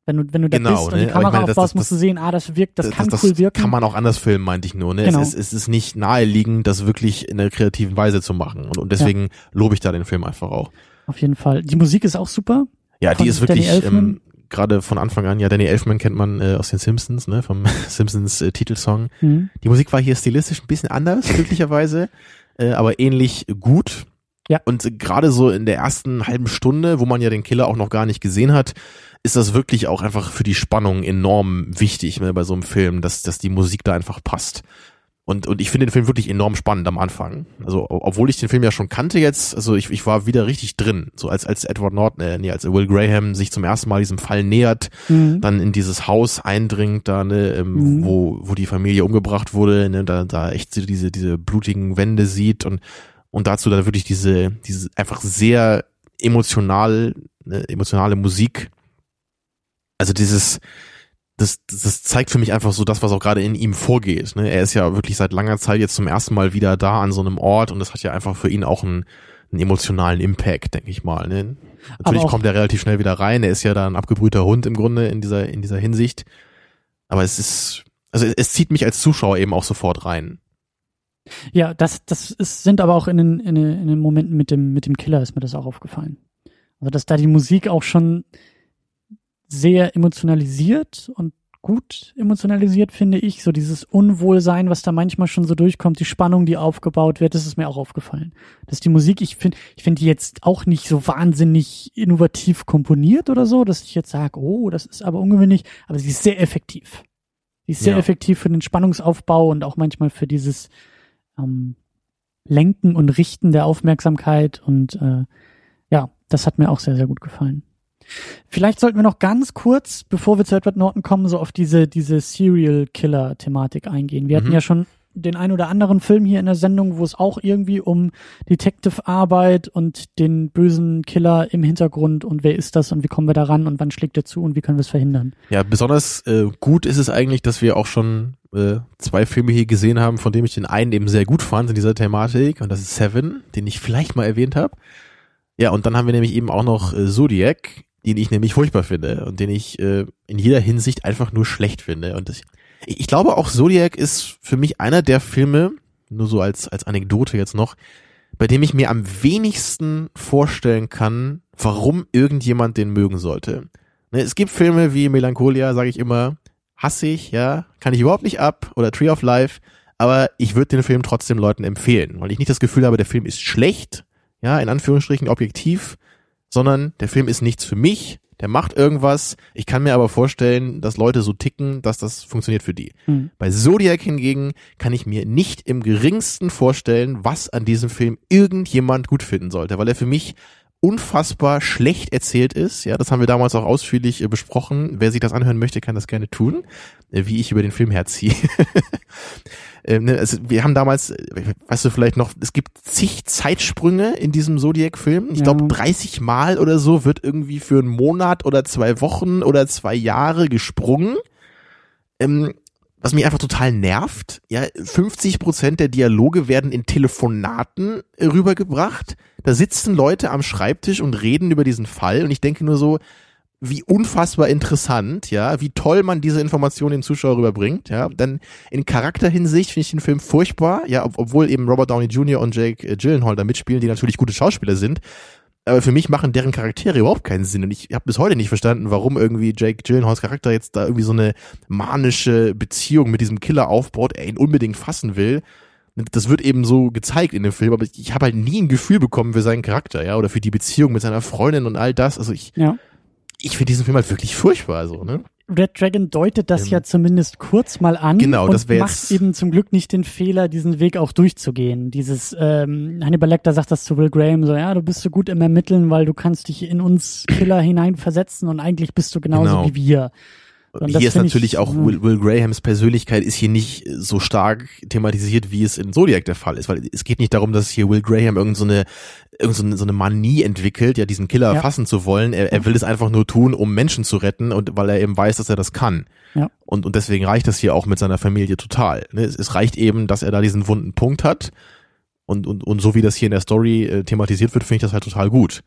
Speaker 2: Wenn du, wenn du da
Speaker 1: Genau,
Speaker 2: bist und
Speaker 1: ne?
Speaker 2: die
Speaker 1: Aber ich
Speaker 2: Kamera
Speaker 1: meine, das-
Speaker 2: aufbaust,
Speaker 1: das-
Speaker 2: musst du sehen, ah, das wirkt, das, kann
Speaker 1: das
Speaker 2: cool wirken.
Speaker 1: kann man auch anders filmen, meinte ich nur. Ne?
Speaker 2: Genau.
Speaker 1: Es, ist, es ist nicht naheliegend, das wirklich in einer kreativen Weise zu machen. Und, und deswegen lobe ich da den Film einfach auch.
Speaker 2: Auf jeden Fall. Die Musik ist auch super.
Speaker 1: Ja, die ist wirklich ähm, gerade von Anfang an, ja, Danny Elfman kennt man äh, aus den Simpsons, ne, vom Simpsons äh, Titelsong.
Speaker 2: Mhm.
Speaker 1: Die Musik war hier stilistisch ein bisschen anders, glücklicherweise, äh, aber ähnlich gut.
Speaker 2: Ja.
Speaker 1: Und gerade so in der ersten halben Stunde, wo man ja den Killer auch noch gar nicht gesehen hat, ist das wirklich auch einfach für die Spannung enorm wichtig ne, bei so einem Film, dass, dass die Musik da einfach passt. Und, und ich finde den Film wirklich enorm spannend am Anfang. Also, obwohl ich den Film ja schon kannte jetzt, also ich, ich war wieder richtig drin. So als, als Edward Norton, äh, nee, als Will Graham sich zum ersten Mal diesem Fall nähert,
Speaker 2: Mhm.
Speaker 1: dann in dieses Haus eindringt, da, ne, ähm,
Speaker 2: Mhm.
Speaker 1: wo, wo die Familie umgebracht wurde, ne, da, da echt diese, diese blutigen Wände sieht und, und dazu dann wirklich diese, diese einfach sehr emotional, ne, emotionale Musik. Also dieses, das, das zeigt für mich einfach so das, was auch gerade in ihm vorgeht. Ne? Er ist ja wirklich seit langer Zeit jetzt zum ersten Mal wieder da an so einem Ort und das hat ja einfach für ihn auch einen, einen emotionalen Impact, denke ich mal. Ne? Natürlich kommt er relativ schnell wieder rein. Er ist ja da ein abgebrühter Hund im Grunde in dieser, in dieser Hinsicht. Aber es ist, also es, es zieht mich als Zuschauer eben auch sofort rein.
Speaker 2: Ja, das, das ist, sind aber auch in den, in, den, in den Momenten mit dem, mit dem Killer ist mir das auch aufgefallen. Also, dass da die Musik auch schon sehr emotionalisiert und gut emotionalisiert, finde ich. So dieses Unwohlsein, was da manchmal schon so durchkommt, die Spannung, die aufgebaut wird, das ist mir auch aufgefallen. Dass die Musik, ich finde, ich finde die jetzt auch nicht so wahnsinnig innovativ komponiert oder so, dass ich jetzt sage, oh, das ist aber ungewöhnlich, aber sie ist sehr effektiv. Sie ist sehr
Speaker 1: Ja.
Speaker 2: effektiv für den Spannungsaufbau und auch manchmal für dieses ähm, Lenken und Richten der Aufmerksamkeit und äh, ja, das hat mir auch sehr, sehr gut gefallen. Vielleicht sollten wir noch ganz kurz, bevor wir zu Edward Norton kommen, so auf diese, diese Serial Killer Thematik eingehen. Wir hatten
Speaker 1: Mhm.
Speaker 2: ja schon den ein oder anderen Film hier in der Sendung, wo es auch irgendwie um Detective-Arbeit und den bösen Killer im Hintergrund und wer ist das und wie kommen wir da ran und wann schlägt er zu und wie können wir es verhindern.
Speaker 1: Ja, besonders äh, gut ist es eigentlich, dass wir auch schon äh, zwei Filme hier gesehen haben, von denen ich den einen eben sehr gut fand in dieser Thematik und das ist Seven, den ich vielleicht mal erwähnt habe. Ja, und dann haben wir nämlich eben auch noch äh, Zodiac, den ich nämlich furchtbar finde und den ich äh, in jeder Hinsicht einfach nur schlecht finde. Und das, ich, glaube auch Zodiac ist für mich einer der Filme, nur so als, als Anekdote jetzt noch, bei dem ich mir am wenigsten vorstellen kann, warum irgendjemand den mögen sollte. Ne, es gibt Filme wie Melancholia, sage ich immer, hasse ich, ja, kann ich überhaupt nicht ab, oder Tree of Life, aber ich würde den Film trotzdem Leuten empfehlen, weil ich nicht das Gefühl habe, der Film ist schlecht, ja, in Anführungsstrichen objektiv, sondern der Film ist nichts für mich, der macht irgendwas, ich kann mir aber vorstellen, dass Leute so ticken, dass das funktioniert für die.
Speaker 2: Hm.
Speaker 1: Bei Zodiac hingegen kann ich mir nicht im geringsten vorstellen, was an diesem Film irgendjemand gut finden sollte, weil er für mich unfassbar schlecht erzählt ist. Ja, das haben wir damals auch ausführlich äh, besprochen. Wer sich das anhören möchte, kann das gerne tun, äh, wie ich über den Film herziehe. ähm, ne, also wir haben damals, weißt du vielleicht noch, es gibt zig Zeitsprünge in diesem Zodiac-Film. Ich
Speaker 2: Ja.
Speaker 1: glaube, 30 Mal oder so wird irgendwie für einen Monat oder zwei Wochen oder zwei Jahre gesprungen. Ähm, was mich einfach total nervt, ja, 50 Prozent der Dialoge werden in Telefonaten rübergebracht. Da sitzen Leute am Schreibtisch und reden über diesen Fall und ich denke nur so, wie unfassbar interessant, ja, wie toll man diese Information dem Zuschauer rüberbringt, ja. Dann in Charakterhinsicht finde ich den Film furchtbar, ja, ob, obwohl eben Robert Downey Jr. und Jake äh, Gyllenhaal da mitspielen, die natürlich gute Schauspieler sind. Aber für mich machen deren Charaktere überhaupt keinen Sinn. Und ich habe bis heute nicht verstanden, warum irgendwie Jake Gyllenhaals Charakter jetzt da irgendwie so eine manische Beziehung mit diesem Killer aufbaut, er ihn unbedingt fassen will. Das wird eben so gezeigt in dem Film, aber ich habe halt nie ein Gefühl bekommen für seinen Charakter, ja, oder für die Beziehung mit seiner Freundin und all das. Also ich,
Speaker 2: Ja.
Speaker 1: Ich finde diesen Film halt wirklich furchtbar, so, ne?
Speaker 2: Red Dragon deutet das
Speaker 1: Ähm,
Speaker 2: ja zumindest kurz mal an
Speaker 1: genau,
Speaker 2: und
Speaker 1: das
Speaker 2: macht
Speaker 1: jetzt-
Speaker 2: eben zum Glück nicht den Fehler, diesen Weg auch durchzugehen. Dieses ähm, Hannibal Lecter sagt das zu Will Graham so, ja, du bist so gut im Ermitteln, weil du kannst dich in uns Killer hineinversetzen und eigentlich bist du genauso
Speaker 1: Genau.
Speaker 2: wie wir. Und
Speaker 1: hier ist natürlich
Speaker 2: ich,
Speaker 1: auch. Will, Will Grahams Persönlichkeit ist hier nicht so stark thematisiert, wie es in Zodiac der Fall ist, weil es geht nicht darum, dass hier Will Graham irgend so eine, irgend so eine, so eine Manie entwickelt, ja, diesen Killer
Speaker 2: Ja.
Speaker 1: fassen zu wollen. Er, er will es einfach nur tun, um Menschen zu retten und weil er eben weiß, dass er das kann.
Speaker 2: Ja.
Speaker 1: Und, und deswegen reicht das hier auch mit seiner Familie total. Ne? Es, es reicht eben, dass er da diesen wunden Punkt hat. Und, und, und so wie das hier in der Story äh, thematisiert wird, finde ich das halt total gut.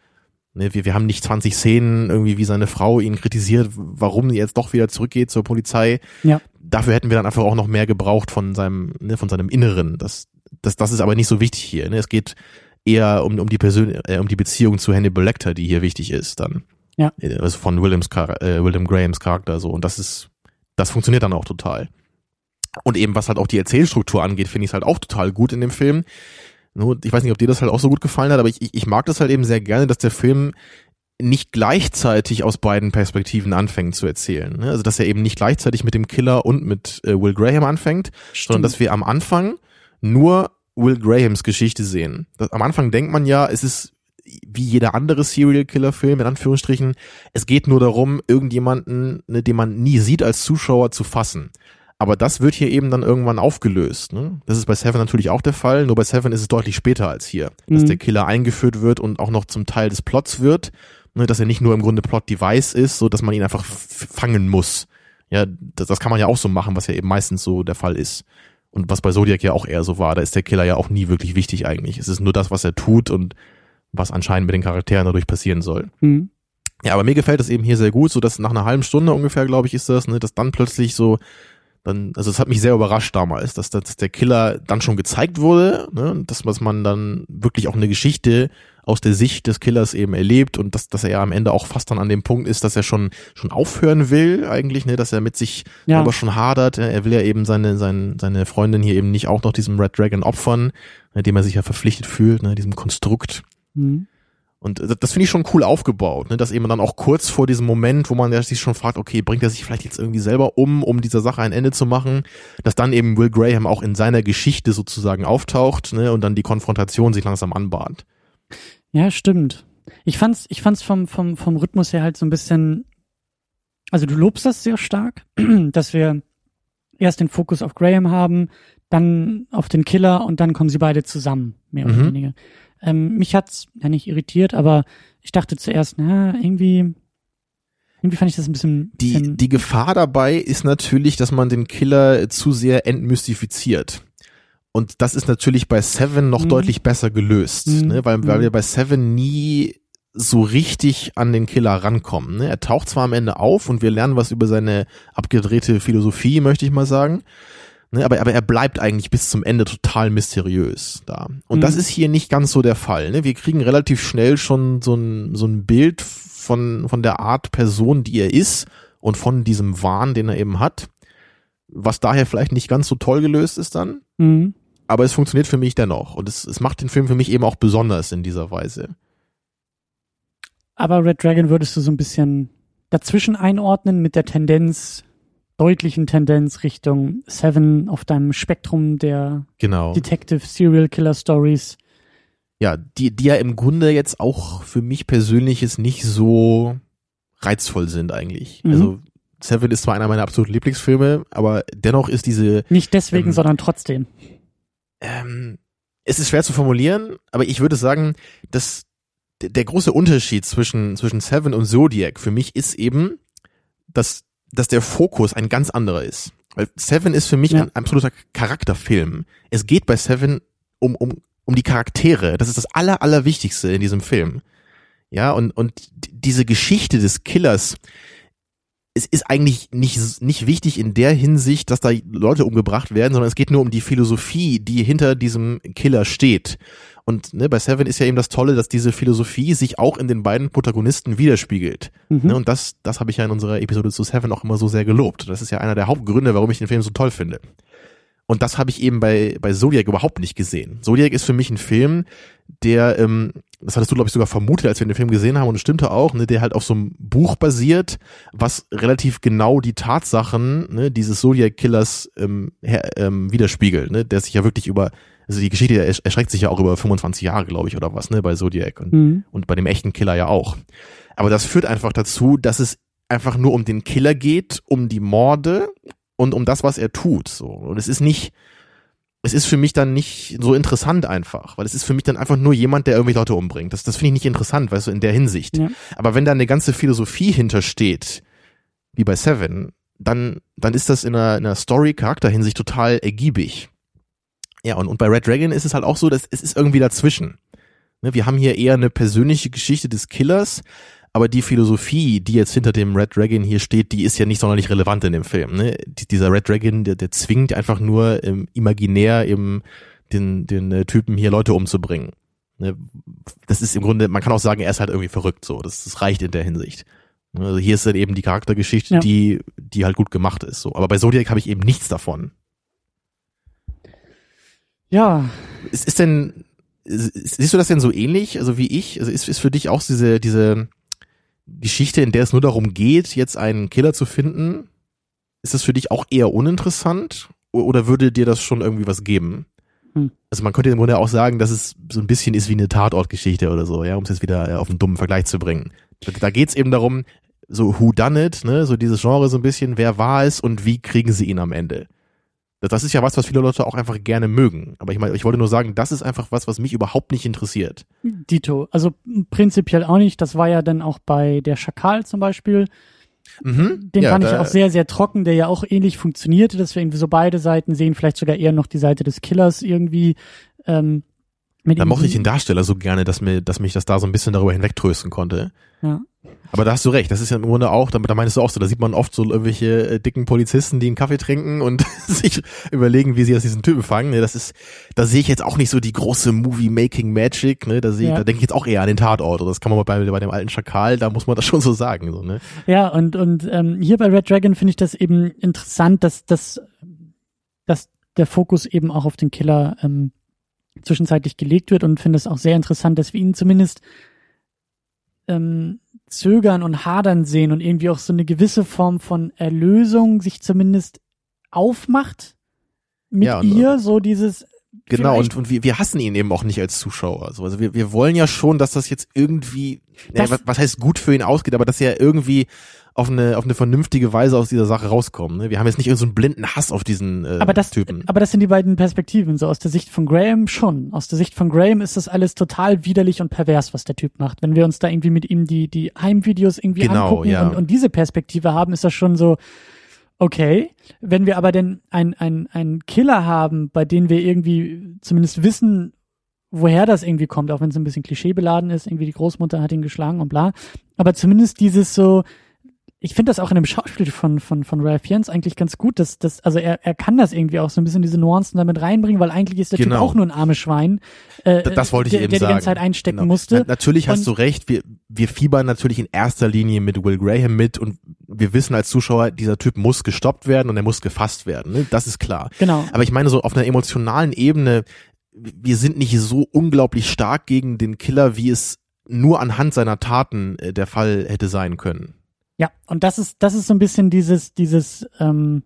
Speaker 1: Ne, wir, wir haben nicht 20 Szenen, irgendwie wie seine Frau ihn kritisiert, warum er jetzt doch wieder zurückgeht zur Polizei.
Speaker 2: Ja.
Speaker 1: Dafür hätten wir dann einfach auch noch mehr gebraucht von seinem, ne, von seinem Inneren. Das, das, das ist aber nicht so wichtig hier. Ne? Es geht eher um, um die Persön äh, um die Beziehung zu Hannibal Lecter, die hier wichtig ist dann.
Speaker 2: Ja.
Speaker 1: Also von Williams, äh, William Grahams Charakter so. Und das ist, das funktioniert dann auch total. Und eben was halt auch die Erzählstruktur angeht, finde ich es halt auch total gut in dem Film. Nur, ich weiß nicht, ob dir das halt auch so gut gefallen hat, aber ich, ich, ich mag das halt eben sehr gerne, dass der Film nicht gleichzeitig aus beiden Perspektiven anfängt zu erzählen. ne? Also dass er eben nicht gleichzeitig mit dem Killer und mit äh, Will Graham anfängt, sondern dass wir am Anfang nur Will Grahams Geschichte sehen. Das, am Anfang denkt man ja, es ist wie jeder andere Serial Killer Film in Anführungsstrichen, es geht nur darum, irgendjemanden, ne, den man nie sieht als Zuschauer zu fassen. Aber das wird hier eben dann irgendwann aufgelöst. Ne? Das ist bei Seven natürlich auch der Fall, nur bei Seven ist es deutlich später als hier, dass
Speaker 2: Mhm.
Speaker 1: der Killer eingeführt wird und auch noch zum Teil des Plots wird, ne, dass er nicht nur im Grunde Plot-Device ist, so dass man ihn einfach fangen muss. Ja, das, das kann man ja auch so machen, was ja eben meistens so der Fall ist. Und was bei Zodiac ja auch eher so war, da ist der Killer ja auch nie wirklich wichtig eigentlich. Es ist nur das, was er tut und was anscheinend mit den Charakteren dadurch passieren soll.
Speaker 2: Hm.
Speaker 1: Ja, aber mir gefällt das eben hier sehr gut, so dass nach einer halben Stunde ungefähr, glaube ich, ist das, ne, dass dann plötzlich so, dann, also es hat mich sehr überrascht damals, dass, dass der Killer dann schon gezeigt wurde, ne, dass, dass man dann wirklich auch eine Geschichte aus der Sicht des Killers eben erlebt und dass, dass er ja am Ende auch fast dann an dem Punkt ist, dass er schon, schon aufhören will eigentlich, ne, dass er mit sich
Speaker 2: Ja.
Speaker 1: aber schon hadert. Er will ja eben seine, seine, seine Freundin hier eben nicht auch noch diesem Red Dragon opfern, ne, dem er sich ja verpflichtet fühlt, ne, diesem Konstrukt.
Speaker 2: Mhm.
Speaker 1: Und das, finde ich schon cool aufgebaut, ne? dass eben dann auch kurz vor diesem Moment, wo man sich schon fragt, okay, bringt er sich vielleicht jetzt irgendwie selber um, um dieser Sache ein Ende zu machen, dass dann eben Will Graham auch in seiner Geschichte sozusagen auftaucht ne? und dann die Konfrontation sich langsam anbahnt.
Speaker 2: Ja, stimmt. Ich fand's, ich fand's vom, vom, vom Rhythmus her halt so ein bisschen, also du lobst das sehr stark, dass wir erst den Fokus auf Graham haben, dann auf den Killer und dann kommen sie beide zusammen, mehr oder
Speaker 1: Mhm.
Speaker 2: weniger. Ähm, mich hat's ja nicht irritiert, aber ich dachte zuerst, na, irgendwie, irgendwie fand ich das ein bisschen,
Speaker 1: Die, die Gefahr dabei ist natürlich, dass man den Killer zu sehr entmystifiziert. Und das ist natürlich bei Seven noch
Speaker 2: Mhm.
Speaker 1: deutlich besser gelöst,
Speaker 2: Mhm.
Speaker 1: ne? weil, weil
Speaker 2: Mhm.
Speaker 1: wir bei Seven nie so richtig an den Killer rankommen. Ne? Er taucht zwar am Ende auf und wir lernen was über seine abgedrehte Philosophie, möchte ich mal sagen. Ne, aber, aber er bleibt eigentlich bis zum Ende total mysteriös da. Und
Speaker 2: Mhm.
Speaker 1: das ist hier nicht ganz so der Fall. Ne? Wir kriegen relativ schnell schon so ein, so ein Bild von, von der Art Person, die er ist und von diesem Wahn, den er eben hat. Was daher vielleicht nicht ganz so toll gelöst ist dann.
Speaker 2: Mhm.
Speaker 1: Aber es funktioniert für mich dennoch. Und es, es macht den Film für mich eben auch besonders in dieser Weise.
Speaker 2: Aber Red Dragon würdest du so ein bisschen dazwischen einordnen mit der Tendenz, deutlichen Tendenz Richtung Seven auf deinem Spektrum der
Speaker 1: Genau.
Speaker 2: Detective Serial Killer Stories.
Speaker 1: Ja, die, die ja im Grunde jetzt auch für mich persönlich jetzt nicht so reizvoll sind eigentlich.
Speaker 2: Mhm.
Speaker 1: Also Seven ist zwar einer meiner absoluten Lieblingsfilme, aber dennoch ist diese,
Speaker 2: Nicht deswegen,
Speaker 1: Ähm,
Speaker 2: sondern trotzdem.
Speaker 1: ähm, es ist schwer zu formulieren, aber ich würde sagen, dass der, der große Unterschied zwischen, zwischen Seven und Zodiac für mich ist eben, dass, dass der Fokus ein ganz anderer ist. Weil Seven ist für mich
Speaker 2: Ja.
Speaker 1: ein absoluter Charakterfilm. Es geht bei Seven um, um, um die Charaktere. Das ist das aller, allerwichtigste in diesem Film. Ja, und, und diese Geschichte des Killers, es ist eigentlich nicht, nicht wichtig in der Hinsicht, dass da Leute umgebracht werden, sondern es geht nur um die Philosophie, die hinter diesem Killer steht. Und ne, bei Seven ist ja eben das Tolle, dass diese Philosophie sich auch in den beiden Protagonisten widerspiegelt.
Speaker 2: Mhm.
Speaker 1: Ne, und das, das habe ich ja in unserer Episode zu Seven auch immer so sehr gelobt. Das ist ja einer der Hauptgründe, warum ich den Film so toll finde. Und das habe ich eben bei, bei Zodiac überhaupt nicht gesehen. Zodiac ist für mich ein Film, der, ähm, das hattest du, glaube ich, sogar vermutet, als wir den Film gesehen haben, und es stimmte auch, ne, der halt auf so einem Buch basiert, was relativ genau die Tatsachen ne, dieses Zodiac-Killers ähm, her, ähm, widerspiegelt, ne, der sich ja wirklich über, also die Geschichte ersch- erschreckt sich ja auch über 25 Jahre, glaube ich, oder was, ne, bei Zodiac. Und
Speaker 2: Mhm.
Speaker 1: und bei dem echten Killer ja auch. Aber das führt einfach dazu, dass es einfach nur um den Killer geht, um die Morde und um das, was er tut. So. Und es ist nicht, es ist für mich dann nicht so interessant einfach, weil es ist für mich dann einfach nur jemand, der irgendwie Leute umbringt. Das, das finde ich nicht interessant, weißt du, in der Hinsicht.
Speaker 2: Ja.
Speaker 1: Aber wenn da eine ganze Philosophie hintersteht, wie bei Seven, dann, dann ist das in einer, in einer Story-Charakter-Hinsicht total ergiebig. Ja, und, und bei Red Dragon ist es halt auch so, dass es ist irgendwie dazwischen. Ne, wir haben hier eher eine persönliche Geschichte des Killers, aber die Philosophie, die jetzt hinter dem Red Dragon hier steht, die ist ja nicht sonderlich relevant in dem Film. Ne? Die, dieser Red Dragon, der, der zwingt einfach nur ähm, imaginär eben den, den äh, Typen hier Leute umzubringen. Ne? Das ist im Grunde, man kann auch sagen, er ist halt irgendwie verrückt so. Das, das reicht in der Hinsicht. Ne, Also hier ist dann eben die Charaktergeschichte,
Speaker 2: Ja.
Speaker 1: die, die halt gut gemacht ist. So. Aber bei Zodiac habe ich eben nichts davon.
Speaker 2: Ja,
Speaker 1: Ist, ist denn, siehst du das denn so ähnlich, also wie ich? Also ist, ist für dich auch diese, diese Geschichte, in der es nur darum geht, jetzt einen Killer zu finden, ist das für dich auch eher uninteressant? Oder würde dir das schon irgendwie was geben?
Speaker 2: Hm.
Speaker 1: Also man könnte im Grunde auch sagen, dass es so ein bisschen ist wie eine Tatortgeschichte oder so, ja, um es jetzt wieder äh, auf einen dummen Vergleich zu bringen. Da, da geht's eben darum, so who done it, ne, so dieses Genre so ein bisschen, wer war es und wie kriegen sie ihn am Ende? Das- ist ja was, was viele Leute auch einfach gerne mögen. Aber ich meine, ich wollte nur sagen, das ist einfach was, was mich überhaupt nicht interessiert.
Speaker 2: Dito. Also prinzipiell auch nicht. Das war ja dann auch bei der Schakal zum Beispiel.
Speaker 1: Mhm.
Speaker 2: Den
Speaker 1: ja,
Speaker 2: fand ich auch sehr, sehr trocken, der ja auch ähnlich funktionierte, dass wir irgendwie so beide Seiten sehen, vielleicht sogar eher noch die Seite des Killers irgendwie. Ähm, mit
Speaker 1: Da mochte ich den Darsteller so gerne, dass mir, dass mich das da so ein bisschen darüber hinwegtrösten konnte.
Speaker 2: Ja.
Speaker 1: Aber da hast du recht, das ist ja im Grunde auch, da, da meinst du auch so, da sieht man oft so irgendwelche äh, dicken Polizisten, die einen Kaffee trinken und sich überlegen, wie sie aus diesen Typen fangen. Ne, das ist, da sehe ich jetzt auch nicht so die große Movie-Making-Magic, ne? Da sehe ich,
Speaker 2: Ja.
Speaker 1: da denke ich jetzt auch eher an den Tatort. Das kann man bei, bei dem alten Schakal, da muss man das schon so sagen. So, ne?
Speaker 2: Ja, und, und ähm, hier bei Red Dragon finde ich das eben interessant, dass, dass, dass der Fokus eben auch auf den Killer ähm, zwischenzeitlich gelegt wird und finde es auch sehr interessant, dass wir ihn zumindest ähm, zögern und hadern sehen und irgendwie auch so eine gewisse Form von Erlösung sich zumindest aufmacht mit
Speaker 1: Ja, und-
Speaker 2: ihr, so dieses
Speaker 1: Genau, und, und wir, wir hassen ihn eben auch nicht als Zuschauer. So, Also wir, wir wollen ja schon, dass das jetzt irgendwie, ja,
Speaker 2: Das-
Speaker 1: was, was heißt gut für ihn ausgeht, aber dass er irgendwie auf eine, auf eine vernünftige Weise aus dieser Sache rauskommt. Ne? Wir haben jetzt nicht so einen blinden Hass auf diesen äh,
Speaker 2: aber das,
Speaker 1: Typen.
Speaker 2: aber das sind die beiden Perspektiven. So aus der Sicht von Graham schon. Aus der Sicht von Graham ist das alles total widerlich und pervers, was der Typ macht. Wenn wir uns da irgendwie mit ihm die, die Heimvideos irgendwie
Speaker 1: Genau,
Speaker 2: angucken
Speaker 1: ja.
Speaker 2: und, und diese Perspektive haben, ist das schon so, okay. Wenn wir aber denn ein, ein, ein Killer haben, bei dem wir irgendwie zumindest wissen, woher das irgendwie kommt, auch wenn es ein bisschen klischeebeladen ist, irgendwie die Großmutter hat ihn geschlagen und bla. Aber zumindest dieses so, ich finde das auch in dem Schauspiel von, von, von Ralph Fiennes eigentlich ganz gut, dass, dass, also er, er kann das irgendwie auch so ein bisschen diese Nuancen damit reinbringen, weil eigentlich ist der Typ
Speaker 1: Genau.
Speaker 2: auch nur ein armes Schwein, äh,
Speaker 1: das wollte ich
Speaker 2: der,
Speaker 1: eben
Speaker 2: der die ganze Zeit einstecken
Speaker 1: Genau.
Speaker 2: musste.
Speaker 1: Na, natürlich hast
Speaker 2: Und-
Speaker 1: du recht, wir, wir fiebern natürlich in erster Linie mit Will Graham mit und wir wissen als Zuschauer, dieser Typ muss gestoppt werden und er muss gefasst werden. Ne? Das ist klar.
Speaker 2: Genau.
Speaker 1: Aber ich meine so auf einer emotionalen Ebene, wir sind nicht so unglaublich stark gegen den Killer, wie es nur anhand seiner Taten äh, der Fall hätte sein können.
Speaker 2: Ja, und das ist, das ist so ein bisschen dieses, dieses, ähm,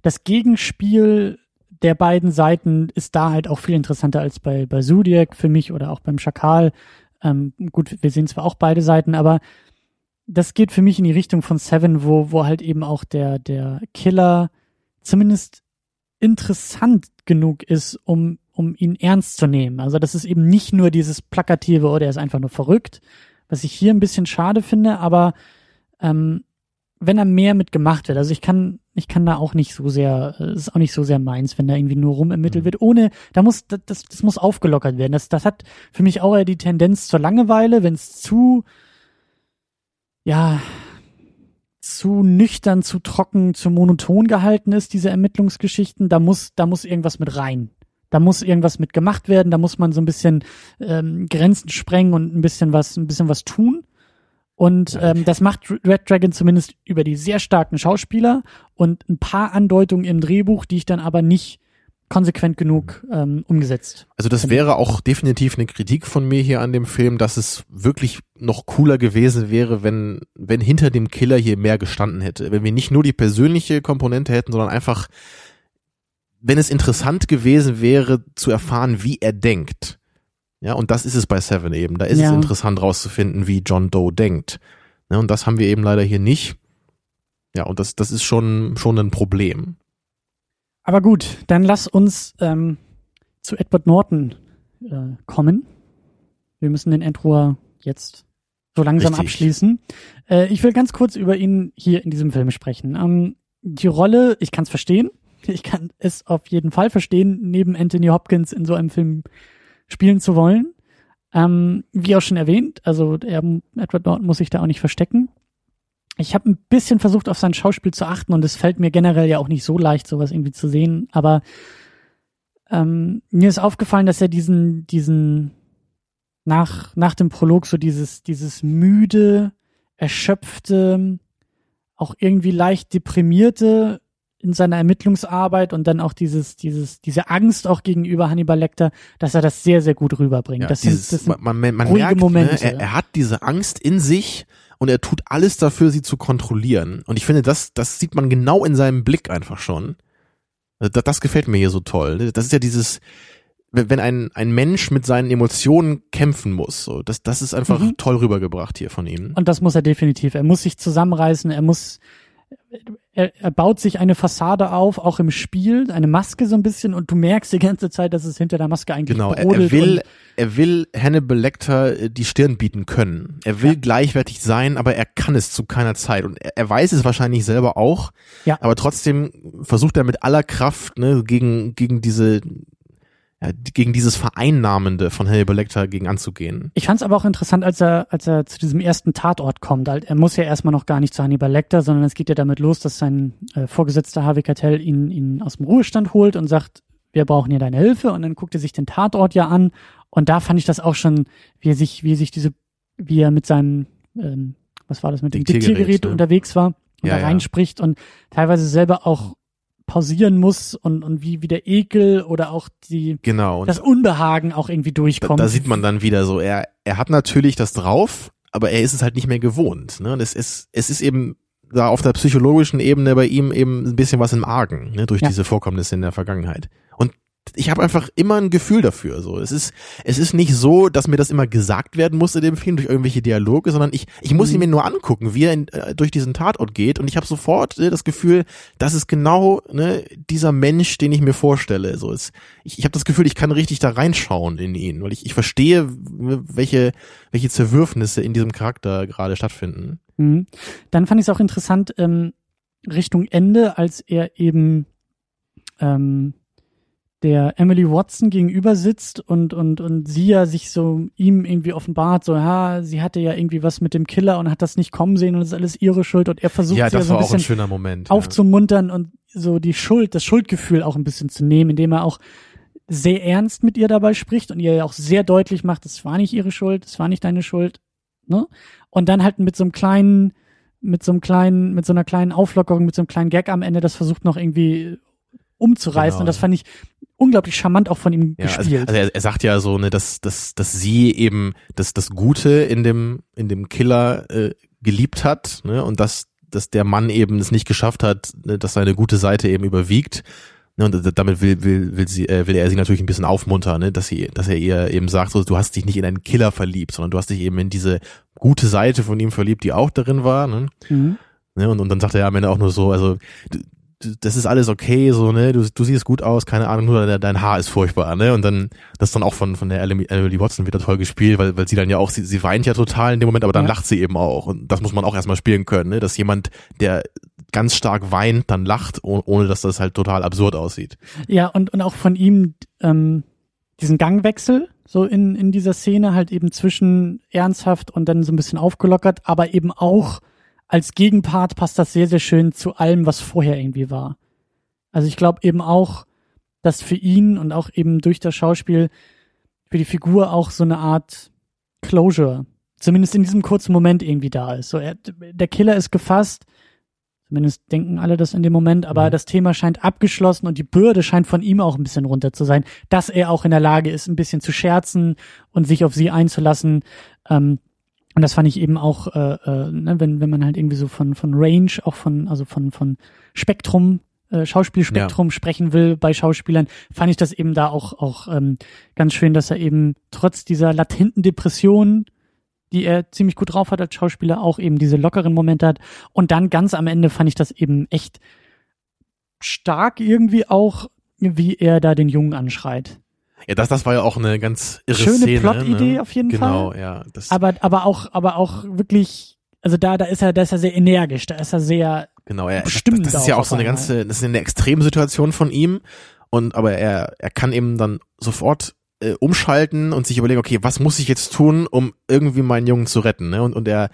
Speaker 2: das Gegenspiel der beiden Seiten ist da halt auch viel interessanter als bei, bei Zodiac für mich oder auch beim Schakal. Ähm, gut, wir sehen zwar auch beide Seiten, aber das geht für mich in die Richtung von Seven, wo, wo halt eben auch der, der Killer zumindest interessant genug ist, um, um ihn ernst zu nehmen. Also das ist eben nicht nur dieses plakative, oder er ist einfach nur verrückt, was ich hier ein bisschen schade finde, aber ähm, wenn da mehr mit gemacht wird, also ich kann, ich kann da auch nicht so sehr, äh, es ist auch nicht so sehr meins, wenn da irgendwie nur rum ermittelt
Speaker 1: Mhm.
Speaker 2: wird, ohne, da muss, das, das, das muss aufgelockert werden. Das, das hat für mich auch eher die Tendenz zur Langeweile, wenn es zu, ja, zu nüchtern, zu trocken, zu monoton gehalten ist, diese Ermittlungsgeschichten, da muss, da muss irgendwas mit rein. Da muss irgendwas mit gemacht werden, da muss man so ein bisschen ähm, Grenzen sprengen und ein bisschen was, ein bisschen was tun. Und ähm, das macht Red Dragon zumindest über die sehr starken Schauspieler und ein paar Andeutungen im Drehbuch, die ich dann aber nicht konsequent genug ähm, umgesetzt.
Speaker 1: Also das wäre auch definitiv eine Kritik von mir hier an dem Film, dass es wirklich noch cooler gewesen wäre, wenn, wenn hinter dem Killer hier mehr gestanden hätte. Wenn wir nicht nur die persönliche Komponente hätten, sondern einfach, wenn es interessant gewesen wäre, zu erfahren, wie er denkt. Ja, und das ist es bei Seven eben. Da ist
Speaker 2: Ja.
Speaker 1: es interessant rauszufinden, wie John Doe denkt. Ja, und das haben wir eben leider hier nicht. Ja, und das, das ist schon, schon ein Problem.
Speaker 2: Aber gut, dann lass uns ähm, zu Edward Norton äh, kommen. Wir müssen den Endrohr jetzt so langsam
Speaker 1: Richtig.
Speaker 2: abschließen. Äh, ich will ganz kurz über ihn hier in diesem Film sprechen. Ähm, die Rolle, ich kann es verstehen. Ich kann es auf jeden Fall verstehen, neben Anthony Hopkins in so einem Film spielen zu wollen. Ähm, wie auch schon erwähnt, also er, Edward Norton muss sich da auch nicht verstecken. Ich habe ein bisschen versucht, auf sein Schauspiel zu achten und es fällt mir generell ja auch nicht so leicht, sowas irgendwie zu sehen. Aber ähm, mir ist aufgefallen, dass er diesen, diesen nach, nach dem Prolog so dieses, dieses müde, erschöpfte, auch irgendwie leicht deprimierte in seiner Ermittlungsarbeit und dann auch dieses, dieses, diese Angst auch gegenüber Hannibal Lecter, dass er das sehr, sehr gut rüberbringt.
Speaker 1: Ja,
Speaker 2: das
Speaker 1: dieses,
Speaker 2: sind, das sind
Speaker 1: man, man, man
Speaker 2: ruhige
Speaker 1: merkt,
Speaker 2: Momente.
Speaker 1: Ne, er, er hat diese Angst in sich und er tut alles dafür, sie zu kontrollieren. Und ich finde, das, das sieht man genau in seinem Blick einfach schon. Das, das gefällt mir hier so toll. Das ist ja dieses, wenn wenn ein, ein Mensch mit seinen Emotionen kämpfen muss, so, das, das ist einfach
Speaker 2: Mhm.
Speaker 1: toll rübergebracht hier von ihm.
Speaker 2: Und das muss er definitiv. Er muss sich zusammenreißen, er muss, er, er baut sich eine Fassade auf, auch im Spiel, eine Maske so ein bisschen und du merkst die ganze Zeit, dass es hinter der Maske eigentlich
Speaker 1: Genau, er,
Speaker 2: brodelt
Speaker 1: er will, er will Hannibal Lecter äh, die Stirn bieten können. Er will
Speaker 2: Ja.
Speaker 1: gleichwertig sein, aber er kann es zu keiner Zeit. Und er, er weiß es wahrscheinlich selber auch.
Speaker 2: Ja.
Speaker 1: Aber trotzdem versucht er mit aller Kraft ne, gegen gegen diese ja, gegen dieses Vereinnahmende von Hannibal Lecter gegen anzugehen.
Speaker 2: Ich fand es aber auch interessant, als er, als er zu diesem ersten Tatort kommt. Er muss ja erstmal noch gar nicht zu Hannibal Lecter, sondern es geht ja damit los, dass sein äh, Vorgesetzter Harvey Keitel ihn, ihn aus dem Ruhestand holt und sagt, wir brauchen hier deine Hilfe. Und dann guckt er sich den Tatort ja an. Und da fand ich das auch schon, wie er sich, wie er sich diese, wie er mit seinem, ähm, was war das, mit dem
Speaker 1: Diktiergerät,
Speaker 2: Diktiergerät
Speaker 1: ne?
Speaker 2: unterwegs war und
Speaker 1: Ja,
Speaker 2: da
Speaker 1: ja.
Speaker 2: reinspricht und teilweise selber auch pausieren muss und, und wie, wie der Ekel oder auch die,
Speaker 1: Genau.
Speaker 2: Das Unbehagen auch irgendwie
Speaker 1: da,
Speaker 2: durchkommt.
Speaker 1: da sieht man dann wieder so, er, er hat natürlich das drauf, aber er ist es halt nicht mehr gewohnt. Ne? Und es ist, es ist eben da auf der psychologischen Ebene bei ihm eben ein bisschen was im Argen, ne? durch
Speaker 2: Ja.
Speaker 1: diese Vorkommnisse in der Vergangenheit. Ich habe einfach immer ein Gefühl dafür. So, es ist, es ist nicht so, dass mir das immer gesagt werden muss in dem Film durch irgendwelche Dialoge, sondern ich, ich muss
Speaker 2: Mhm.
Speaker 1: ihn mir nur angucken, wie er in, äh, durch diesen Tatort geht, und ich habe sofort äh, das Gefühl, das ist genau ne, dieser Mensch, den ich mir vorstelle. So, es, ich, ich habe das Gefühl, ich kann richtig da reinschauen in ihn, weil ich, ich verstehe, w- welche, welche Zerwürfnisse in diesem Charakter gerade stattfinden.
Speaker 2: Mhm. Dann fand ich es auch interessant, ähm, Richtung Ende, als er eben ähm, der Emily Watson gegenüber sitzt und, und, und sie ja sich so ihm irgendwie offenbart, so, ja, sie hatte ja irgendwie was mit dem Killer und hat das nicht kommen sehen und das ist alles ihre Schuld und er versucht
Speaker 1: ja,
Speaker 2: sie ja
Speaker 1: das
Speaker 2: so ein
Speaker 1: ein
Speaker 2: bisschen
Speaker 1: schöner Moment. ja.
Speaker 2: aufzumuntern und so die Schuld, das Schuldgefühl auch ein bisschen zu nehmen, indem er auch sehr ernst mit ihr dabei spricht und ihr ja auch sehr deutlich macht, es war nicht ihre Schuld, es war nicht deine Schuld, ne? Und dann halt mit so einem kleinen, mit so einem kleinen, mit so einer kleinen Auflockerung, mit so einem kleinen Gag am Ende das versucht noch irgendwie umzureißen
Speaker 1: Genau.
Speaker 2: und das fand ich unglaublich charmant auch von ihm
Speaker 1: Ja, also,
Speaker 2: gespielt.
Speaker 1: also er, er sagt ja so, ne, dass, dass, dass sie eben das, das Gute in dem, in dem Killer äh, geliebt hat, ne, und dass, dass der Mann eben es nicht geschafft hat, ne, dass seine gute Seite eben überwiegt. Ne, und damit will, will, will, sie, äh, will er sie natürlich ein bisschen aufmuntern, ne, dass sie, dass er ihr eben sagt, so, du hast dich nicht in einen Killer verliebt, sondern du hast dich eben in diese gute Seite von ihm verliebt, die auch darin war, ne.
Speaker 2: mhm.
Speaker 1: Ne, und, und dann sagt er ja am Ende auch nur so, also das ist alles okay, so, ne, du, du siehst gut aus, keine Ahnung, nur dein, dein Haar ist furchtbar, ne? Und dann, das dann auch von, von der Emily, Emily Watson wieder toll gespielt, weil, weil sie dann ja auch, sie, sie weint ja total in dem Moment, aber dann
Speaker 2: Ja.
Speaker 1: lacht sie eben auch. Und das muss man auch erstmal spielen können, ne? Dass jemand, der ganz stark weint, dann lacht, oh- ohne dass das halt total absurd aussieht.
Speaker 2: Ja, und, und auch von ihm ähm, diesen Gangwechsel, so in, in dieser Szene, halt eben zwischen ernsthaft und dann so ein bisschen aufgelockert, aber eben auch als Gegenpart passt das sehr, sehr schön zu allem, was vorher irgendwie war. Also ich glaube eben auch, dass für ihn und auch eben durch das Schauspiel für die Figur auch so eine Art Closure, zumindest in diesem kurzen Moment irgendwie da ist. So, er, der Killer ist gefasst, Zumindest denken alle das in dem Moment, aber
Speaker 1: Mhm.
Speaker 2: das Thema scheint abgeschlossen und die Bürde scheint von ihm auch ein bisschen runter zu sein, dass er auch in der Lage ist, ein bisschen zu scherzen und sich auf sie einzulassen. Ähm, und das fand ich eben auch, äh, äh, ne, wenn, wenn man halt irgendwie so von, von Range, auch von, also von, von Spektrum, äh, Schauspielspektrum sprechen will bei Schauspielern, fand ich das eben da auch, auch ähm, ganz schön, dass er eben trotz dieser latenten Depression, die er ziemlich gut drauf hat als Schauspieler, auch eben diese lockeren Momente hat. Und dann ganz am Ende fand ich das eben echt stark irgendwie auch, wie er da den Jungen anschreit.
Speaker 1: Ja, das, das war ja auch eine ganz irre
Speaker 2: Schöne
Speaker 1: Szene.
Speaker 2: Plotidee
Speaker 1: ne?
Speaker 2: auf jeden
Speaker 1: genau,
Speaker 2: Fall.
Speaker 1: Genau, ja. Das,
Speaker 2: Aber, aber auch, aber auch wirklich, also da, da ist er, da ist er sehr energisch, da ist er sehr,
Speaker 1: Genau, er, das,
Speaker 2: bestimmt
Speaker 1: das ist ja
Speaker 2: auch
Speaker 1: so eine
Speaker 2: einmal.
Speaker 1: ganze, das ist eine Extremsituation von ihm und aber er, er kann eben dann sofort äh, umschalten und sich überlegen, okay, was muss ich jetzt tun, um irgendwie meinen Jungen zu retten, ne? Und, und er,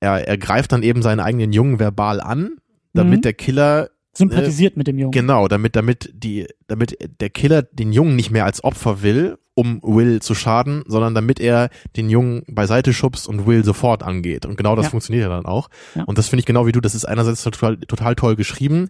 Speaker 1: er, er greift dann eben seinen eigenen Jungen verbal an, damit
Speaker 2: Mhm.
Speaker 1: der Killer
Speaker 2: sympathisiert mit dem Jungen.
Speaker 1: Genau, damit, damit die, damit der Killer den Jungen nicht mehr als Opfer will, um Will zu schaden, sondern damit er den Jungen beiseite schubst und Will sofort angeht. Und genau das
Speaker 2: Ja.
Speaker 1: funktioniert ja dann auch.
Speaker 2: Ja.
Speaker 1: Und das finde ich genau wie du, das ist einerseits total, total toll geschrieben,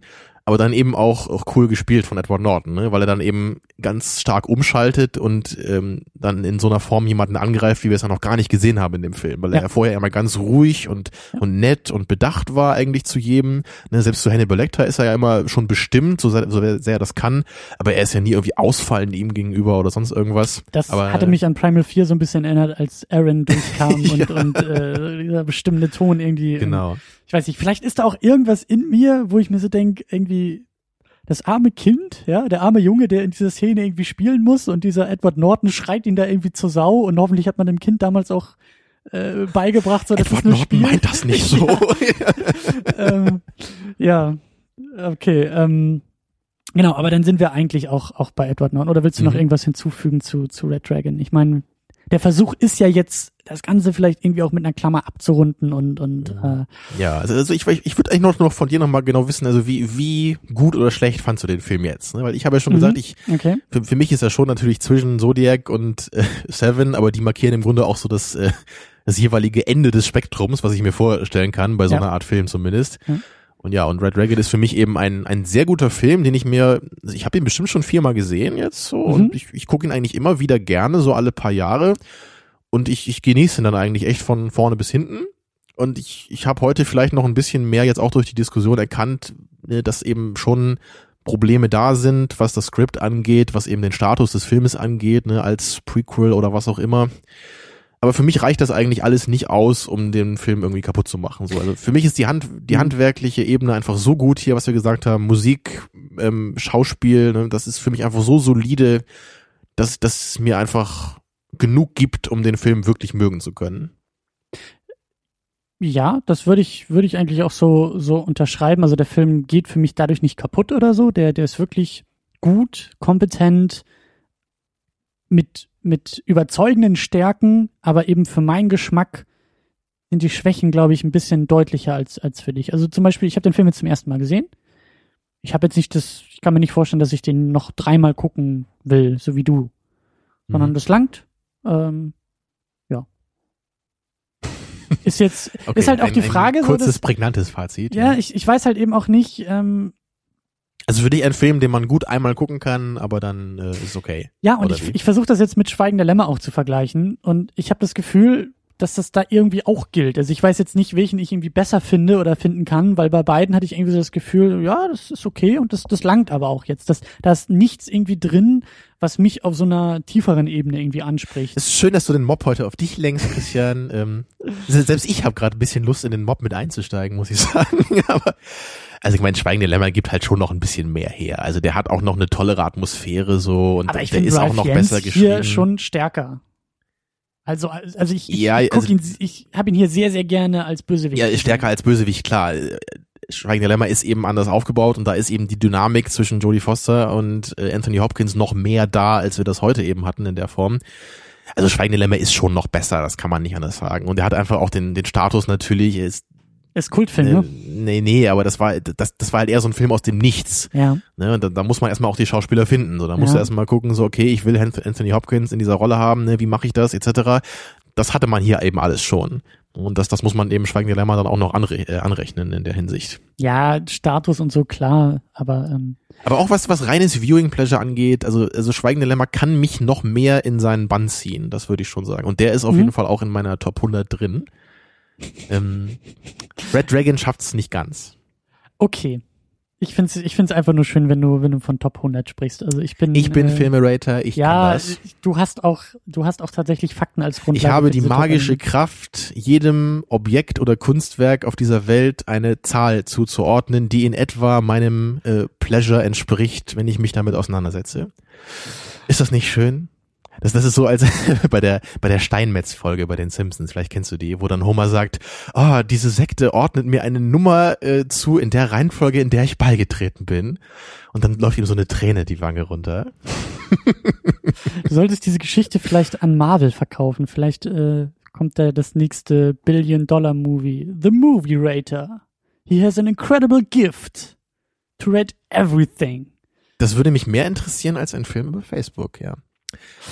Speaker 1: aber dann eben auch, auch cool gespielt von Edward Norton, ne? weil er dann eben ganz stark umschaltet und ähm, dann in so einer Form jemanden angreift, wie wir es ja noch gar nicht gesehen haben in dem Film, weil
Speaker 2: Ja.
Speaker 1: er vorher immer ganz ruhig und, und nett und bedacht war eigentlich zu jedem. Ne? Selbst zu Hannibal Lecter ist er ja immer schon bestimmt, so sehr, so sehr er das kann, aber er ist ja nie irgendwie ausfallend ihm gegenüber oder sonst irgendwas.
Speaker 2: Das
Speaker 1: aber,
Speaker 2: hatte mich an Primal 4 so ein bisschen erinnert, als Aaron durchkam und, und äh, dieser bestimmte Ton irgendwie.
Speaker 1: Genau.
Speaker 2: Ich weiß nicht, vielleicht ist da auch irgendwas in mir, wo ich mir so denke, irgendwie das arme Kind, ja, der arme Junge, der in dieser Szene irgendwie spielen muss und dieser Edward Norton schreit ihn da irgendwie zur Sau und hoffentlich hat man dem Kind damals auch äh, beigebracht, so dass
Speaker 1: Edward Norton
Speaker 2: spielt.
Speaker 1: meint das nicht so.
Speaker 2: ähm, ja, okay. Ähm, Genau, aber dann sind wir eigentlich auch, auch bei Edward Norton. Oder willst du noch
Speaker 1: Mhm.
Speaker 2: irgendwas hinzufügen zu, zu Red Dragon? Ich meine, der Versuch ist ja jetzt, das Ganze vielleicht irgendwie auch mit einer Klammer abzurunden und, und äh,
Speaker 1: Ja, also, also ich, ich, ich würde eigentlich noch, noch von dir nochmal genau wissen, also wie, wie gut oder schlecht fandst du den Film jetzt? Ne? Weil ich habe ja schon
Speaker 2: Mhm.
Speaker 1: gesagt, ich,
Speaker 2: okay.
Speaker 1: für, für mich ist er schon natürlich zwischen Zodiac und äh, Seven, aber die markieren im Grunde auch so das, äh, das jeweilige Ende des Spektrums, was ich mir vorstellen kann, bei so
Speaker 2: Ja.
Speaker 1: einer Art Film zumindest.
Speaker 2: Mhm.
Speaker 1: Und ja, und Red Dragon ist für mich eben ein, ein sehr guter Film, den ich mir, also ich habe ihn bestimmt schon viermal gesehen jetzt so
Speaker 2: Mhm.
Speaker 1: und ich, ich gucke ihn eigentlich immer wieder gerne, so alle paar Jahre. Und ich, ich genieße ihn dann eigentlich echt von vorne bis hinten. Und ich, ich habe heute vielleicht noch ein bisschen mehr jetzt auch durch die Diskussion erkannt, ne, dass eben schon Probleme da sind, was das Skript angeht, was eben den Status des Filmes angeht, ne, als Prequel oder was auch immer. Aber für mich reicht das eigentlich alles nicht aus, um den Film irgendwie kaputt zu machen. So, also für mich ist die Hand, die
Speaker 2: Mhm.
Speaker 1: handwerkliche Ebene einfach so gut hier, was wir gesagt haben, Musik, ähm, Schauspiel, ne, das ist für mich einfach so solide, dass, es mir einfach genug gibt, um den Film wirklich mögen zu können.
Speaker 2: Ja, das würde ich, würde ich eigentlich auch so, so unterschreiben. Also der Film geht für mich dadurch nicht kaputt oder so. Der, der ist wirklich gut, kompetent, mit, mit überzeugenden Stärken, aber eben für meinen Geschmack sind die Schwächen, glaube ich, ein bisschen deutlicher als, als für dich. Also zum Beispiel, ich habe den Film jetzt zum ersten Mal gesehen. Ich habe jetzt nicht das, ich kann mir nicht vorstellen, dass ich den noch dreimal gucken will, so wie du. Sondern
Speaker 1: Mhm.
Speaker 2: das langt. Ähm, ja. Ist jetzt,
Speaker 1: Okay,
Speaker 2: ist halt auch
Speaker 1: ein,
Speaker 2: die Frage,
Speaker 1: ein
Speaker 2: so,
Speaker 1: kurzes,
Speaker 2: dass,
Speaker 1: prägnantes Fazit.
Speaker 2: ja, ich, ich weiß halt eben auch nicht, ähm,
Speaker 1: Also für dich ein Film, den man gut einmal gucken kann, aber dann äh, ist okay.
Speaker 2: ja, und
Speaker 1: Oder
Speaker 2: ich,
Speaker 1: wie?
Speaker 2: ich versuche das jetzt mit Schweigen der Lämmer auch zu vergleichen und ich habe das Gefühl, dass das da irgendwie auch gilt. Also ich weiß jetzt nicht, welchen ich irgendwie besser finde oder finden kann, weil bei beiden hatte ich irgendwie so das Gefühl, ja, das ist okay und das, das langt aber auch jetzt. Das, da ist nichts irgendwie drin, was mich auf so einer tieferen Ebene irgendwie anspricht.
Speaker 1: Es ist schön, dass du den Mob heute auf dich lenkst, Christian. ähm, se- selbst ich habe gerade ein bisschen Lust, in den Mob mit einzusteigen, muss ich sagen. Aber also ich meine, Schweigende Lämmer gibt halt schon noch ein bisschen mehr her. Also der hat auch noch eine tollere Atmosphäre so und der ist
Speaker 2: Ralph
Speaker 1: auch noch
Speaker 2: Jens
Speaker 1: besser geschrieben.
Speaker 2: hier schon stärker. Also, also ich, ich,
Speaker 1: Ja,
Speaker 2: ich
Speaker 1: also-
Speaker 2: ihn, ich habe ihn hier sehr, sehr gerne als Bösewicht.
Speaker 1: Ja, stärker als Bösewicht, klar. Schweigende Lämmer ist eben anders aufgebaut und da ist eben die Dynamik zwischen Jodie Foster und äh, Anthony Hopkins noch mehr da, als wir das heute eben hatten in der Form. Also Schweigende Lämmer ist schon noch besser, das kann man nicht anders sagen. Und er hat einfach auch den, den Status natürlich, er ist,
Speaker 2: Ist Kultfilm, ne?
Speaker 1: nee, nee, aber das war, das, das war halt eher so ein Film aus dem Nichts.
Speaker 2: Ja.
Speaker 1: Ne, und da, da muss man erstmal auch die Schauspieler finden. So, da musst
Speaker 2: Ja.
Speaker 1: du erstmal gucken, so, okay, ich will Anth- Anthony Hopkins in dieser Rolle haben, ne, wie mache ich das, etc. Das hatte man hier eben alles schon. Und das, das muss man eben Schweigende Lämmer dann auch noch anre äh, anrechnen in der Hinsicht.
Speaker 2: Ja, Status und so, klar, aber ähm,
Speaker 1: Aber auch was, was reines Viewing Pleasure angeht, also, also Schweigende Lämmer kann mich noch mehr in seinen Bann ziehen, das würde ich schon sagen. Und der ist auf
Speaker 2: Mhm.
Speaker 1: jeden Fall auch in meiner Top 100 drin. Ähm, Red Dragon schafft's nicht ganz.
Speaker 2: okay. Ich find's, ich find's einfach nur schön, wenn du, wenn du von Top 100 sprichst. Also ich bin,
Speaker 1: Ich bin
Speaker 2: äh,
Speaker 1: Filmerator, ich
Speaker 2: ja,
Speaker 1: kann das.
Speaker 2: du hast auch, du hast auch tatsächlich Fakten als Grundlage.
Speaker 1: Ich habe die magische
Speaker 2: 100.
Speaker 1: Kraft, jedem Objekt oder Kunstwerk auf dieser Welt eine Zahl zuzuordnen, die in etwa meinem äh, Pleasure entspricht, wenn ich mich damit auseinandersetze. Ist das nicht schön? Das, das ist so als bei der bei der Steinmetz-Folge bei den Simpsons, vielleicht kennst du die, wo dann Homer sagt, ah, diese Sekte ordnet mir eine Nummer äh, zu in der Reihenfolge, in der ich beigetreten bin. Und dann läuft ihm so eine Träne die Wange runter.
Speaker 2: Du solltest diese Geschichte vielleicht an Marvel verkaufen. Vielleicht äh, kommt da das nächste Billion-Dollar-Movie. The Movie Rater. He has an incredible gift to rate everything.
Speaker 1: Das würde mich mehr interessieren als ein Film über Facebook, ja.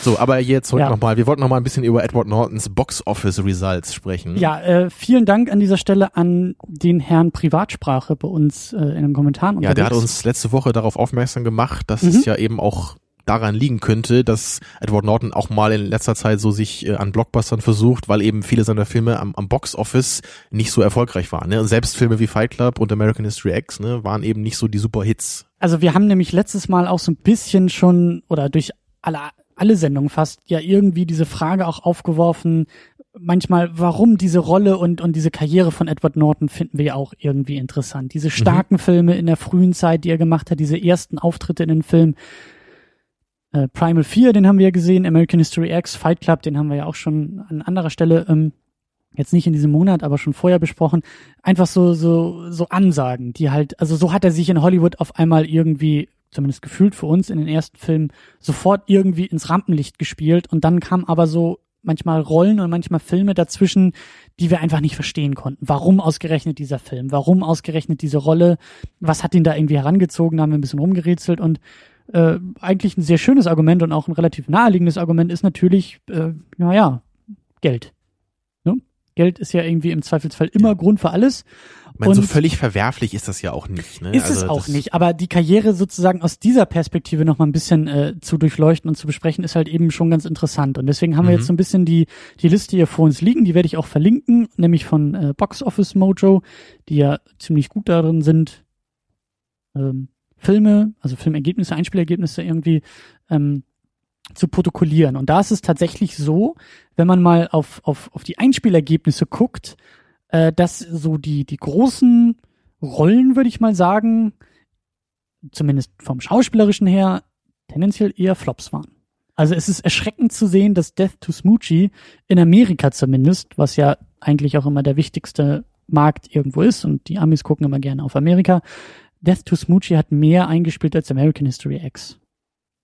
Speaker 1: So, aber jetzt zurück
Speaker 2: Ja.
Speaker 1: nochmal. Wir wollten nochmal ein bisschen über Edward Nortons Box Office Results sprechen.
Speaker 2: Ja, äh, vielen Dank an dieser Stelle an den Herrn Privatsprache bei uns äh, in den Kommentaren.
Speaker 1: Ja, der hat
Speaker 2: unterwegs.
Speaker 1: uns letzte Woche darauf aufmerksam gemacht, dass
Speaker 2: Mhm.
Speaker 1: es ja eben auch daran liegen könnte, dass Edward Norton auch mal in letzter Zeit so sich äh, an Blockbustern versucht, weil eben viele seiner Filme am, am Box Office nicht so erfolgreich waren. Ne? Und selbst Filme wie Fight Club und American History X ne, waren eben nicht so die super Hits.
Speaker 2: Also wir haben nämlich letztes Mal auch so ein bisschen schon oder durch alle, alle Sendungen fast ja irgendwie diese Frage auch aufgeworfen, manchmal, warum diese Rolle und, und diese Karriere von Edward Norton finden wir ja auch irgendwie interessant. Diese starken Filme in der frühen Zeit, die er gemacht hat, diese ersten Auftritte in den Filmen. Äh, Primal 4, den haben wir ja gesehen, American History X, Fight Club, den haben wir ja auch schon an anderer Stelle ähm, jetzt nicht in diesem Monat, aber schon vorher besprochen, einfach so, so, so Ansagen, die halt, also so hat er sich in Hollywood auf einmal irgendwie, zumindest gefühlt für uns in den ersten Filmen, sofort irgendwie ins Rampenlicht gespielt und dann kam aber so manchmal Rollen und manchmal Filme dazwischen, die wir einfach nicht verstehen konnten. Warum ausgerechnet dieser Film? Warum ausgerechnet diese Rolle? Was hat ihn da irgendwie herangezogen? Da haben wir ein bisschen rumgerätselt und äh, eigentlich ein sehr schönes Argument und auch ein relativ naheliegendes Argument ist natürlich, äh, naja, Geld. Geld ist ja irgendwie im Zweifelsfall immer ja. Grund für alles.
Speaker 1: Ich meine, so völlig verwerflich ist das ja auch nicht. Ne?
Speaker 2: Ist also es auch nicht, aber die Karriere sozusagen aus dieser Perspektive noch mal ein bisschen äh, zu durchleuchten und zu besprechen, ist halt eben schon ganz interessant. Und deswegen haben mhm. wir jetzt so ein bisschen die, die Liste hier vor uns liegen, die werde ich auch verlinken, nämlich von äh, Box Office Mojo, die ja ziemlich gut darin sind, ähm, Filme, also Filmergebnisse, Einspielergebnisse irgendwie ähm, zu protokollieren. Und da ist es tatsächlich so, wenn man mal auf, auf, auf die Einspielergebnisse guckt, äh, dass so die, die großen Rollen, würde ich mal sagen, zumindest vom Schauspielerischen her, tendenziell eher Flops waren. Also es ist erschreckend zu sehen, dass Death to Smoochie in Amerika zumindest, was ja eigentlich auch immer der wichtigste Markt irgendwo ist und die Amis gucken immer gerne auf Amerika, Death to Smoochie hat mehr eingespielt als American History X.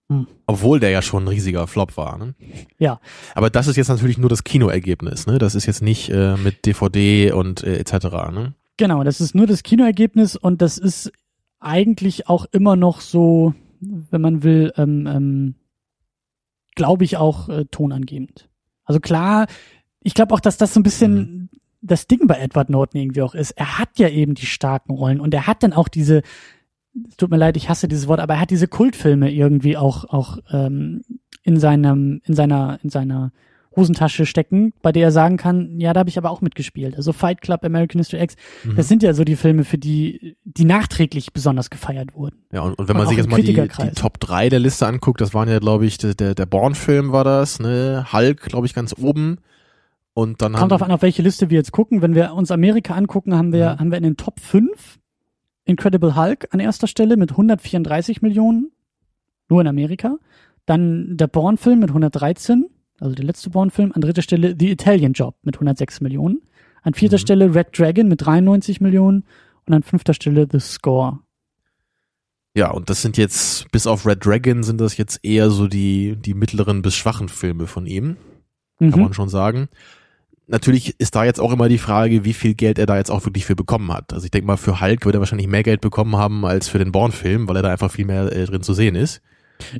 Speaker 1: Hm. Obwohl der ja schon ein riesiger Flop war. Ne?
Speaker 2: Ja.
Speaker 1: Aber das ist jetzt natürlich nur das Kinoergebnis. Ne? Das ist jetzt nicht äh, mit DVD und äh, etc. Ne?
Speaker 2: Genau, das ist nur das Kinoergebnis und das ist eigentlich auch immer noch so, wenn man will, ähm, ähm, glaube ich auch äh, tonangebend. Also klar, ich glaube auch, dass das so ein bisschen mhm. das Ding bei Edward Norton irgendwie auch ist. Er hat ja eben die starken Rollen und er hat dann auch diese es tut mir leid, ich hasse dieses Wort, aber er hat diese Kultfilme irgendwie auch auch ähm, in seinem in seiner in seiner Hosentasche stecken, bei der er sagen kann, ja, da habe ich aber auch mitgespielt. Also Fight Club, American History X, mhm. das sind ja so die Filme, für die die nachträglich besonders gefeiert wurden.
Speaker 1: Ja, und, und wenn man und sich jetzt mal die, die Top 3 der Liste anguckt, das waren ja, glaube ich, der, der, Bourne-Film war das, ne? Hulk, glaube ich, ganz oben. Und dann
Speaker 2: Kommt drauf an, auf welche Liste wir jetzt gucken. Wenn wir uns Amerika angucken, haben wir, mhm. haben wir in den Top 5 Incredible Hulk an erster Stelle mit 134 Millionen, nur in Amerika. Dann der Bourne-Film mit 113, also der letzte Bourne-Film. An dritter Stelle The Italian Job mit 106 Millionen. An vierter mhm. Stelle Red Dragon mit 93 Millionen. Und an fünfter Stelle The Score.
Speaker 1: Ja, und das sind jetzt, bis auf Red Dragon sind das jetzt eher so die, die mittleren bis schwachen Filme von ihm. Kann mhm. man schon sagen natürlich ist da jetzt auch immer die Frage, wie viel Geld er da jetzt auch wirklich für bekommen hat. Also ich denke mal, für Hulk wird er wahrscheinlich mehr Geld bekommen haben als für den Bourne-Film, weil er da einfach viel mehr äh, drin zu sehen ist.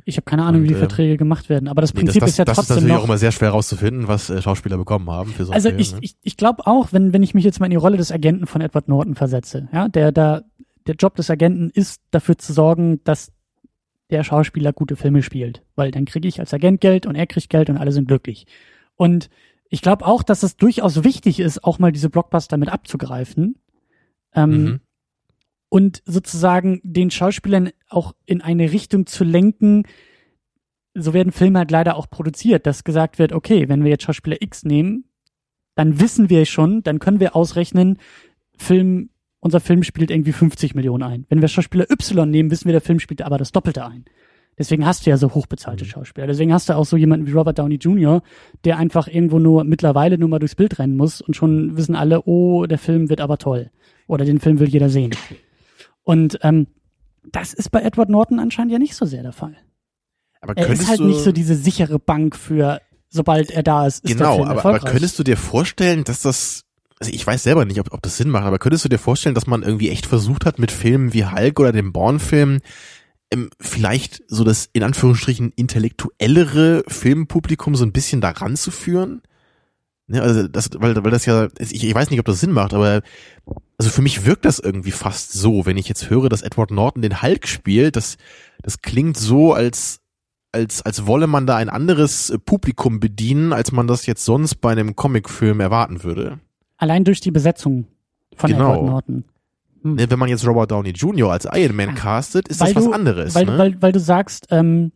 Speaker 2: Ich habe keine Ahnung, Und, wie die äh, Verträge gemacht werden, aber das Prinzip nee, das, das, ist ja
Speaker 1: das
Speaker 2: trotzdem
Speaker 1: Das ist natürlich
Speaker 2: noch,
Speaker 1: auch immer sehr schwer herauszufinden, was äh, Schauspieler bekommen haben. Für so
Speaker 2: also
Speaker 1: Film,
Speaker 2: ich,
Speaker 1: ne?
Speaker 2: ich, ich glaube auch, wenn, wenn ich mich jetzt mal in die Rolle des Agenten von Edward Norton versetze, ja, der da, der Job des Agenten ist, dafür zu sorgen, dass der Schauspieler gute Filme spielt, weil dann kriege ich als Agent Geld und er kriegt Geld und alle sind glücklich. Und ich glaube auch, dass es durchaus wichtig ist, auch mal diese Blockbuster mit abzugreifen. Ähm, mhm. Und sozusagen den Schauspielern auch in eine Richtung zu lenken. So werden Filme halt leider auch produziert, dass gesagt wird, okay, wenn wir jetzt Schauspieler X nehmen, dann wissen wir schon, dann können wir ausrechnen, Film, unser Film spielt irgendwie 50 Millionen ein. Wenn wir Schauspieler Y nehmen, wissen wir, der Film spielt aber das Doppelte ein. Deswegen hast du ja so hochbezahlte mhm. Schauspieler. Deswegen hast du auch so jemanden wie Robert Downey Jr., der einfach irgendwo nur mittlerweile nur mal durchs Bild rennen muss und schon wissen alle, oh, der Film wird aber toll. Oder den Film will jeder sehen. Und ähm, das ist bei Edward Norton anscheinend ja nicht so sehr der Fall. Aber er ist halt nicht so diese sichere Bank für, sobald er da ist, ist
Speaker 1: genau, aber, aber könntest du dir vorstellen, dass das also ich weiß selber nicht, ob, ob das Sinn macht, aber könntest du dir vorstellen, dass man irgendwie echt versucht hat, mit Filmen wie Hulk oder dem Bourne-Film ähm, vielleicht so das in Anführungsstrichen intellektuellere Filmpublikum so ein bisschen daran zu führen. Ne, also das, weil, weil das ja, ich, ich weiß nicht, ob das Sinn macht, aber also für mich wirkt das irgendwie fast so, wenn ich jetzt höre, dass Edward Norton den Hulk spielt, das, das klingt so, als, als, als wolle man da ein anderes Publikum bedienen, als man das jetzt sonst bei einem Comicfilm erwarten würde.
Speaker 2: Allein durch die Besetzung von genau. Edward Norton.
Speaker 1: Hm. Ne, wenn man jetzt Robert Downey Jr. als Iron Man castet, ist weil das was anderes.
Speaker 2: Weil,
Speaker 1: ne?
Speaker 2: weil, weil du sagst, ähm,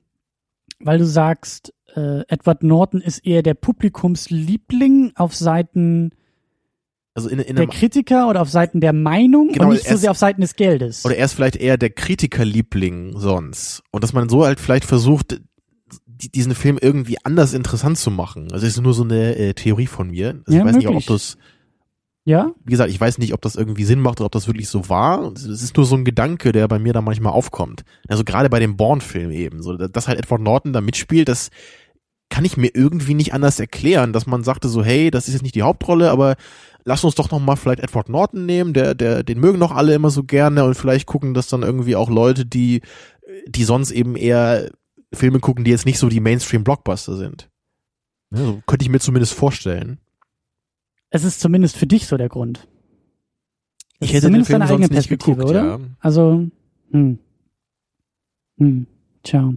Speaker 2: weil du sagst, äh, Edward Norton ist eher der Publikumsliebling auf Seiten also in, in der Kritiker oder auf Seiten der Meinung genau, und nicht so sehr auf Seiten des Geldes.
Speaker 1: Oder er ist vielleicht eher der Kritikerliebling sonst. Und dass man so halt vielleicht versucht, die, diesen Film irgendwie anders interessant zu machen. Also es ist nur so eine äh, Theorie von mir. Also
Speaker 2: Ja,
Speaker 1: ich weiß nicht, ob
Speaker 2: möglich.
Speaker 1: das,
Speaker 2: Ja?
Speaker 1: wie gesagt, ich weiß nicht, ob das irgendwie Sinn macht oder ob das wirklich so war. Es ist nur so ein Gedanke, der bei mir da manchmal aufkommt. Also gerade bei dem Bourne-Film eben, so dass halt Edward Norton da mitspielt, das kann ich mir irgendwie nicht anders erklären, dass man sagte so, hey, das ist jetzt nicht die Hauptrolle, aber lass uns doch noch mal vielleicht Edward Norton nehmen, der, der, den mögen doch alle immer so gerne und vielleicht gucken das dann irgendwie auch Leute, die, die sonst eben eher Filme gucken, die jetzt nicht so die Mainstream-Blockbuster sind. Ja, so könnte ich mir zumindest vorstellen.
Speaker 2: Es ist zumindest für dich so der Grund. Das
Speaker 1: Ich hätte den
Speaker 2: zumindest
Speaker 1: Film
Speaker 2: deine eigene Perspektive,
Speaker 1: geguckt,
Speaker 2: oder?
Speaker 1: ja.
Speaker 2: Also, hm. Hm. Tja.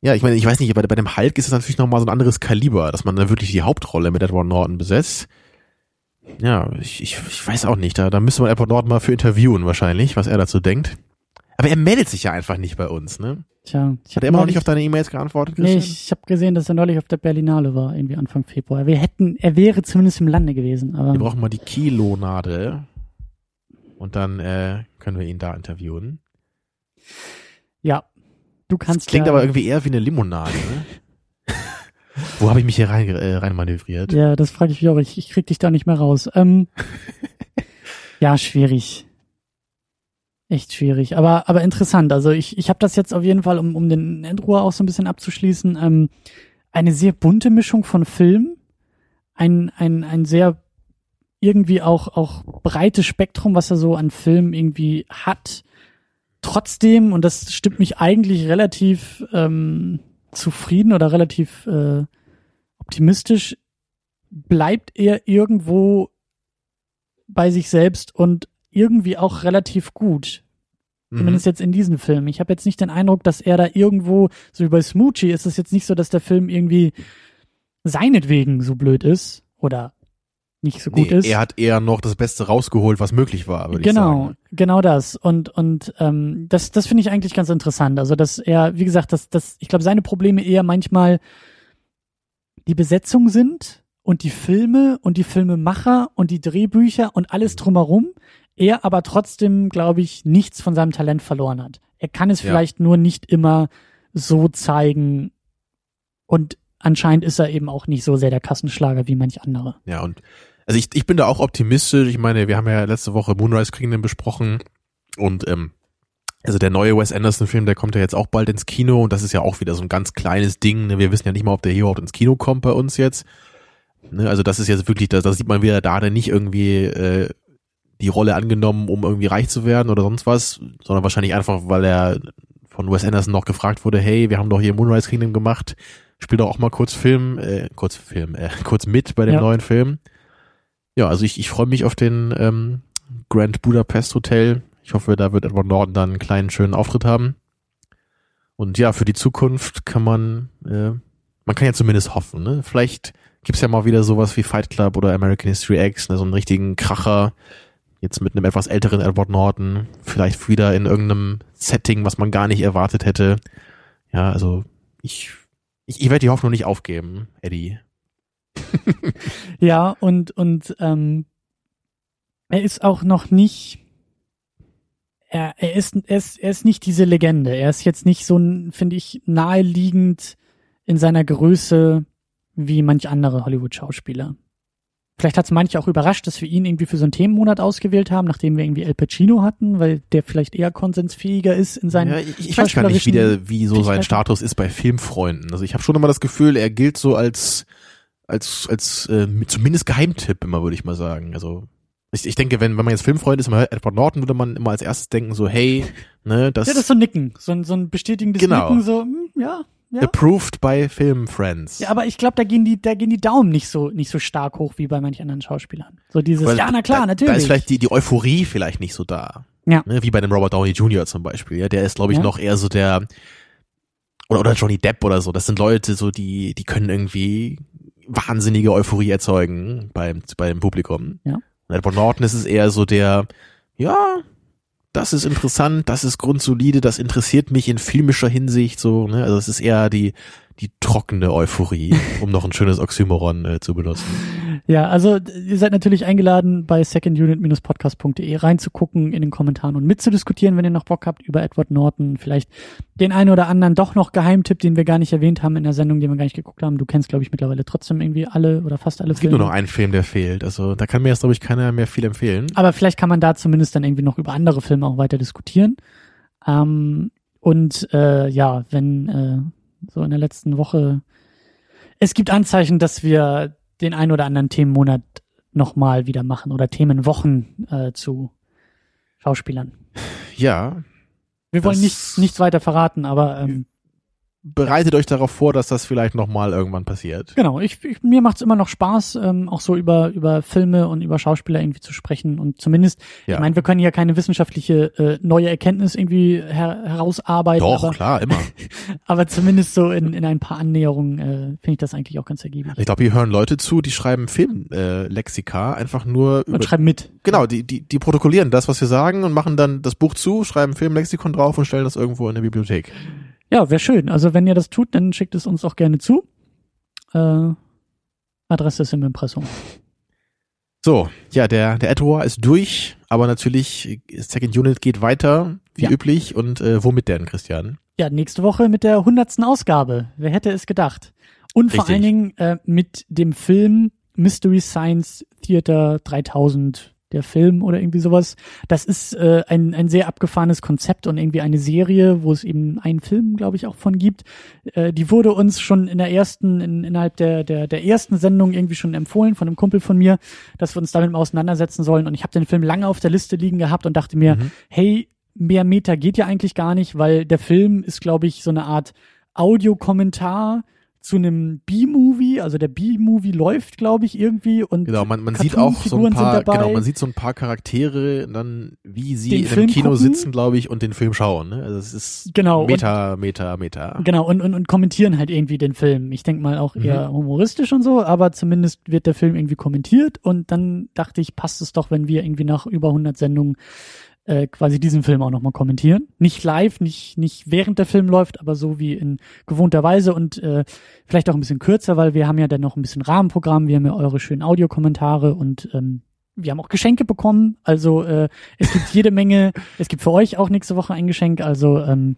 Speaker 1: Ja, ich meine, ich weiß nicht, bei, bei dem Hulk ist es natürlich nochmal so ein anderes Kaliber, dass man da wirklich die Hauptrolle mit Edward Norton besetzt. Ja, ich, ich, ich weiß auch nicht, da, da müsste man Edward Norton mal für interviewen wahrscheinlich, was er dazu denkt. Aber er meldet sich ja einfach nicht bei uns, ne?
Speaker 2: Tja. Ich
Speaker 1: Hat
Speaker 2: hab
Speaker 1: er immer noch nicht auf deine E-Mails geantwortet?
Speaker 2: Nee,
Speaker 1: Christian?
Speaker 2: ich, ich habe gesehen, dass er neulich auf der Berlinale war, irgendwie Anfang Februar. Wir hätten, er wäre zumindest im Lande gewesen, aber
Speaker 1: Wir brauchen mal die Kilonade. Und dann äh, können wir ihn da interviewen.
Speaker 2: ja. Du
Speaker 1: Das
Speaker 2: kannst
Speaker 1: klingt
Speaker 2: ja,
Speaker 1: aber irgendwie eher wie eine Limonade. Ne? Wo habe ich mich hier rein, äh, rein manövriert?
Speaker 2: Ja, das frage ich mich auch. Ich, ich krieg dich da nicht mehr raus. Ähm, ja, schwierig. Echt schwierig, aber aber interessant. Also ich ich habe das jetzt auf jeden Fall, um um den Endruhe auch so ein bisschen abzuschließen, ähm, eine sehr bunte Mischung von Filmen, ein ein ein sehr irgendwie auch auch breites Spektrum, was er so an Filmen irgendwie hat. Trotzdem und das stimmt mich eigentlich relativ ähm, zufrieden oder relativ äh, optimistisch, bleibt er irgendwo bei sich selbst und irgendwie auch relativ gut.
Speaker 1: Mhm.
Speaker 2: Zumindest jetzt in diesem Film. Ich habe jetzt nicht den Eindruck, dass er da irgendwo, so wie bei Smoochie, ist es jetzt nicht so, dass der Film irgendwie seinetwegen so blöd ist oder nicht so gut
Speaker 1: nee,
Speaker 2: ist.
Speaker 1: Er hat eher noch das Beste rausgeholt, was möglich war, würde ich
Speaker 2: Genau,
Speaker 1: sagen.
Speaker 2: genau das. Und und ähm, das das finde ich eigentlich ganz interessant. Also dass er, wie gesagt, dass das, ich glaube, seine Probleme eher manchmal die Besetzung sind und die Filme und die Filmemacher und die Drehbücher und alles drumherum. Er aber trotzdem, glaube ich, nichts von seinem Talent verloren hat. Er kann es
Speaker 1: Ja.
Speaker 2: vielleicht nur nicht immer so zeigen. Und anscheinend ist er eben auch nicht so sehr der Kassenschlager wie manch andere.
Speaker 1: Ja, und also ich, ich bin da auch optimistisch. Ich meine, wir haben ja letzte Woche Moonrise Kingdom besprochen und ähm, also der neue Wes Anderson-Film, der kommt ja jetzt auch bald ins Kino und das ist ja auch wieder so ein ganz kleines Ding. Ne? Wir wissen ja nicht mal, ob der hier überhaupt ins Kino kommt bei uns jetzt. Ne? Also das ist jetzt wirklich, da, da sieht man wieder, da hat er nicht irgendwie äh, die Rolle angenommen, um irgendwie reich zu werden oder sonst was, sondern wahrscheinlich einfach, weil er von Wes Anderson noch gefragt wurde, hey, wir haben doch hier Moonrise Kingdom gemacht, spiel doch auch mal kurz Film, äh, kurz Film, äh, kurz mit bei dem
Speaker 2: Ja.
Speaker 1: neuen Film. Ja, also ich, ich freue mich auf den ähm, Grand Budapest Hotel. Ich hoffe, da wird Edward Norton dann einen kleinen schönen Auftritt haben. Und ja, für die Zukunft kann man, äh, man kann ja zumindest hoffen. Ne? Vielleicht gibt's ja mal wieder sowas wie Fight Club oder American History X, ne? so einen richtigen Kracher. Jetzt mit einem etwas älteren Edward Norton. Vielleicht wieder in irgendeinem Setting, was man gar nicht erwartet hätte. Ja, also ich, ich, ich werde die Hoffnung nicht aufgeben, Eddie.
Speaker 2: Ja, und, und ähm, er ist auch noch nicht. Er, er, ist, er, ist, er ist nicht diese Legende. Er ist jetzt nicht so, finde ich, naheliegend in seiner Größe wie manch andere Hollywood-Schauspieler. Vielleicht hat es manche auch überrascht, dass wir ihn irgendwie für so einen Themenmonat ausgewählt haben, nachdem wir irgendwie El Pacino hatten, weil der vielleicht eher konsensfähiger ist in seinen
Speaker 1: Ja, ich, ich weiß gar nicht, wie, der, wie so sein. Status ist bei Filmfreunden. Also ich habe schon immer das Gefühl, er gilt so als als als äh, zumindest Geheimtipp immer, würde ich mal sagen. Also ich, ich denke, wenn wenn man jetzt Filmfreund ist, man hört Edward Norton, würde man immer als erstes denken so, hey, ne, das,
Speaker 2: Ja, das ist so ein Nicken, so ein, so ein bestätigendes
Speaker 1: Genau.
Speaker 2: Nicken, so, hm, ja, ja.
Speaker 1: approved by Filmfriends.
Speaker 2: Ja, aber ich glaube, da gehen die, da gehen die Daumen nicht so, nicht so stark hoch wie bei manchen anderen Schauspielern. So dieses,
Speaker 1: Weil
Speaker 2: ja, na klar,
Speaker 1: da,
Speaker 2: natürlich.
Speaker 1: Da ist vielleicht die, die Euphorie vielleicht nicht so da.
Speaker 2: Ja.
Speaker 1: Ne, wie bei dem Robert Downey Jr. zum Beispiel. Ja, der ist, glaube ich,
Speaker 2: Ja.
Speaker 1: noch eher so der oder, oder Johnny Depp oder so. Das sind Leute, so die, die können irgendwie wahnsinnige Euphorie erzeugen beim, beim Publikum.
Speaker 2: Ja.
Speaker 1: Und Edward Norton ist es eher so der, ja, das ist interessant, das ist grundsolide, das interessiert mich in filmischer Hinsicht so. Ne? Also es ist eher die die trockene Euphorie, um noch ein schönes Oxymoron äh, zu benutzen.
Speaker 2: Ja, also ihr seid natürlich eingeladen, bei secondunit-podcast.de reinzugucken, in den Kommentaren und mitzudiskutieren, wenn ihr noch Bock habt über Edward Norton. Vielleicht den einen oder anderen doch noch Geheimtipp, den wir gar nicht erwähnt haben in der Sendung, den wir gar nicht geguckt haben. Du kennst, glaube ich, mittlerweile trotzdem irgendwie alle oder fast alle
Speaker 1: Es gibt
Speaker 2: Filme.
Speaker 1: nur noch einen Film, der fehlt. Also da kann mir jetzt, glaube ich, keiner mehr viel empfehlen.
Speaker 2: Aber vielleicht kann man da zumindest dann irgendwie noch über andere Filme auch weiter diskutieren. Ähm, und äh, ja, wenn äh, so in der letzten Woche es gibt Anzeichen, dass wir den ein oder anderen Themenmonat nochmal wieder machen oder Themenwochen äh, zu Schauspielern.
Speaker 1: Ja,
Speaker 2: Wir wollen
Speaker 1: Das-
Speaker 2: nicht, nichts weiter verraten, aber ähm,
Speaker 1: bereitet euch darauf vor, dass das vielleicht nochmal irgendwann passiert.
Speaker 2: Genau, ich, ich mir macht's immer noch Spaß, ähm, auch so über über Filme und über Schauspieler irgendwie zu sprechen und zumindest,
Speaker 1: Ja.
Speaker 2: ich meine, wir können ja keine wissenschaftliche äh, neue Erkenntnis irgendwie her herausarbeiten,
Speaker 1: Doch,
Speaker 2: aber,
Speaker 1: klar, immer.
Speaker 2: aber zumindest so in, in ein paar Annäherungen äh, finde ich das eigentlich auch ganz ergiebig.
Speaker 1: Ich glaube, hier hören Leute zu, die schreiben Filmlexika äh, einfach nur
Speaker 2: Und schreiben mit.
Speaker 1: Genau, die, die, die protokollieren das, was wir sagen und machen dann das Buch zu, schreiben Filmlexikon drauf und stellen das irgendwo in der Bibliothek.
Speaker 2: Ja, wäre schön. Also wenn ihr das tut, dann schickt es uns auch gerne zu. Äh, Adresse ist im Impressum.
Speaker 1: So, ja, der, der Edward ist durch, aber natürlich, Second Unit geht weiter, wie
Speaker 2: Ja.
Speaker 1: üblich. Und äh, womit denn, Christian?
Speaker 2: Ja, nächste Woche mit der hundertsten Ausgabe. Wer hätte es gedacht? Und vor
Speaker 1: Richtig.
Speaker 2: allen Dingen äh, mit dem Film Mystery Science Theater 3000, der Film oder irgendwie sowas. Das ist äh, ein, ein sehr abgefahrenes Konzept und irgendwie eine Serie, wo es eben einen Film, glaube ich, auch von gibt. Äh, die wurde uns schon in der ersten, in, innerhalb der, der, der ersten Sendung irgendwie schon empfohlen von einem Kumpel von mir, dass wir uns damit mal auseinandersetzen sollen. Und ich habe den Film lange auf der Liste liegen gehabt und dachte mir,
Speaker 1: Mhm.
Speaker 2: hey, mehr Meter geht ja eigentlich gar nicht, weil der Film ist, glaube ich, so eine Art Audiokommentar zu einem B-Movie. Also der B-Movie läuft, glaube ich, irgendwie und
Speaker 1: Genau, man, man sieht auch so ein paar, genau, man sieht so ein paar Charaktere, dann wie sie
Speaker 2: Den
Speaker 1: in
Speaker 2: Film
Speaker 1: einem Kino
Speaker 2: gucken.
Speaker 1: sitzen, glaube ich, und den Film schauen. Ne? Also es ist
Speaker 2: Genau, und-
Speaker 1: Meta, Meta, Meta.
Speaker 2: Genau, und, und, und kommentieren halt irgendwie den Film. Ich denke mal auch
Speaker 1: Mhm.
Speaker 2: eher humoristisch und so, aber zumindest wird der Film irgendwie kommentiert und dann dachte ich, passt es doch, wenn wir irgendwie nach über 100 Sendungen äh, quasi diesen Film auch nochmal kommentieren. Nicht live, nicht, nicht während der Film läuft, aber so wie in gewohnter Weise und äh, vielleicht auch ein bisschen kürzer, weil wir haben ja dann noch ein bisschen Rahmenprogramm, wir haben ja eure schönen Audiokommentare und ähm, wir haben auch Geschenke bekommen. Also äh, es gibt jede Menge, es gibt für euch auch nächste Woche ein Geschenk, also ähm,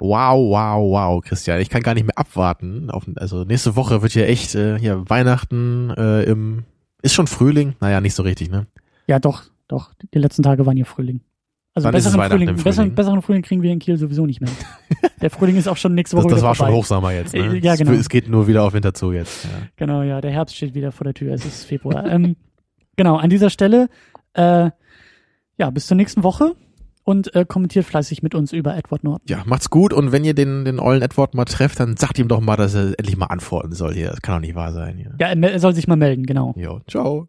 Speaker 1: Wow, wow, wow, Christian. Ich kann gar nicht mehr abwarten. Auf, also nächste Woche wird ja echt äh, hier Weihnachten äh, im ist schon Frühling? Naja, nicht so richtig, ne?
Speaker 2: Ja, doch, doch. Die letzten Tage waren ja Frühling. Also
Speaker 1: es
Speaker 2: besseren Frühling,
Speaker 1: im
Speaker 2: Besseren,
Speaker 1: Frühling?
Speaker 2: besseren Frühling kriegen wir in Kiel sowieso nicht mehr. Der Frühling ist auch schon nächste
Speaker 1: Das,
Speaker 2: Woche
Speaker 1: das
Speaker 2: wieder
Speaker 1: war schon
Speaker 2: vorbei.
Speaker 1: Hochsommer jetzt, ne?
Speaker 2: Äh, ja, genau.
Speaker 1: Es, geht nur wieder auf Winter zu jetzt. Ja.
Speaker 2: Genau, ja, der Herbst steht wieder vor der Tür. Es ist Februar. ähm, genau, an dieser Stelle, äh, ja, bis zur nächsten Woche und äh, kommentiert fleißig mit uns über Edward Norton.
Speaker 1: ja, macht's gut und wenn ihr den, den ollen Edward mal trefft, dann sagt ihm doch mal, dass er endlich mal antworten soll hier. Das kann doch nicht wahr sein hier.
Speaker 2: Ja, er er soll sich mal melden, genau.
Speaker 1: Jo, ciao.